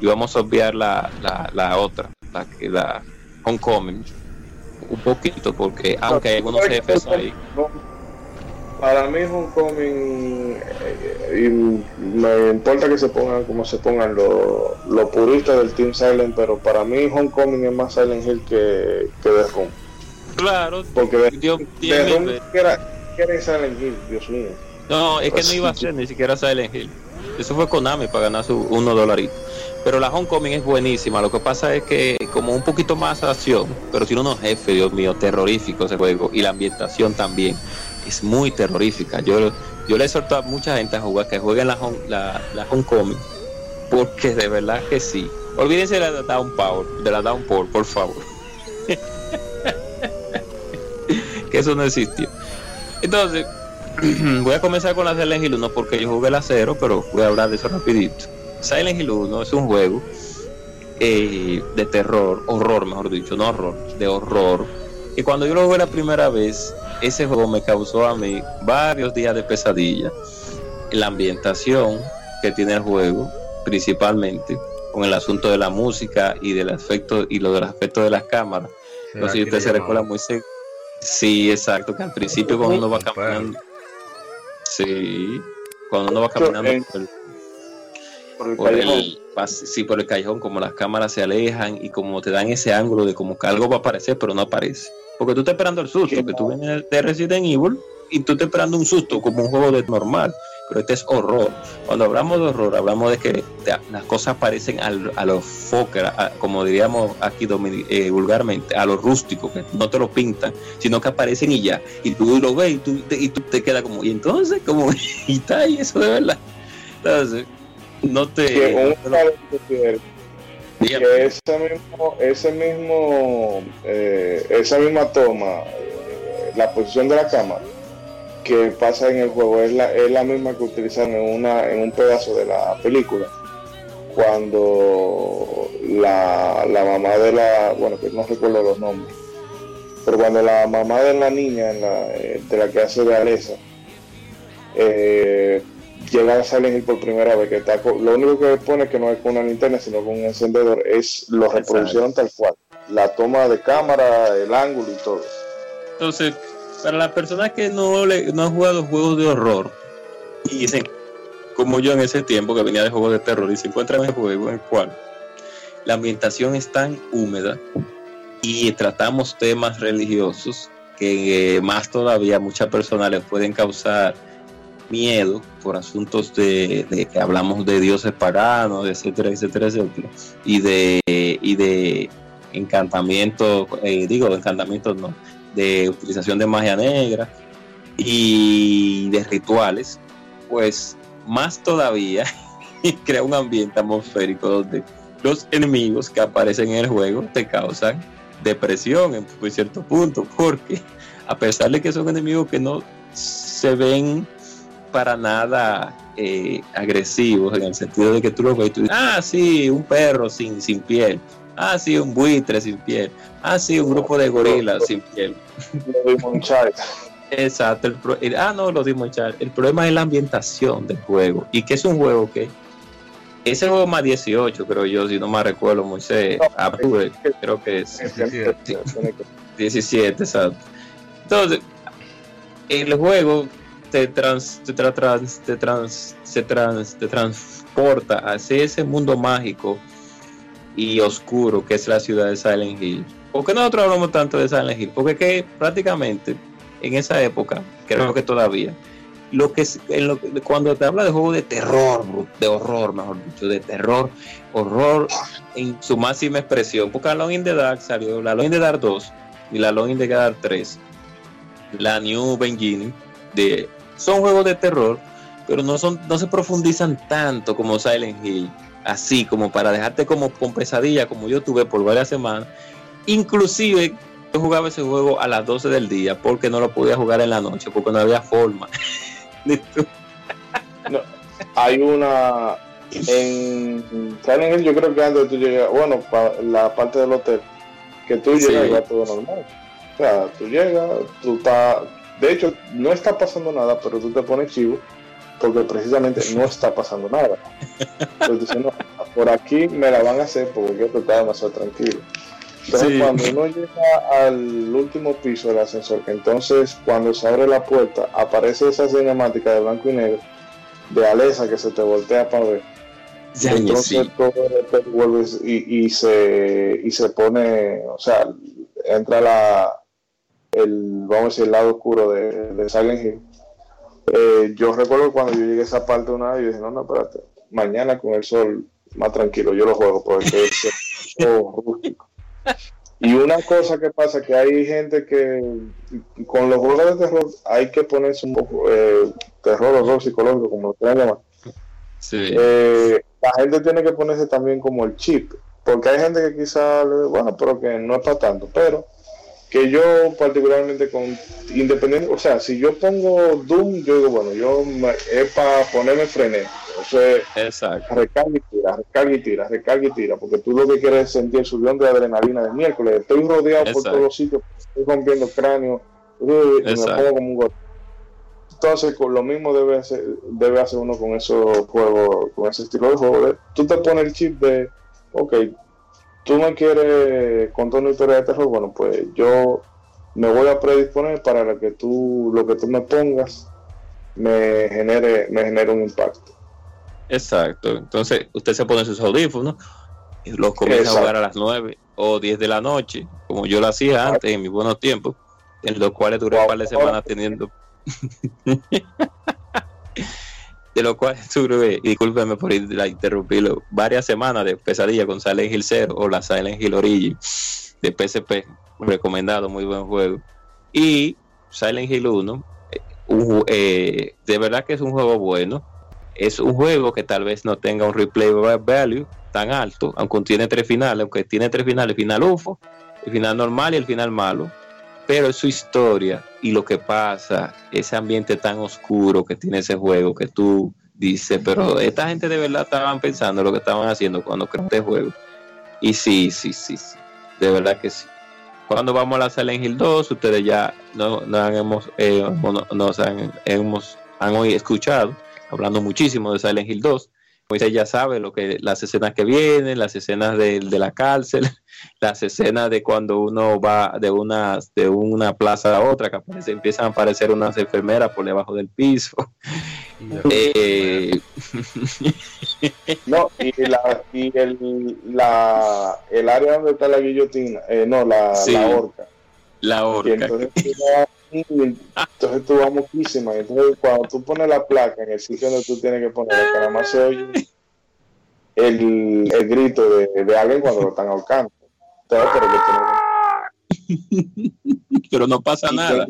Y vamos a obviar la, la, la otra, la que la Homecoming. Un poquito, porque aunque hay algunos jefes ahí para mí Homecoming eh, y me importa que se pongan como se pongan los puristas del Team Silent pero para mí Homecoming es más Silent Hill que, que The Room. Claro porque de, Dios, The Room era, era Silent Hill Dios mío. No es que no iba a ser ni siquiera Silent Hill. Eso fue Konami para ganar su uno dolarito. Pero la Homecoming es buenísima. Lo que pasa es que como un poquito más acción, pero tiene unos jefes, Dios mío, terroríficos ese juego y la ambientación también es muy terrorífica. Yo, yo le exhorto a mucha gente a jugar que jueguen la, la, la porque de verdad que sí. Olvídense de la Downpower, de la Downpour, por favor. que eso no existió. Entonces, voy a comenzar con la Silent Hill 1 porque yo jugué la 0, pero voy a hablar de eso rapidito. Silent Hill 1 es un juego eh, de terror, horror mejor dicho, no horror, de horror. Y cuando yo lo jugué la primera vez, ese juego me causó a mí varios días de pesadilla. La ambientación que tiene el juego, principalmente, con el asunto de la música y del efecto y lo del aspecto de las cámaras. No sé si usted se recuerda muy Sí, exacto, que al principio cuando uno va caminando. Sí, cuando uno va caminando por el, por el, sí, por el callejón, como las cámaras se alejan y como te dan ese ángulo de como que algo va a aparecer, pero no aparece. Porque tú estás esperando el susto, que tú vienes de Resident Evil y tú estás esperando un susto como un juego de normal, pero este es horror. Cuando hablamos de horror, hablamos de que las cosas parecen a los fokker, como diríamos aquí eh, vulgarmente, a los rústicos, que no te lo pintan, sino que aparecen y ya. Y tú lo ves y tú, te, y tú te quedas como, y entonces, como, y está ahí eso de verdad. Entonces, no te que ese mismo, mismo eh, esa misma toma, eh, la posición de la cámara que pasa en el juego es la, es la misma que utilizan en, una, en un pedazo de la película. Cuando la, la mamá de la, bueno, que no recuerdo los nombres, pero cuando la mamá de la niña, eh, de la que hace de Alesa, eh, llega a Silent Hill por primera vez, que está lo único que pone que no es con una linterna, sino con un encendedor, es lo reproducción tal cual. La toma de cámara, el ángulo y todo. Entonces, para las personas que no, le, no han jugado juegos de horror, y dicen, como yo en ese tiempo que venía de juegos de terror, y se encuentran en el juego en el cual la ambientación es tan húmeda y tratamos temas religiosos que eh, más todavía muchas personas les pueden causar miedo por asuntos de, que hablamos de dioses paganos, etcétera, etcétera, etcétera, y de, y de encantamiento, eh, digo, encantamientos no, de utilización de magia negra y de rituales, pues más todavía crea un ambiente atmosférico donde los enemigos que aparecen en el juego te causan depresión en cierto punto, porque a pesar de que son enemigos que no se ven para nada eh, agresivos en el sentido de que tú lo ves y tú dices, ah, sí, un perro sin, sin piel, ah, sí, un buitre sin piel, ah, sí, un grupo de gorilas sin piel. Exacto, el ah, no, lo dimos El problema es la ambientación del juego. Y que es un juego que ese juego más 18, creo yo, si no me recuerdo, Moisés, creo que es 17, 17 exacto. Entonces, el juego te, trans, te, trans, te, trans, se trans, te transporta hacia ese mundo mágico y oscuro que es la ciudad de Silent Hill. ¿Por qué nosotros hablamos tanto de Silent Hill? Porque que prácticamente en esa época, creo que todavía, lo que, en lo, cuando te habla de juego de terror, de horror, mejor dicho, de terror, horror en su máxima expresión, porque Alone in the Dark salió, la Alone in the Dark 2 y la Alone in the Dark 3, la New Beginning de son juegos de terror, pero no, son, no se profundizan tanto como Silent Hill, así como para dejarte como con pesadilla, como yo tuve por varias semanas. Inclusive yo jugaba ese juego a las 12 del día porque no lo podía jugar en la noche, porque no había forma. hay una en Silent Hill yo creo que antes tú llegas, bueno, para la parte del hotel, que tú llegas y va todo normal. O sea, tú llegas, tú estás, de hecho, no está pasando nada, pero tú te pones chivo porque precisamente no está pasando nada. Entonces, no, por aquí me la van a hacer porque yo estoy demasiado tranquilo. Entonces, cuando uno llega al último piso del ascensor, entonces cuando se abre la puerta, aparece esa cinemática de blanco y negro de Alesa que se te voltea para ver. entonces todo y, y, se, y se pone, o sea, entra la, el, vamos a decir, el lado oscuro de, de Silent Hill. Eh, yo recuerdo cuando yo llegué a esa parte una vez, yo dije, no, no, espérate, mañana con el sol más tranquilo, yo lo juego porque es rústico. Y una cosa que pasa que hay gente que con los juegos de terror hay que ponerse un poco eh, terror, horror psicológico, como lo quieran llamar. Eh, la gente tiene que ponerse también como el chip, porque hay gente que quizá, bueno, pero que no es para tanto, pero que yo particularmente con independiente, o sea, si yo pongo Doom, yo digo, bueno, yo es para ponerme frené. Eso es recarga y tira, recarga y tira, recarga y tira, porque tú lo que quieres es sentir el subión de adrenalina de miércoles. Estoy rodeado por todos los sitios, estoy rompiendo cráneo, y me pongo como un gol. Entonces, con lo mismo debe hacer, debe hacer uno con esos juegos, con ese estilo de juego. Tú te pones el chip de, ok, tú me quieres contar una historia de terror, bueno, pues yo me voy a predisponer para que tú, lo que tú me pongas me genere, me genere un impacto. Exacto. Entonces, usted se pone sus audífonos y los comienza a jugar a las 9 o 10 de la noche, como yo lo hacía antes en mis buenos tiempos, en los cuales duré un par de semanas teniendo. de lo cual tuve, discúlpeme por interrumpirlo, varias semanas de pesadilla con Silent Hill 0 o la Silent Hill Origin de PSP, recomendado, muy buen juego. Y Silent Hill 1, eh, eh, de verdad que es un juego bueno. Es un juego que tal vez no tenga un replay value tan alto, aunque tiene tres finales, aunque tiene tres finales, final UFO, el final normal y el final malo pero es su historia y lo que pasa, ese ambiente tan oscuro que tiene ese juego que tú dices, pero esta gente de verdad estaban pensando lo que estaban haciendo cuando creó este juego. Y sí, sí, sí, sí, de verdad que sí. Cuando vamos a la Silent Hill 2, ustedes ya no, no hemos, eh, nos han, hemos, han hoy escuchado hablando muchísimo de Silent Hill 2 pues ella sabe lo que las escenas que vienen, las escenas de, de, la cárcel, las escenas de cuando uno va de una, de una plaza a otra, que aparece, empiezan a aparecer unas enfermeras por debajo del piso. Eh, no, y, la, y el, la, el área donde está la guillotina, eh, no, la, la horca. La horca. entonces tú vas muchísima. Entonces, cuando tú pones la placa en el sitio donde tú tienes que poner que nada más se oye el, el grito de, de, alguien cuando lo están ahorcando. pero, pero no pasa nada.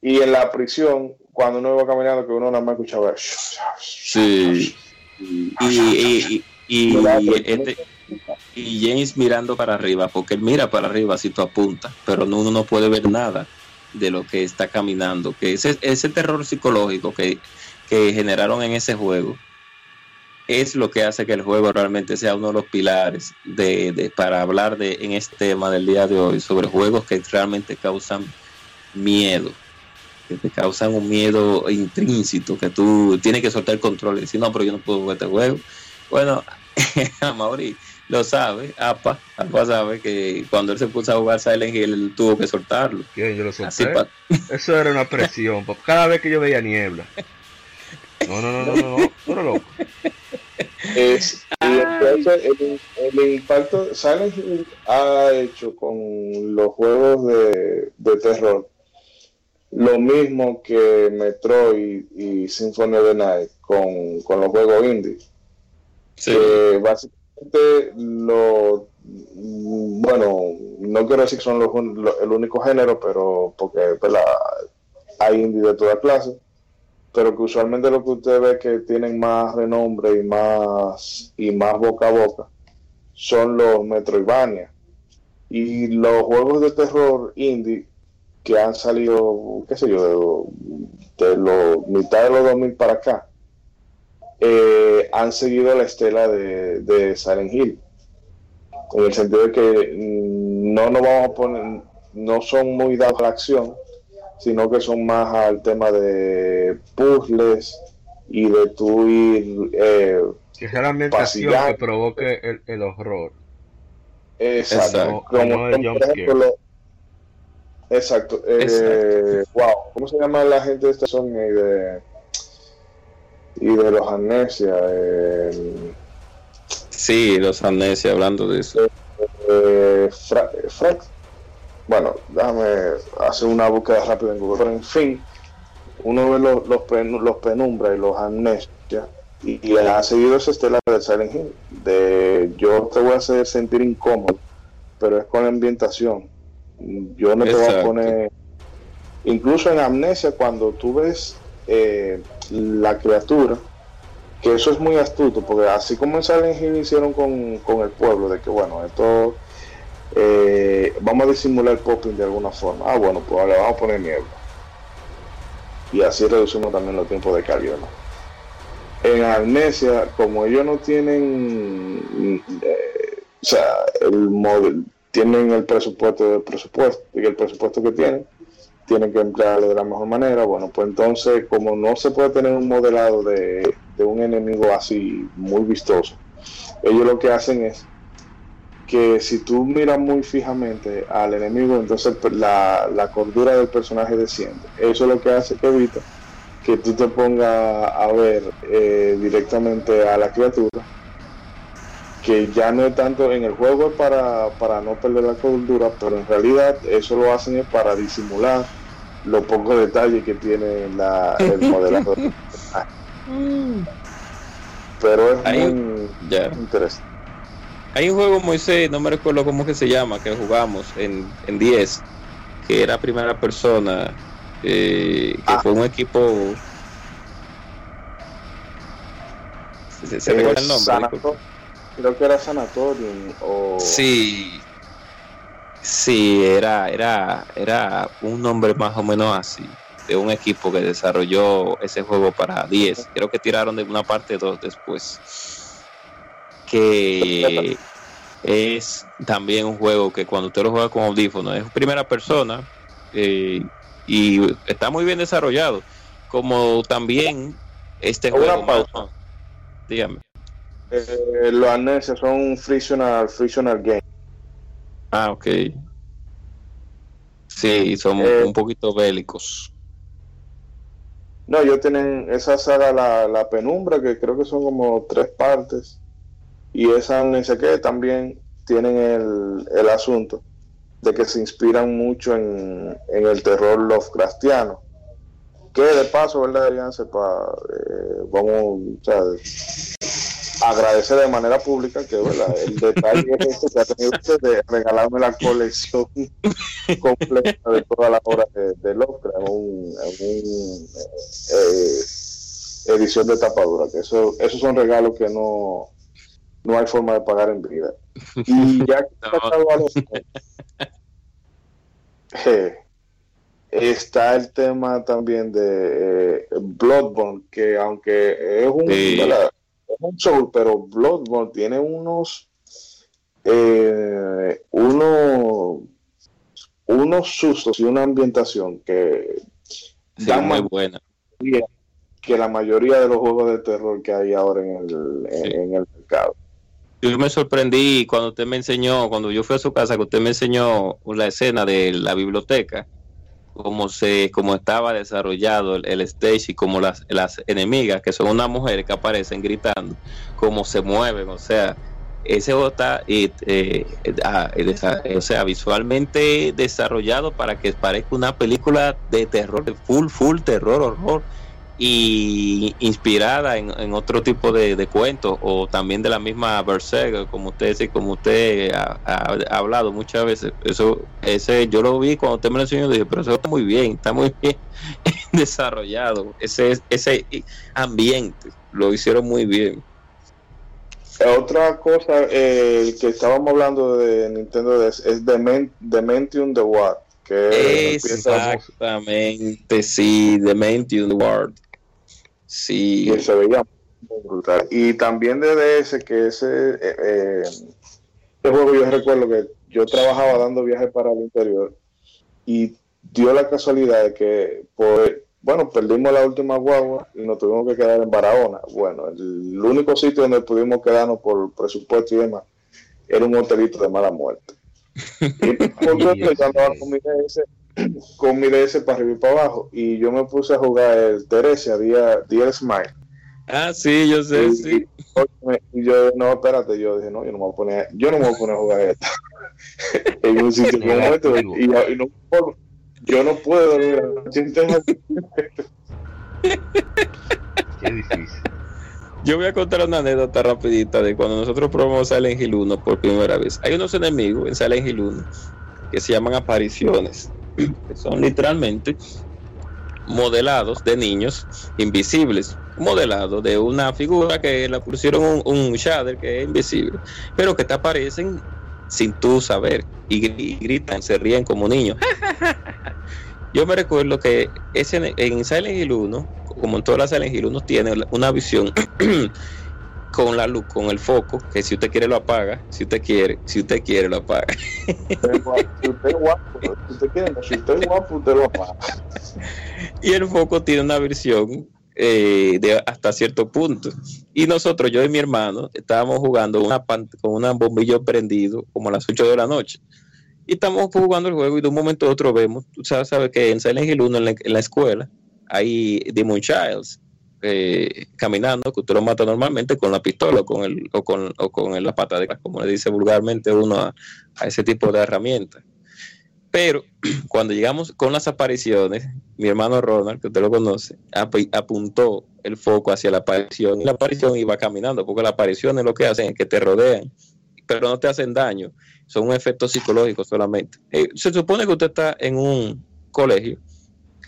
y en la prisión, cuando uno va caminando, que uno nada más escuchaba. Sí. Y, y, y, este, y James mirando para arriba, porque él mira para arriba si tú apuntas, pero uno no puede ver nada de lo que está caminando, que ese, ese terror psicológico que, generaron en ese juego es lo que hace que el juego realmente sea uno de los pilares de, para hablar de en este tema del día de hoy sobre juegos que realmente causan miedo que te causan un miedo intrínseco que tú tienes que soltar el control y no pero yo no puedo jugar este juego bueno Mauri lo sabe, APA, APA sabe que cuando él se puso a jugar Silent Hill, él tuvo que soltarlo. Yo lo solté. Eso era una presión, cada vez que yo veía niebla. No, no, no, no, no, no, no, loco. Es, el, el, impacto Silent Hill ha hecho con los juegos de, de terror lo mismo que Metroid y Symphony of the Night con, con los juegos indie. Sí. básicamente lo bueno, no quiero decir que son el único género, pero porque hay indie de toda clase, pero que usualmente lo que usted ve que tienen más renombre y más y más boca a boca son los Metroidvania. Y los juegos de terror indie que han salido, qué sé yo, de, de los mitad de los 2000 para acá eh, han seguido la estela de, de Silent Hill. en el sentido de que mm, no nos vamos a poner, no son muy dados a la acción, sino que son más al tema de puzzles y de tu ir eh, que sea la ambientación que provoque el, el horror. Exacto. Como, por ejemplo, exacto. Eh, wow. ¿Cómo se llama la gente de esta zona de y de los amnesia? Eh, sí, los amnesia, hablando de eso. Eh, bueno, déjame hacer una búsqueda rápida en Google. Pero en fin, uno ve los, los, los penumbras y los amnesia y, ha seguido ese estelar de Silent Hill. De yo te voy a hacer sentir incómodo, pero es con la ambientación. Yo no te voy a poner. Incluso en Amnesia, cuando tú ves eh, la criatura, que eso es muy astuto, porque así como en Silent Hill hicieron con, el pueblo, de que bueno, esto eh, vamos a disimular el popping de alguna forma. Ah, bueno, pues le vamos a poner niebla. Y así reducimos también los tiempos de carga. En Amnesia, como ellos no tienen, eh, o sea, el móvil, tienen el presupuesto del presupuesto el presupuesto que tienen, tienen que emplearlo de la mejor manera. Bueno, pues entonces, como no se puede tener un modelado de, un enemigo así muy vistoso, ellos lo que hacen es que si tú miras muy fijamente al enemigo, entonces la, la cordura del personaje desciende. Eso es lo que hace que evita que tú te pongas a ver eh, directamente a la criatura, que ya no es tanto en el juego para, para no perder la cordura, pero en realidad eso lo hacen es para disimular los pocos detalles que tiene la, el modelado. pero es muy interesante. Hay un juego, Moisés, no me recuerdo cómo que se llama, que jugamos en, en 10, que era primera persona, eh, que ah. fue un equipo. ¿Se, se recuerda el nombre? Creo que era Sanatorium o. Sí. Sí, era, era, era un nombre más o menos así, de un equipo que desarrolló ese juego para 10. Creo que tiraron de una parte 2 después. Que es también un juego que cuando usted lo juega con audífonos es primera persona. Eh, y está muy bien desarrollado. Como también este juego. dígame. Eh, los arneses son frictional, frictional game. Ah, ok. Sí, son eh, un poquito bélicos. No, ellos tienen esa saga, la, la, penumbra, que creo que son como tres partes. Y esa no sé qué también tienen el, el asunto de que se inspiran mucho en, el terror Lovecraftiano. Que de paso, ¿verdad, deberían sepa, eh, vamos a agradecer de manera pública que ¿verdad? el detalle este que ha tenido usted de regalarme la colección completa de todas las obras de, Lovecraft en un, eh, edición de tapadura, que eso, esos son regalos que no, no hay forma de pagar en vida. Y ya que eh, está el tema también de eh, Bloodborne, que aunque es un, un show, pero Bloodborne tiene unos eh, uno, unos sustos y una ambientación que da muy buena. que la mayoría de los juegos de terror que hay ahora en el, en el mercado. Yo me sorprendí cuando usted me enseñó, cuando yo fui a su casa, que usted me enseñó la escena de la biblioteca, cómo se, cómo estaba desarrollado el, stage y cómo las, las enemigas, que son unas mujeres que aparecen gritando, cómo se mueven, o sea, ese juego está eh, ah, o sea, visualmente desarrollado para que parezca una película de terror, full, full terror, horror y inspirada en, otro tipo de, cuentos o también de la misma Berserk, como usted como usted ha, hablado muchas veces. Eso, ese yo lo vi cuando usted me lo enseñó, dije, pero eso está muy bien, está muy bien desarrollado. Ese, ese ambiente lo hicieron muy bien. Otra cosa eh, que estábamos hablando de Nintendo es, es Dementium the War. Que Exactamente, sí, the War. Sí. se veía muy brutal. Y también de DS, que ese, eh, eh, juego yo recuerdo que yo trabajaba dando viajes para el interior y dio la casualidad de que, por, bueno, perdimos la última guagua y nos tuvimos que quedar en Barahona. Bueno, el, único sitio donde pudimos quedarnos por presupuesto y demás era un hotelito de mala muerte. Con mi DS, para arriba y para abajo y yo me puse a jugar el Teresia, día, día Smile. Ah, sí, yo sé, y, sí. Y, yo, no, espérate, yo dije, no, yo no me voy a poner, yo no me voy a poner a jugar esto en un sitio como este y, y no yo no puedo dormir. Qué difícil. Yo voy a contar una anécdota rapidita de cuando nosotros probamos Silent Hill 1 por primera vez. Hay unos enemigos en Silent Hill 1 que se llaman apariciones, que son literalmente modelados de niños invisibles, modelados de una figura que la pusieron un, un shader que es invisible, pero que te aparecen sin tú saber y, gritan, se ríen como niños. Yo me recuerdo que ese, en Silent Hill 1, como en todas las Silent Hill 1, tiene una visión con la luz, con el foco, que si usted quiere lo apaga, si usted quiere, si usted quiere lo apaga. Si usted es guapo, si usted quiere, si usted es guapo, usted lo apaga. Y el foco tiene una visión eh, de hasta cierto punto. Y nosotros, yo y mi hermano, estábamos jugando una con un bombillo prendido como a las 8 de la noche. Y estamos jugando el juego y de un momento a otro vemos, tú sabes, sabes que en Silent Hill 1 en la, en la escuela hay Demon Childs eh, caminando, que usted lo mata normalmente con la pistola o con, el, o con, o con la pata de como le dice vulgarmente uno a, ese tipo de herramientas. Pero cuando llegamos con las apariciones, mi hermano Ronald, que usted lo conoce, ap apuntó el foco hacia la aparición la aparición iba caminando, porque las apariciones lo que hacen es que te rodean, pero no te hacen daño, son un efecto psicológico solamente. Eh, se supone que usted está en un colegio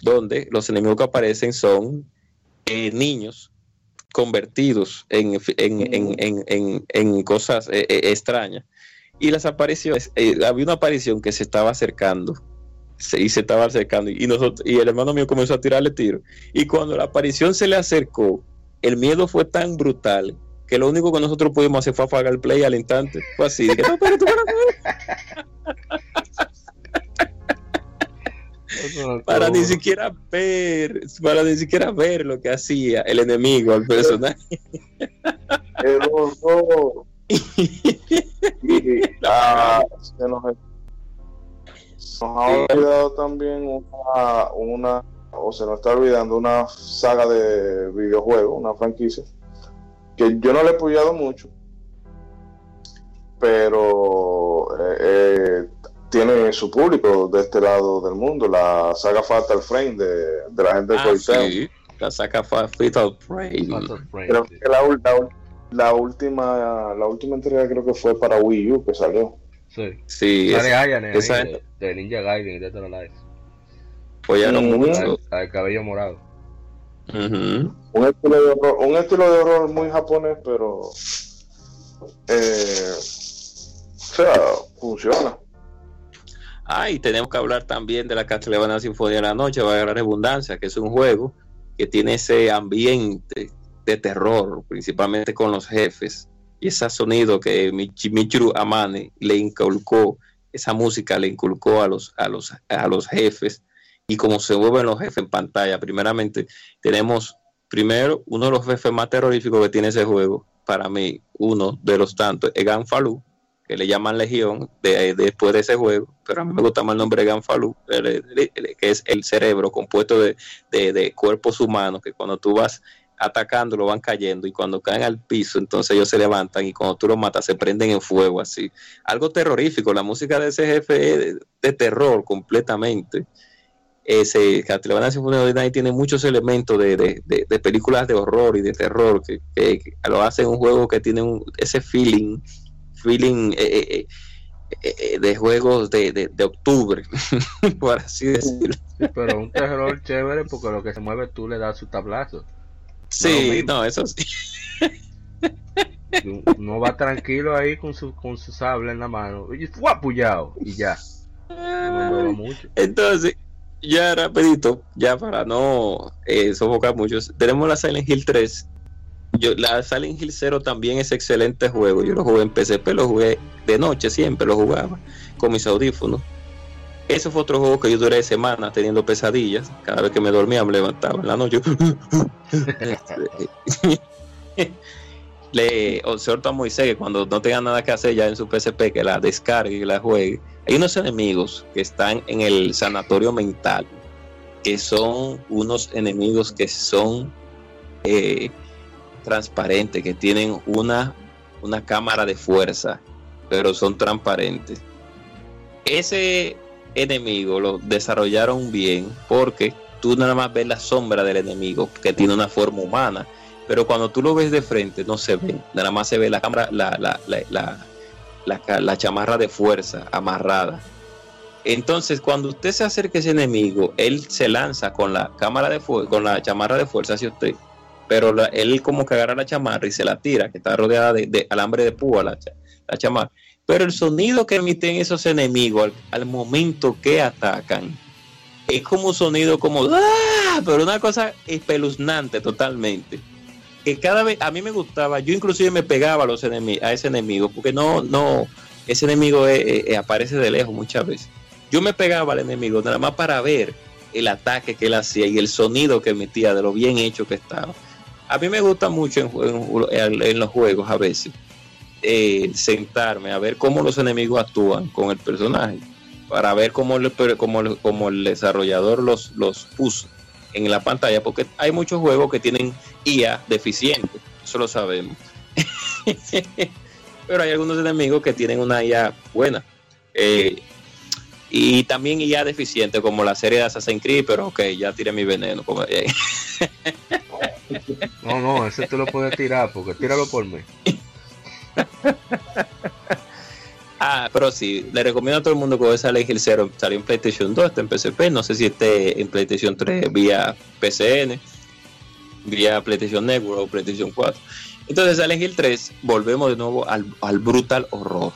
donde los enemigos que aparecen son eh, niños convertidos en, en, en, en cosas eh, eh, extrañas. Y las apariciones, eh, había una aparición que se estaba acercando y se estaba acercando y nosotros y el hermano mío comenzó a tirarle tiro. Y cuando la aparición se le acercó el miedo fue tan brutal que lo único que nosotros pudimos hacer fue apagar el play al instante. Fue así de que, no, pero tú, para ni siquiera ver para ni siquiera ver lo que hacía el enemigo al personaje. El horror y ah, se nos, nos, ha olvidado también una, una, o se nos está olvidando una saga de videojuegos, una franquicia, que yo no le he apoyado mucho, pero eh, eh, tiene su público de este lado del mundo, la saga Fatal Frame de, de la gente de ah, sí, la saga Fatal Frame. Fatal Frame, Creo sí. que la, la, la última la última entrega creo que fue para Wii U que salió. Sí. Sí, Sale esa- Ayane ahí, esa- de, de Ninja Gaiden y de Dead or Alive. mucho. Cabello morado. Un estilo de horror, un estilo de horror muy japonés, pero eh, o sea, funciona. Ah, y tenemos que hablar también de la Castlevania Sinfonía de la Noche, va a la redundancia, que es un juego que tiene ese ambiente de terror, principalmente con los jefes, y ese sonido que Mich- Michiru Amane le inculcó, esa música le inculcó a los, a los, a los jefes, y como se mueven los jefes en pantalla, primeramente tenemos, primero, uno de los jefes más terroríficos que tiene ese juego, para mí, uno de los tantos, es Ganfalu, que le llaman Legión de, después de ese juego, pero a mí me gusta más el nombre de el- el- que es el cerebro compuesto de, de- de cuerpos humanos, que cuando tú vas atacando lo van cayendo y cuando caen al piso entonces ellos se levantan y cuando tú los matas se prenden en fuego así. Algo terrorífico, la música de ese jefe es de, de terror completamente. Ese Castlevania of the Night tiene muchos elementos de, de- de- de películas de horror y de terror que, que- que lo hacen un juego que tiene un- ese feeling feeling eh, eh, eh, de juegos de, de, de octubre, por así decirlo. Pero un terror chévere porque lo que se mueve tú le das su tablazo. Sí, no, eso sí. No va tranquilo ahí con su, con su sable en la mano. Y fue apoyado y ya. No mucho. Entonces, ya rapidito, ya para no eh, sofocar mucho, tenemos la Silent Hill 3 yo, la Silent Hill 0 también es excelente juego. Yo lo jugué en PCP, lo jugué de noche siempre, lo jugaba con mis audífonos. Eso fue otro juego que yo duré semanas teniendo pesadillas. Cada vez que me dormía me levantaba en la noche. Le exhorto a Moisés que cuando no tenga nada que hacer ya en su PSP, que la descargue y la juegue. Hay unos enemigos que están en el sanatorio mental, que son unos enemigos que son eh, transparentes, que tienen una, una cámara de fuerza, pero son transparentes. Ese enemigo lo desarrollaron bien porque tú nada más ves la sombra del enemigo que tiene una forma humana, pero cuando tú lo ves de frente no se ve, nada más se ve la cámara, la, la, la, la chamarra de fuerza amarrada. Entonces, cuando usted se acerca a ese enemigo, él se lanza con la cámara de fuego, con la chamarra de fuerza hacia usted, pero él como que agarra la chamarra y se la tira, que está rodeada de, alambre de púa la, la chamarra pero el sonido que emiten esos enemigos al, momento que atacan es como un sonido como ¡Ah! pero una cosa espeluznante totalmente. Que cada vez a mí me gustaba, yo inclusive me pegaba a los enemigos, a ese enemigo, porque no, no, ese enemigo aparece de lejos muchas veces. Yo me pegaba al enemigo nada más para ver el ataque que él hacía y el sonido que emitía de lo bien hecho que estaba. A mí me gusta mucho en los juegos a veces eh, sentarme a ver cómo los enemigos actúan con el personaje, para ver cómo, el, cómo, el desarrollador los, los puso en la pantalla, porque hay muchos juegos que tienen IA deficiente, eso lo sabemos. Pero hay algunos enemigos que tienen una IA buena. Eh, y también IA deficiente, como la serie de Assassin's Creed, pero ok, ya tiré mi veneno. no, no, ese tú lo puedes tirar, porque tíralo por mí. ah, pero sí, le recomiendo a todo el mundo que esa Silent Hill 0 salió en PlayStation 2, está en PSP, no sé si esté en PlayStation 3 vía PCN, vía PlayStation Network o PlayStation 4. Entonces Silent Hill 3, volvemos de nuevo al, brutal horror,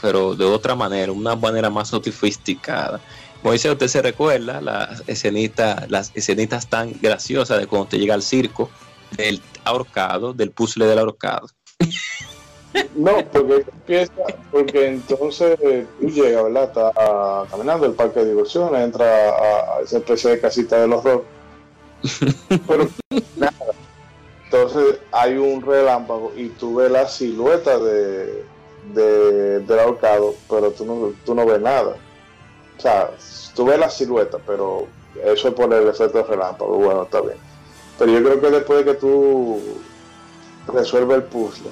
pero de otra manera, una manera más sofisticada. Moisés, usted se recuerda las escenitas, las escenitas tan graciosas de cuando te llega al circo, del ahorcado, del puzzle del ahorcado. No, porque empieza, porque entonces tú llegas, ¿verdad? Está caminando el parque de diversiones, entra a, esa especie de casita del horror. Pero nada. Entonces hay un relámpago y tú ves la silueta de, de del ahorcado, pero tú no, tú no ves nada. O sea, tú ves la silueta, pero eso es por el efecto del relámpago. Bueno, está bien. Pero yo creo que después de que tú resuelves el puzzle,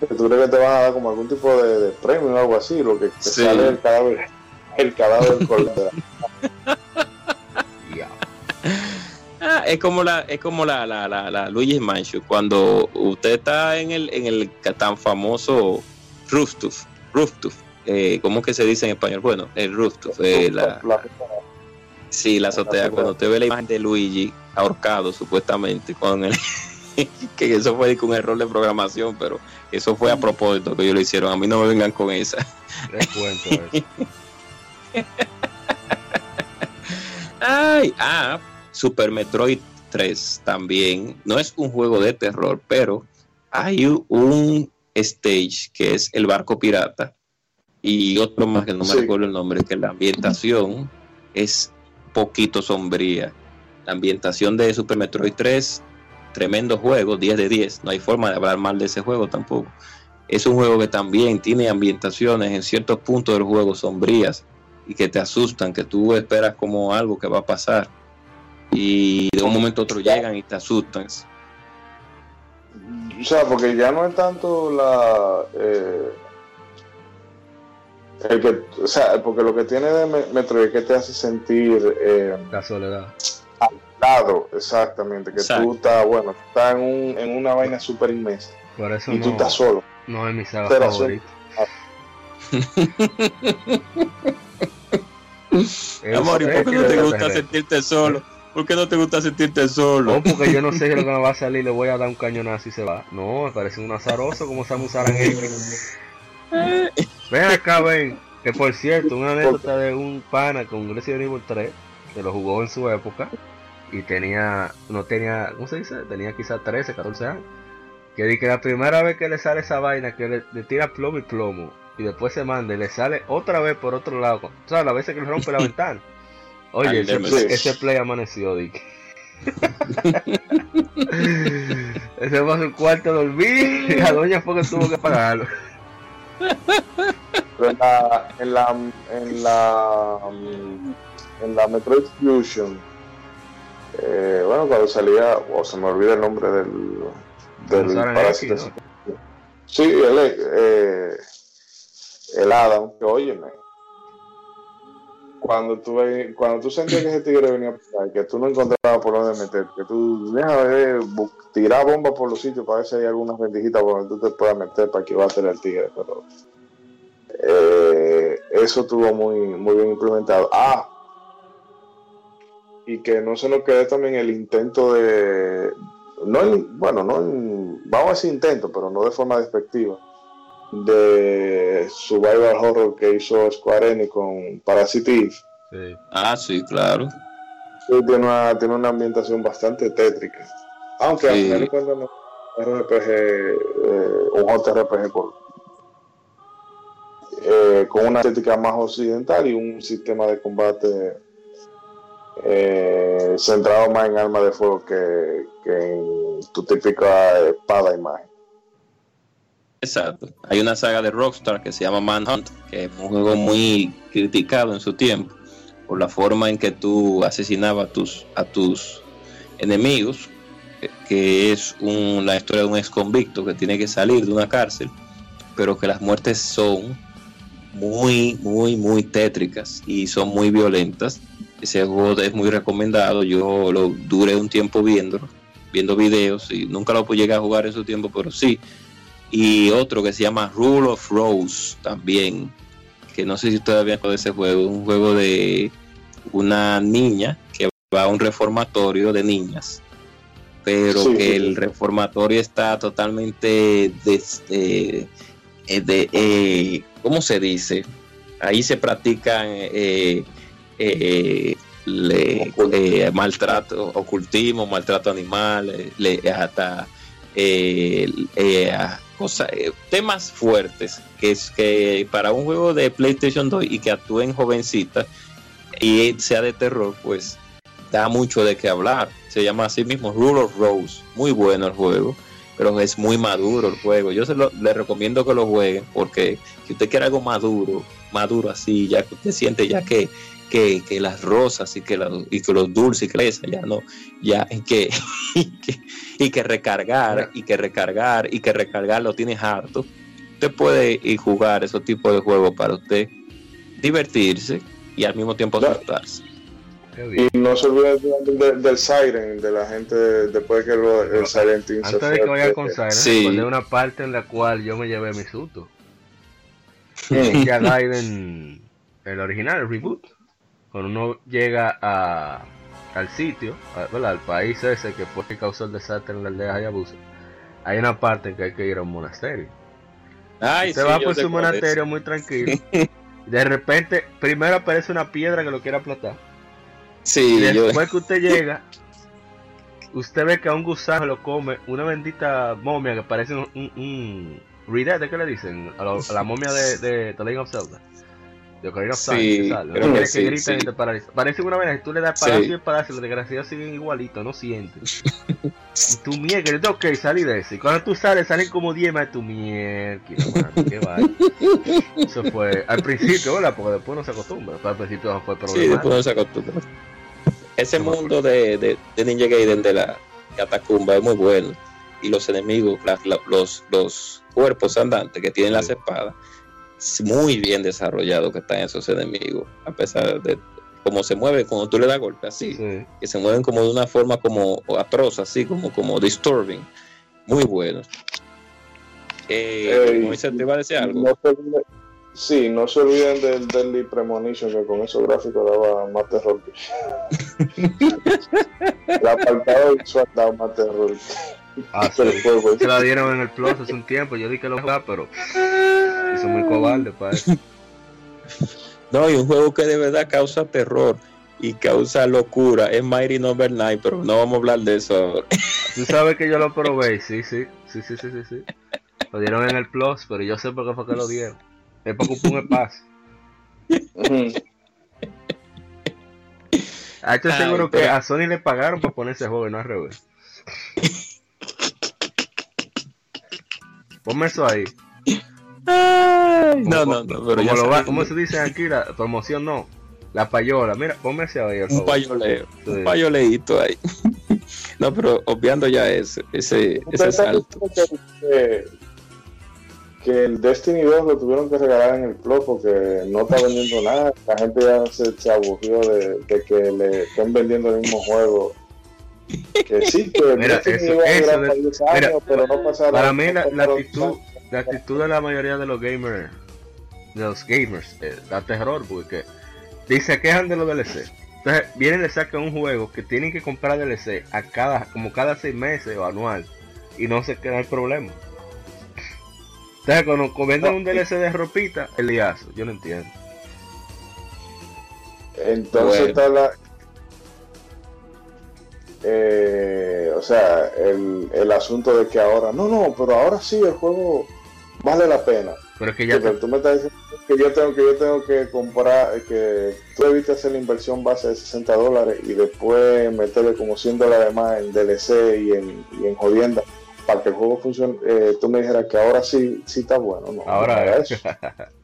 tú crees que te van a dar como algún tipo de, premio o algo así, lo que te sale el cadáver, el cadáver ah, es como la, es como la, la, la, la Luigi Manchu, cuando usted está en el, en el tan famoso Rooftuf, Rooftuf, eh, ¿cómo que se dice en español? Bueno, el Rooftuf, eh, la, sí, la azotea, cuando usted ve la imagen de Luigi ahorcado supuestamente con el que eso fue un error de programación, pero eso fue a propósito que ellos lo hicieron. A mí no me vengan con esa. Ay, ah, Super Metroid 3 también. No es un juego de terror, pero hay un stage que es el barco pirata y otro más que no me recuerdo el nombre, que la ambientación es poquito sombría. La ambientación de Super Metroid 3 tremendo juego, 10 de 10, no hay forma de hablar mal de ese juego tampoco. Es un juego que también tiene ambientaciones en ciertos puntos del juego sombrías y que te asustan, que tú esperas como algo que va a pasar y de un momento a otro llegan y te asustan. O sea, porque ya no es tanto la... Eh, el que, o sea, porque lo que tiene de Metroid es que te hace sentir... Eh, la soledad exactamente, que tú estás, bueno, estás en, un, en una vaina súper inmensa. Por eso y tú estás solo. No es mi saga favorita. Amor, ¿y por qué no te gusta sentirte solo? ¿Por qué no te gusta sentirte solo? No, porque yo no sé lo que me va a salir, le voy a dar un cañonazo y se va. No, me parece un azaroso como se usaran ellos. Ven acá, ven. Que por cierto, una anécdota de un pana con Resident Evil 3, que lo jugó en su época, y tenía, no tenía, ¿cómo se dice? Tenía quizás 13, 14 años. Que di que la primera vez que le sale esa vaina, que le, tira plomo y plomo, y después se manda y le sale otra vez por otro lado, o sea, las veces que le rompe la ventana. Oye, ese, ese, play amaneció, Dick. ese fue su cuarto a dormir y la doña fue que tuvo que pagarlo. En la, en la, en la, en la Metroid Fusion, eh, bueno, cuando salía, o se me olvida el nombre del, del parásito. Sí, el, eh, el Adam, que óyeme. Cuando tú, cuando tú sentías que ese tigre venía por ahí, que tú no encontrabas por dónde meter, que tú dejas de tirar bombas por los sitios para ver si hay algunas bendijitas por donde tú te puedas meter para que va a ser el tigre, pero eh, eso estuvo muy, muy bien implementado. Ah, y que no se nos quede también el intento de, no bueno, no vamos a decir intento, pero no de forma despectiva, de survival horror que hizo Square Enix con Parasite Ah, sí, claro. tiene, una, tiene una ambientación bastante tétrica. Aunque al final cuando no, RPG, eh, un JRPG por, eh, con una estética más occidental y un sistema de combate eh, centrado más en armas de fuego que, en tu típica espada y magia. Exacto. Hay una saga de Rockstar que se llama Manhunt, que es un juego muy criticado en su tiempo por la forma en que tú asesinabas a tus, a tus enemigos, que es la historia de un ex convicto que tiene que salir de una cárcel, pero que las muertes son muy, muy, muy tétricas y son muy violentas ese juego es muy recomendado. Yo lo duré un tiempo viéndolo, viendo videos y nunca lo pude llegar a jugar en su tiempo, pero sí. Y otro que se llama Rule of Rose también, que no sé si ustedes habían de ese juego, un juego de una niña que va a un reformatorio de niñas, pero que el reformatorio está totalmente de, eh, de, eh, ¿cómo se dice? Ahí se practican eh, eh, le, eh, maltrato, ocultismo, maltrato animal, le, hasta eh, cosas, temas fuertes que es que para un juego de PlayStation 2 y que actúen jovencitas y sea de terror, pues da mucho de qué hablar. Se llama así mismo Rule of Rose, muy bueno el juego, pero es muy maduro el juego. Yo se lo, le recomiendo que lo jueguen porque si usted quiere algo maduro, maduro así, ya que usted siente ya que que, las rosas y que, y que los dulces y que ya no, ya y que, y que, recargar y que recargar y que recargar lo tienes harto. Usted puede ir jugar esos tipos de juegos para usted divertirse y al mismo tiempo asustarse. Y no se olvide del, Siren, de la gente después que lo, el Siren Antes de que vaya con Siren, sí. una parte en la cual yo me llevé mi susto. ya Gaiden, el original, el reboot cuando uno llega a, al sitio, al país ese que fue que causó el desastre en la aldea Hayabusa, hay una parte en que hay que ir a un monasterio. Ay, Usted va por su monasterio muy tranquilo. de repente, primero aparece una piedra que lo quiere aplastar. Sí, y después que usted llega, usted ve que a un gusano lo come una bendita momia que parece un, un, ¿de qué le dicen? A, la momia de, de The Legend of Zelda de Ocarina of sí, que, gritan y te paralizan. Parece una vez que tú le das palacio y el palacio, los desgraciados siguen igualito, no sientes. y tu mierda, ok, salí de ese. Y cuando tú sales, salen como 10 más tu mierda, qué vaya. Eso fue al principio, hola, porque después no se acostumbra. Pero al principio no fue problema. Sí, después no se acostumbra. Ese mundo de, de, de, Ninja Gaiden de la catacumba es muy bueno. Y los enemigos, los, los cuerpos andantes que tienen las espadas muy bien desarrollado que están esos enemigos, a pesar de cómo se mueven cuando tú le das golpe así, que se mueven como de una forma como atroz, así como, como disturbing, muy buenos. Eh, te iba a decir algo. No sí, no se olviden del Deadly Premonition, que con esos gráficos daba más terror. el apartado visual daba más terror. Ah, se la dieron en el Plus hace un tiempo. Yo dije que lo jugaba, pero hizo muy cobarde para eso. No, y un juego que de verdad causa terror. y causa locura es Mighty Number 9, pero no vamos a hablar de eso ahora. Tú sabes que yo lo probé, sí, sí, sí, sí, sí, sí, sí. Lo dieron en el Plus, pero yo sé por qué fue que lo dieron. Es para ocupar un espacio. Ah, estoy seguro que a Sony le pagaron por poner ese juego y no al revés. Ponme eso ahí. Ay, no, no, no, pero ya como lo va- ¿Cómo se dice aquí? La promoción no. La payola. Mira, ponme ese ahí. un payoleo, Sí. un payoleíto ahí. No, pero obviando ya ese, ese, ese ¿Ustedes salto. que, que el Destiny 2 lo tuvieron que regalar en el Plus porque no está vendiendo nada. La gente ya se, se aburrió de, de que le estén vendiendo el mismo juego. Que sí, que el Mira, eso- eso durar de- para 10 mira, pero no. Para mí la, actitud, la actitud de la mayoría de los gamers, de los gamers, eh, da terror porque dice quejan de los DLC. Entonces vienen y le sacan un juego que tienen que comprar DLC a cada, como cada seis meses o anual y no se queda el problema. Entonces cuando cuando venden un DLC de ropita, el liazo, yo no entiendo. Entonces Bueno. está la. Eh, o sea, el, el asunto de que ahora, no, no, pero ahora sí el juego vale la pena. Pero es que ya Porque te- tú me estás diciendo que yo tengo que yo tengo que comprar, que tú debiste hacer la inversión base de 60 dólares y después meterle como 100 dólares más en DLC y en, y en jodienda para que el juego funcione. Eh, tú me dijeras que ahora sí, sí está bueno, ¿no? ahora no eso.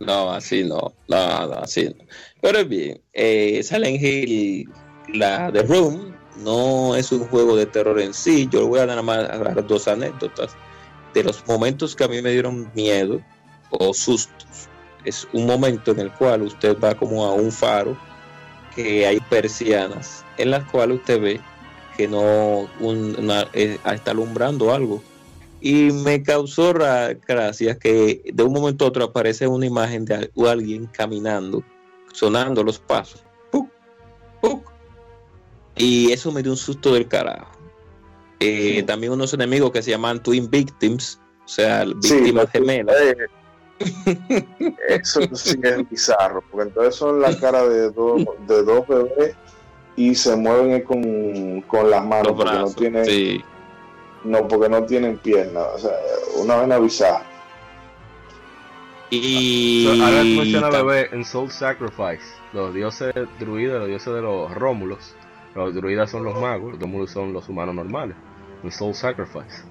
No, así no, no, no, así no. Pero es bien, eh, Silent Hill, la The Room, no es un juego de terror en sí. Yo voy a nada más dos anécdotas de los momentos que a mí me dieron miedo o sustos. Es un momento en el cual usted va como a un faro que hay persianas en las cuales usted ve que no eh, está alumbrando algo y me causó ra- gracia que de un momento a otro aparece una imagen de al- alguien caminando, sonando los pasos. ¡Puc! ¡Puc! Y eso me dio un susto del carajo. Eh, Sí. También unos enemigos que se llaman Twin Victims, o sea, víctimas gemelas. eh, eso sí es bizarro, porque entonces son la cara de dos, de dos bebés y se mueven con, con las manos porque no tienen, Sí. no, porque no tienen piernas, o sea, una vaina bizarra. Y So, ahora tú mencionas tam- bebé en Soul Sacrifice, los dioses druidas, los dioses de los Rómulos. Los druidas son los magos, los Rómulos son los humanos normales. En Soul Sacrifice.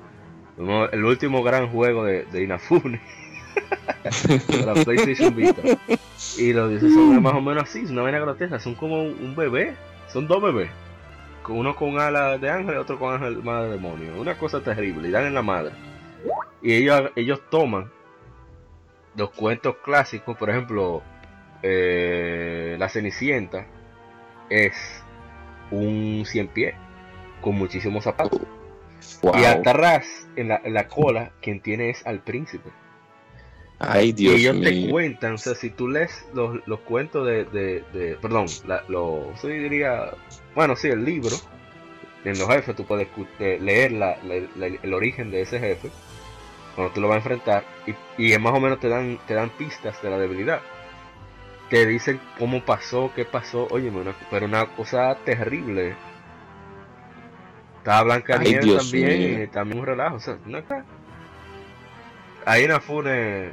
El último gran juego de, de Inafune. la PlayStation Vita. Y los dioses son más o menos así, es una vaina grotesca, son como un bebé, son dos bebés. Uno con alas de ángel y otro con ángel de demonio. Una cosa terrible, y dan en la madre. Y ellos, ellos toman los cuentos clásicos, por ejemplo, eh, La Cenicienta es un cien pies con muchísimos zapatos. Wow. Y atrás, en la, en la cola, quien tiene es al príncipe. Ay, Dios y ellos te mío. cuentan, o sea, si tú lees los, los cuentos de, de, de- perdón, la, lo, yo diría, bueno, sí, el libro, en los jefes tú puedes eh, leer la- el origen de ese jefe, cuando tú lo vas a enfrentar, y, y más o menos te dan, te dan pistas de la debilidad. Te dicen cómo pasó, qué pasó, oye, pero una cosa terrible. Estaba Blanca Ay, Nieves Dios también, y también un relajo, o sea, una ca- Ahí Inafune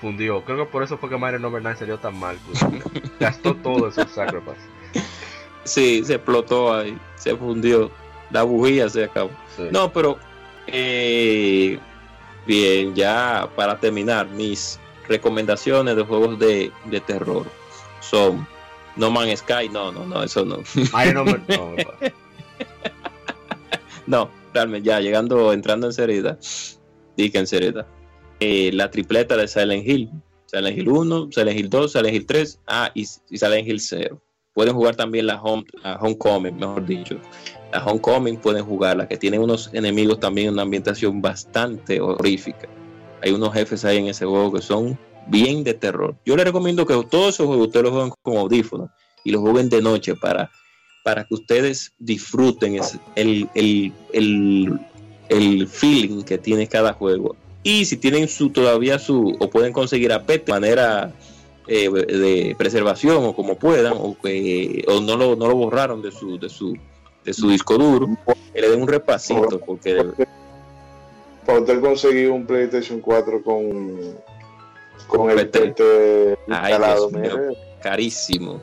fundió. Creo que por eso fue que Mario Number 9 salió tan mal. Gastó todo esos sacrifice. Sí, se explotó ahí, se fundió. La bujía se acabó. Sí. No, pero eh, bien, ya para terminar, mis recomendaciones de juegos de, de terror son No Man's Sky, no, no, no, eso no. Number no, pasa. no, realmente ya llegando, entrando en seriedad, dije en seriedad. Eh, la tripleta de Silent Hill, Silent Hill 1, Silent Hill 2, Silent Hill 3, ah, y, y Silent Hill 0. Pueden jugar también la, home, la Homecoming, mejor dicho. La Homecoming pueden jugar, la que tiene unos enemigos también una ambientación bastante horrífica. Hay unos jefes ahí en ese juego que son bien de terror. Yo les recomiendo que todos esos juegos ustedes los jueguen con audífonos y los jueguen de noche para, para que ustedes disfruten el, el, el, el feeling que tiene cada juego. Y si tienen su todavía su, o pueden conseguir a PT de manera eh, de preservación o como puedan, o que o no lo, no lo borraron de su, de su, de su disco duro, que le den un repasito, porque para usted conseguir un PlayStation 4 con, con el Ay, instalado, Dios mío, mire, carísimo.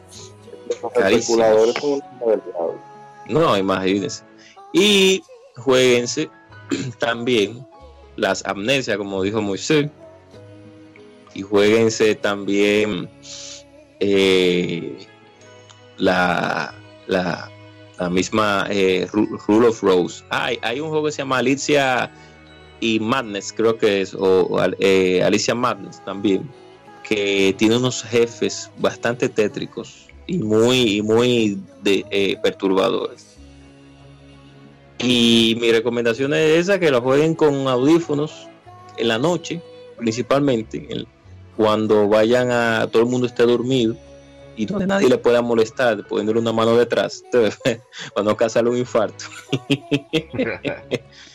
los carísimo. especuladores son una verdad. No, imagínense. Y jueguense también las amnesias, como dijo Moisés. Y jueguense también eh, la, la, la misma eh, Ru- Rule of Rose. Hay, hay un juego que se llama Alicia y Madness, creo que es, o, eh, Alicia Madness también, que tiene unos jefes bastante tétricos y muy, muy eh, perturbadores. Y mi recomendación es esa, que lo jueguen con audífonos en la noche, principalmente, cuando vayan a, todo el mundo esté dormido y donde nadie le pueda molestar, poniéndole una mano detrás, para no causarle un infarto.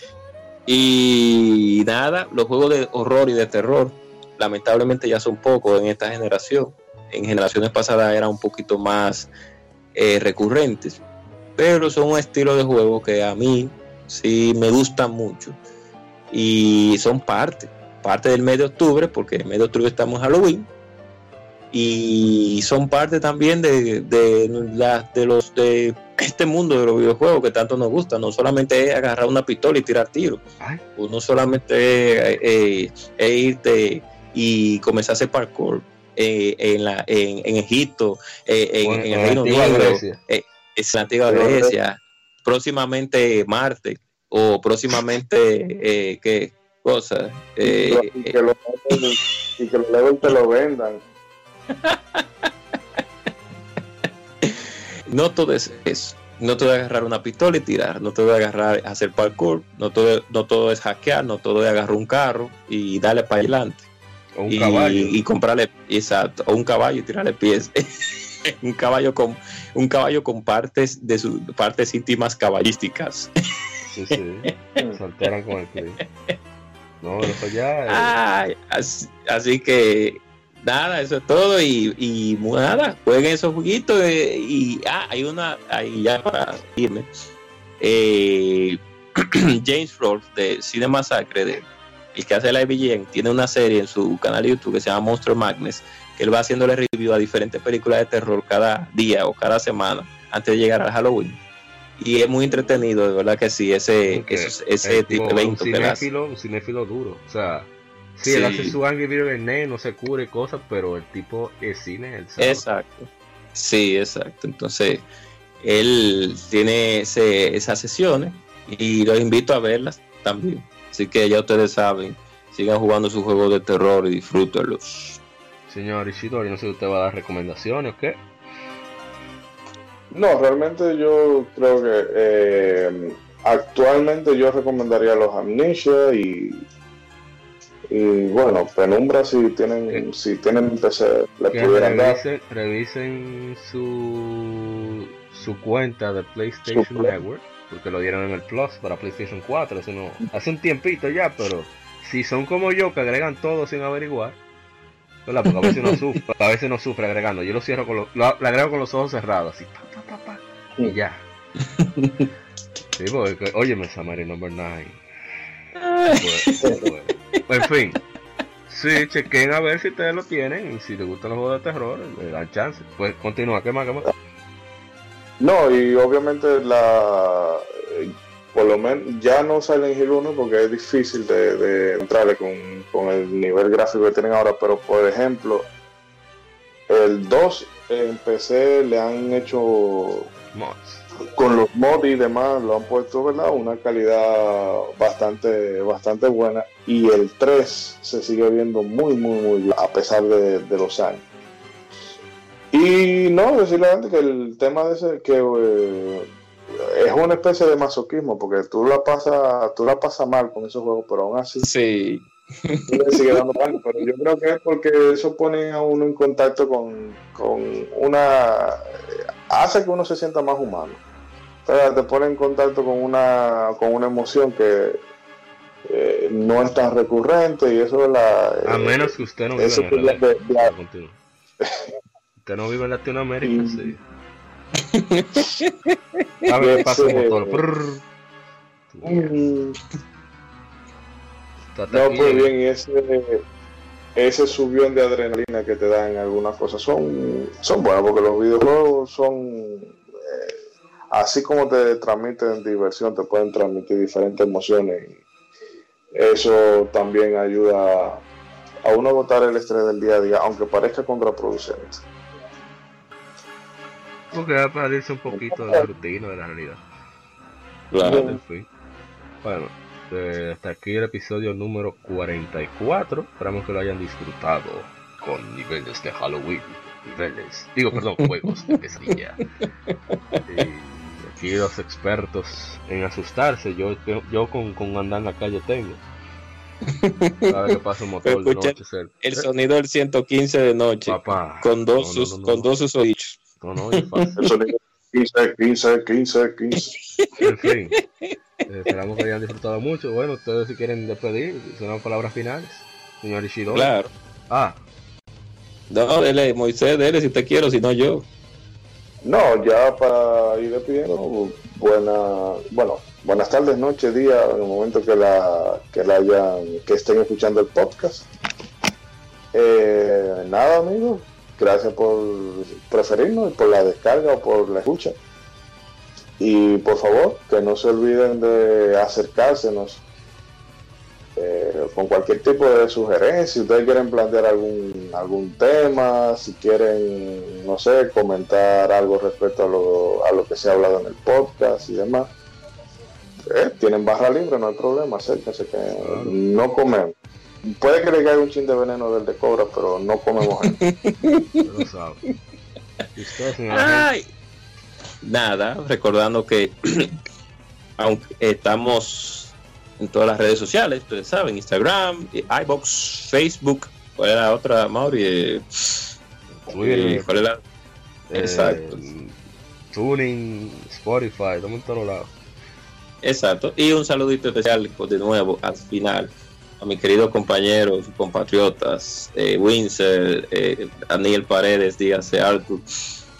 Y nada, los juegos de horror y de terror, lamentablemente ya son pocos en esta generación. En generaciones pasadas eran un poquito más eh, recurrentes, pero son un estilo de juego que a mí sí me gustan mucho y son parte, parte del mes de octubre, porque en el mes de octubre estamos en Halloween y son parte también de, de, de los de este mundo de los videojuegos que tanto nos gusta. No solamente es agarrar una pistola y tirar tiros, o no solamente es, eh, es irte y comenzar a hacer parkour eh, en, la, en, en Egipto, eh, en, Bueno, en el Reino Unido, Grecia. es la antigua Grecia, próximamente Marte, o próximamente, eh, ¿qué cosa? Eh, y, que lo, y que te lo vendan. no todo es eso. No todo es agarrar una pistola y tirar, no todo es agarrar, hacer parkour, no todo, no todo es hackear, no todo es agarrar un carro y darle para adelante. O un y, caballo. y comprarle, exacto, o un caballo y tirarle pies. un caballo con un caballo con partes de sus partes íntimas caballísticas. Sí, sí. Se alteran con el clip. No, eso ya. eh, Ay, así, así que nada, eso es todo y, y nada, jueguen esos juguitos eh, y ah, hay una, ahí ya para irme, eh, James Rolfe de Cine Masacre, de, el que hace la IBGN, tiene una serie en su canal de YouTube que se llama Monster Madness, que él va haciéndole review a diferentes películas de terror cada día o cada semana antes de llegar al Halloween. Y es muy entretenido, de verdad que sí, ese, ese es tipo de un evento que cinéfilo, un cinéfilo duro. O sea, sí, Sí. él hace su Angry Video Game, no se cubre cosas, pero el tipo es cine, él sabe. Exacto. Sí, exacto. Entonces, él tiene ese- esas sesiones y los invito a verlas también. Así que ya ustedes saben, sigan jugando sus juegos de terror y disfrútenlos. Señor Ishidori, no sé si usted va a dar recomendaciones o qué. No, realmente yo creo que eh, actualmente yo recomendaría los Amnesia y y bueno, Penumbra si tienen si tienen PC le Que pudieran dar. revisen, revisen su, su cuenta de PlayStation Su. Network, porque lo dieron en el Plus para PlayStation 4, hace, no- hace un tiempito ya, pero si son como yo que agregan todo sin averiguar, ¿verdad? Porque a veces no sufre, a veces no sufre agregando, yo lo cierro con los, lo, lo agrego con los ojos cerrados, así, pa, pa, pa, pa, y ya. Sí, porque, óyeme, Samari number 9. en fin. Sí, chequen a ver si ustedes lo tienen y si les gustan los juegos de terror, le dan chance. Pues continúa, ¿qué más? ¿Qué más? No, y obviamente la eh, por lo menos ya no Silent Hill 1 porque es difícil de, de entrarle con, con el nivel gráfico que tienen ahora, pero por ejemplo, el 2 en PC le han hecho Mods. con los mods y demás lo han puesto verdad una calidad bastante bastante buena y el 3 se sigue viendo muy muy muy bien a pesar de, de los años. Y no decirle a la gente que el tema de ese que eh, es una especie de masoquismo porque tú la pasas tú la pasas mal con esos juegos pero aún así Sí, le sigues dando mal pero yo creo que es porque eso pone a uno en contacto con, con una hace que uno se sienta más humano. O sea, te pone en contacto con una con una emoción que eh, no es tan recurrente y eso es la A eh, menos que usted no viva eso en el LA. Continúa. Usted no vive en Latinoamérica, sí. A ver, pasa un motor. Mm. No, pues bien, ese, ese subión de adrenalina que te dan algunas cosas son, son buenas porque los videojuegos son, eh, así como te transmiten diversión, te pueden transmitir diferentes emociones. Y eso también ayuda a uno a botar el estrés del día a día, aunque parezca contraproducente. Porque va a salirse un poquito de la rutina, de la realidad. Claro. Bueno, eh, hasta aquí el episodio número 44. Esperamos que lo hayan disfrutado con niveles de Halloween. Niveles, digo, perdón, juegos de pesadilla. Y aquí los expertos en asustarse. Yo, yo con, con andar en la calle tengo. Cada vez que pasa un motor de noche, el sonido del 115 de noche. Papá, con dos, sus, con dos sus oídos. No, no, es fácil. El sonido 15, 15, 15, 15. En fin, eh, esperamos que hayan disfrutado mucho. Bueno, ustedes si quieren despedir, son palabras finales. Señor Ishidori. Claro. Ah. No, dele, Moisés, dele si te quiero, si no yo. No, ya para ir despidiendo, buena, bueno, buenas tardes, noches, día, en el momento que la, que la hayan, que estén escuchando el podcast. Eh, nada, amigos, gracias por preferirnos y por la descarga o por la escucha. Y por favor, que no se olviden de acercársenos eh, con cualquier tipo de sugerencia. Si ustedes quieren plantear algún, algún tema, si quieren, no sé, comentar algo respecto a lo, a lo que se ha hablado en el podcast y demás. Eh, tienen barra libre, no hay problema, acérquense que no comemos. Puede que le caiga un chin de veneno del de cobra, pero no comemos Ay. Nada, recordando que aunque estamos en todas las redes sociales, ustedes saben, Instagram, iBox, Facebook, ¿cuál era la otra, Mauri? Eh, Twitter, ¿Cuál era? Eh, Exacto. Tuning, Spotify, estamos en todos lados. Exacto. Y un saludito especial pues, de nuevo al final a mis queridos compañeros compatriotas, eh, eh, Daniel Paredes, Díaz Artur,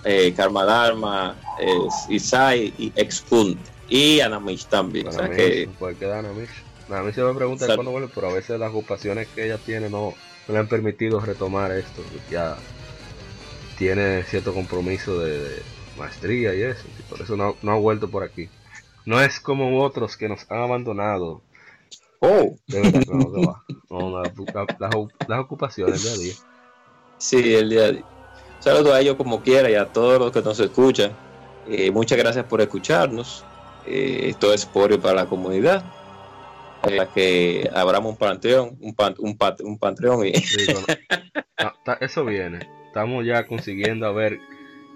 eh, Karma Dharma, eh, Isai y Expund y Anamish también. o sea Anamish, que, ¿Por qué Anamish? Anamish se me pregunta cuándo vuelve, pero a veces las ocupaciones que ella tiene no, le han permitido retomar esto. Ya tiene cierto compromiso de, de maestría y eso, y por eso no, no ha vuelto por aquí. No es como otros que nos han abandonado. oh, De verdad, que no, que va. No, la- la- las, las ocupaciones día a día. sí, el día de hoy. Saludo a ellos como quiera y a todos los que nos escuchan. Eh, muchas gracias por escucharnos. Eh, esto es Sporio para la comunidad. Para que abramos un panteón, un, pan- un, pat- un pantreón y Sí, bueno, no, ta- eso viene. Estamos ya consiguiendo a ver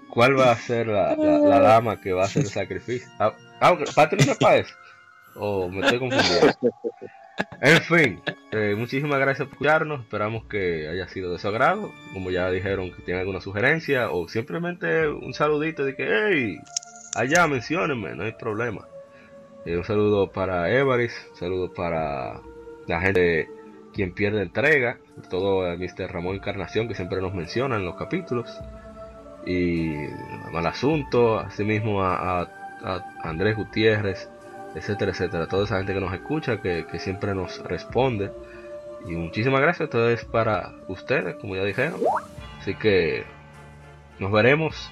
cuál va a ser la, la, la dama que va a hacer el sacrificio. Ah, ah, ¿Patreon no es para eso? Oh, me estoy confundiendo. En fin, eh, muchísimas gracias por escucharnos. Esperamos que haya sido de su agrado. Como ya dijeron que tienen alguna sugerencia o simplemente un saludito de que, hey, allá menciónenme, no hay problema. Eh, un saludo para Evaris, un saludo para la gente quien pierde entrega, todo a Mr. Ramón Encarnación que siempre nos menciona en los capítulos. Y mal asunto, asimismo a, a- Andrés Gutiérrez, etcétera, etcétera. Toda esa gente que nos escucha, que, que siempre nos responde. Y muchísimas gracias, todo es para ustedes, como ya dijeron. Así que nos veremos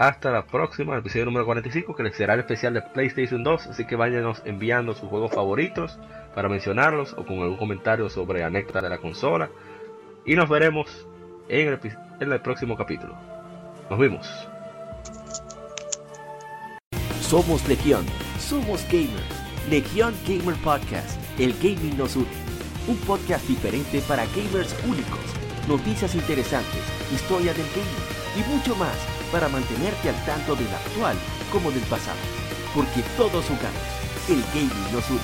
hasta la próxima, el episodio número 45, que será el especial de PlayStation 2. Así que váyanos enviando sus juegos favoritos para mencionarlos o con algún comentario sobre anécdota de la consola. Y nos veremos en el, en el próximo capítulo. Nos vemos. Somos Legión, somos gamers. Legión Gamer Podcast, el gaming nos une. Un podcast diferente para gamers únicos, noticias interesantes, historia del gaming y mucho más para mantenerte al tanto del actual como del pasado. Porque todos jugamos, el gaming nos une.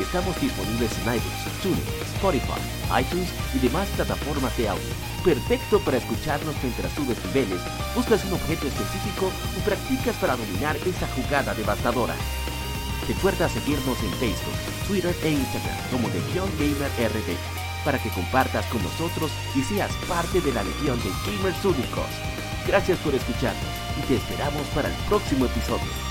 Estamos disponibles en iBooks, TuneIn, Spotify, iTunes y demás plataformas de audio. Perfecto para escucharnos mientras subes niveles, buscas un objeto específico o practicas para dominar esa jugada devastadora. Recuerda seguirnos en Facebook, Twitter e Instagram como Legion Gamer RD. para que compartas con nosotros y seas parte de la legión de gamers únicos. Gracias por escucharnos y te esperamos para el próximo episodio.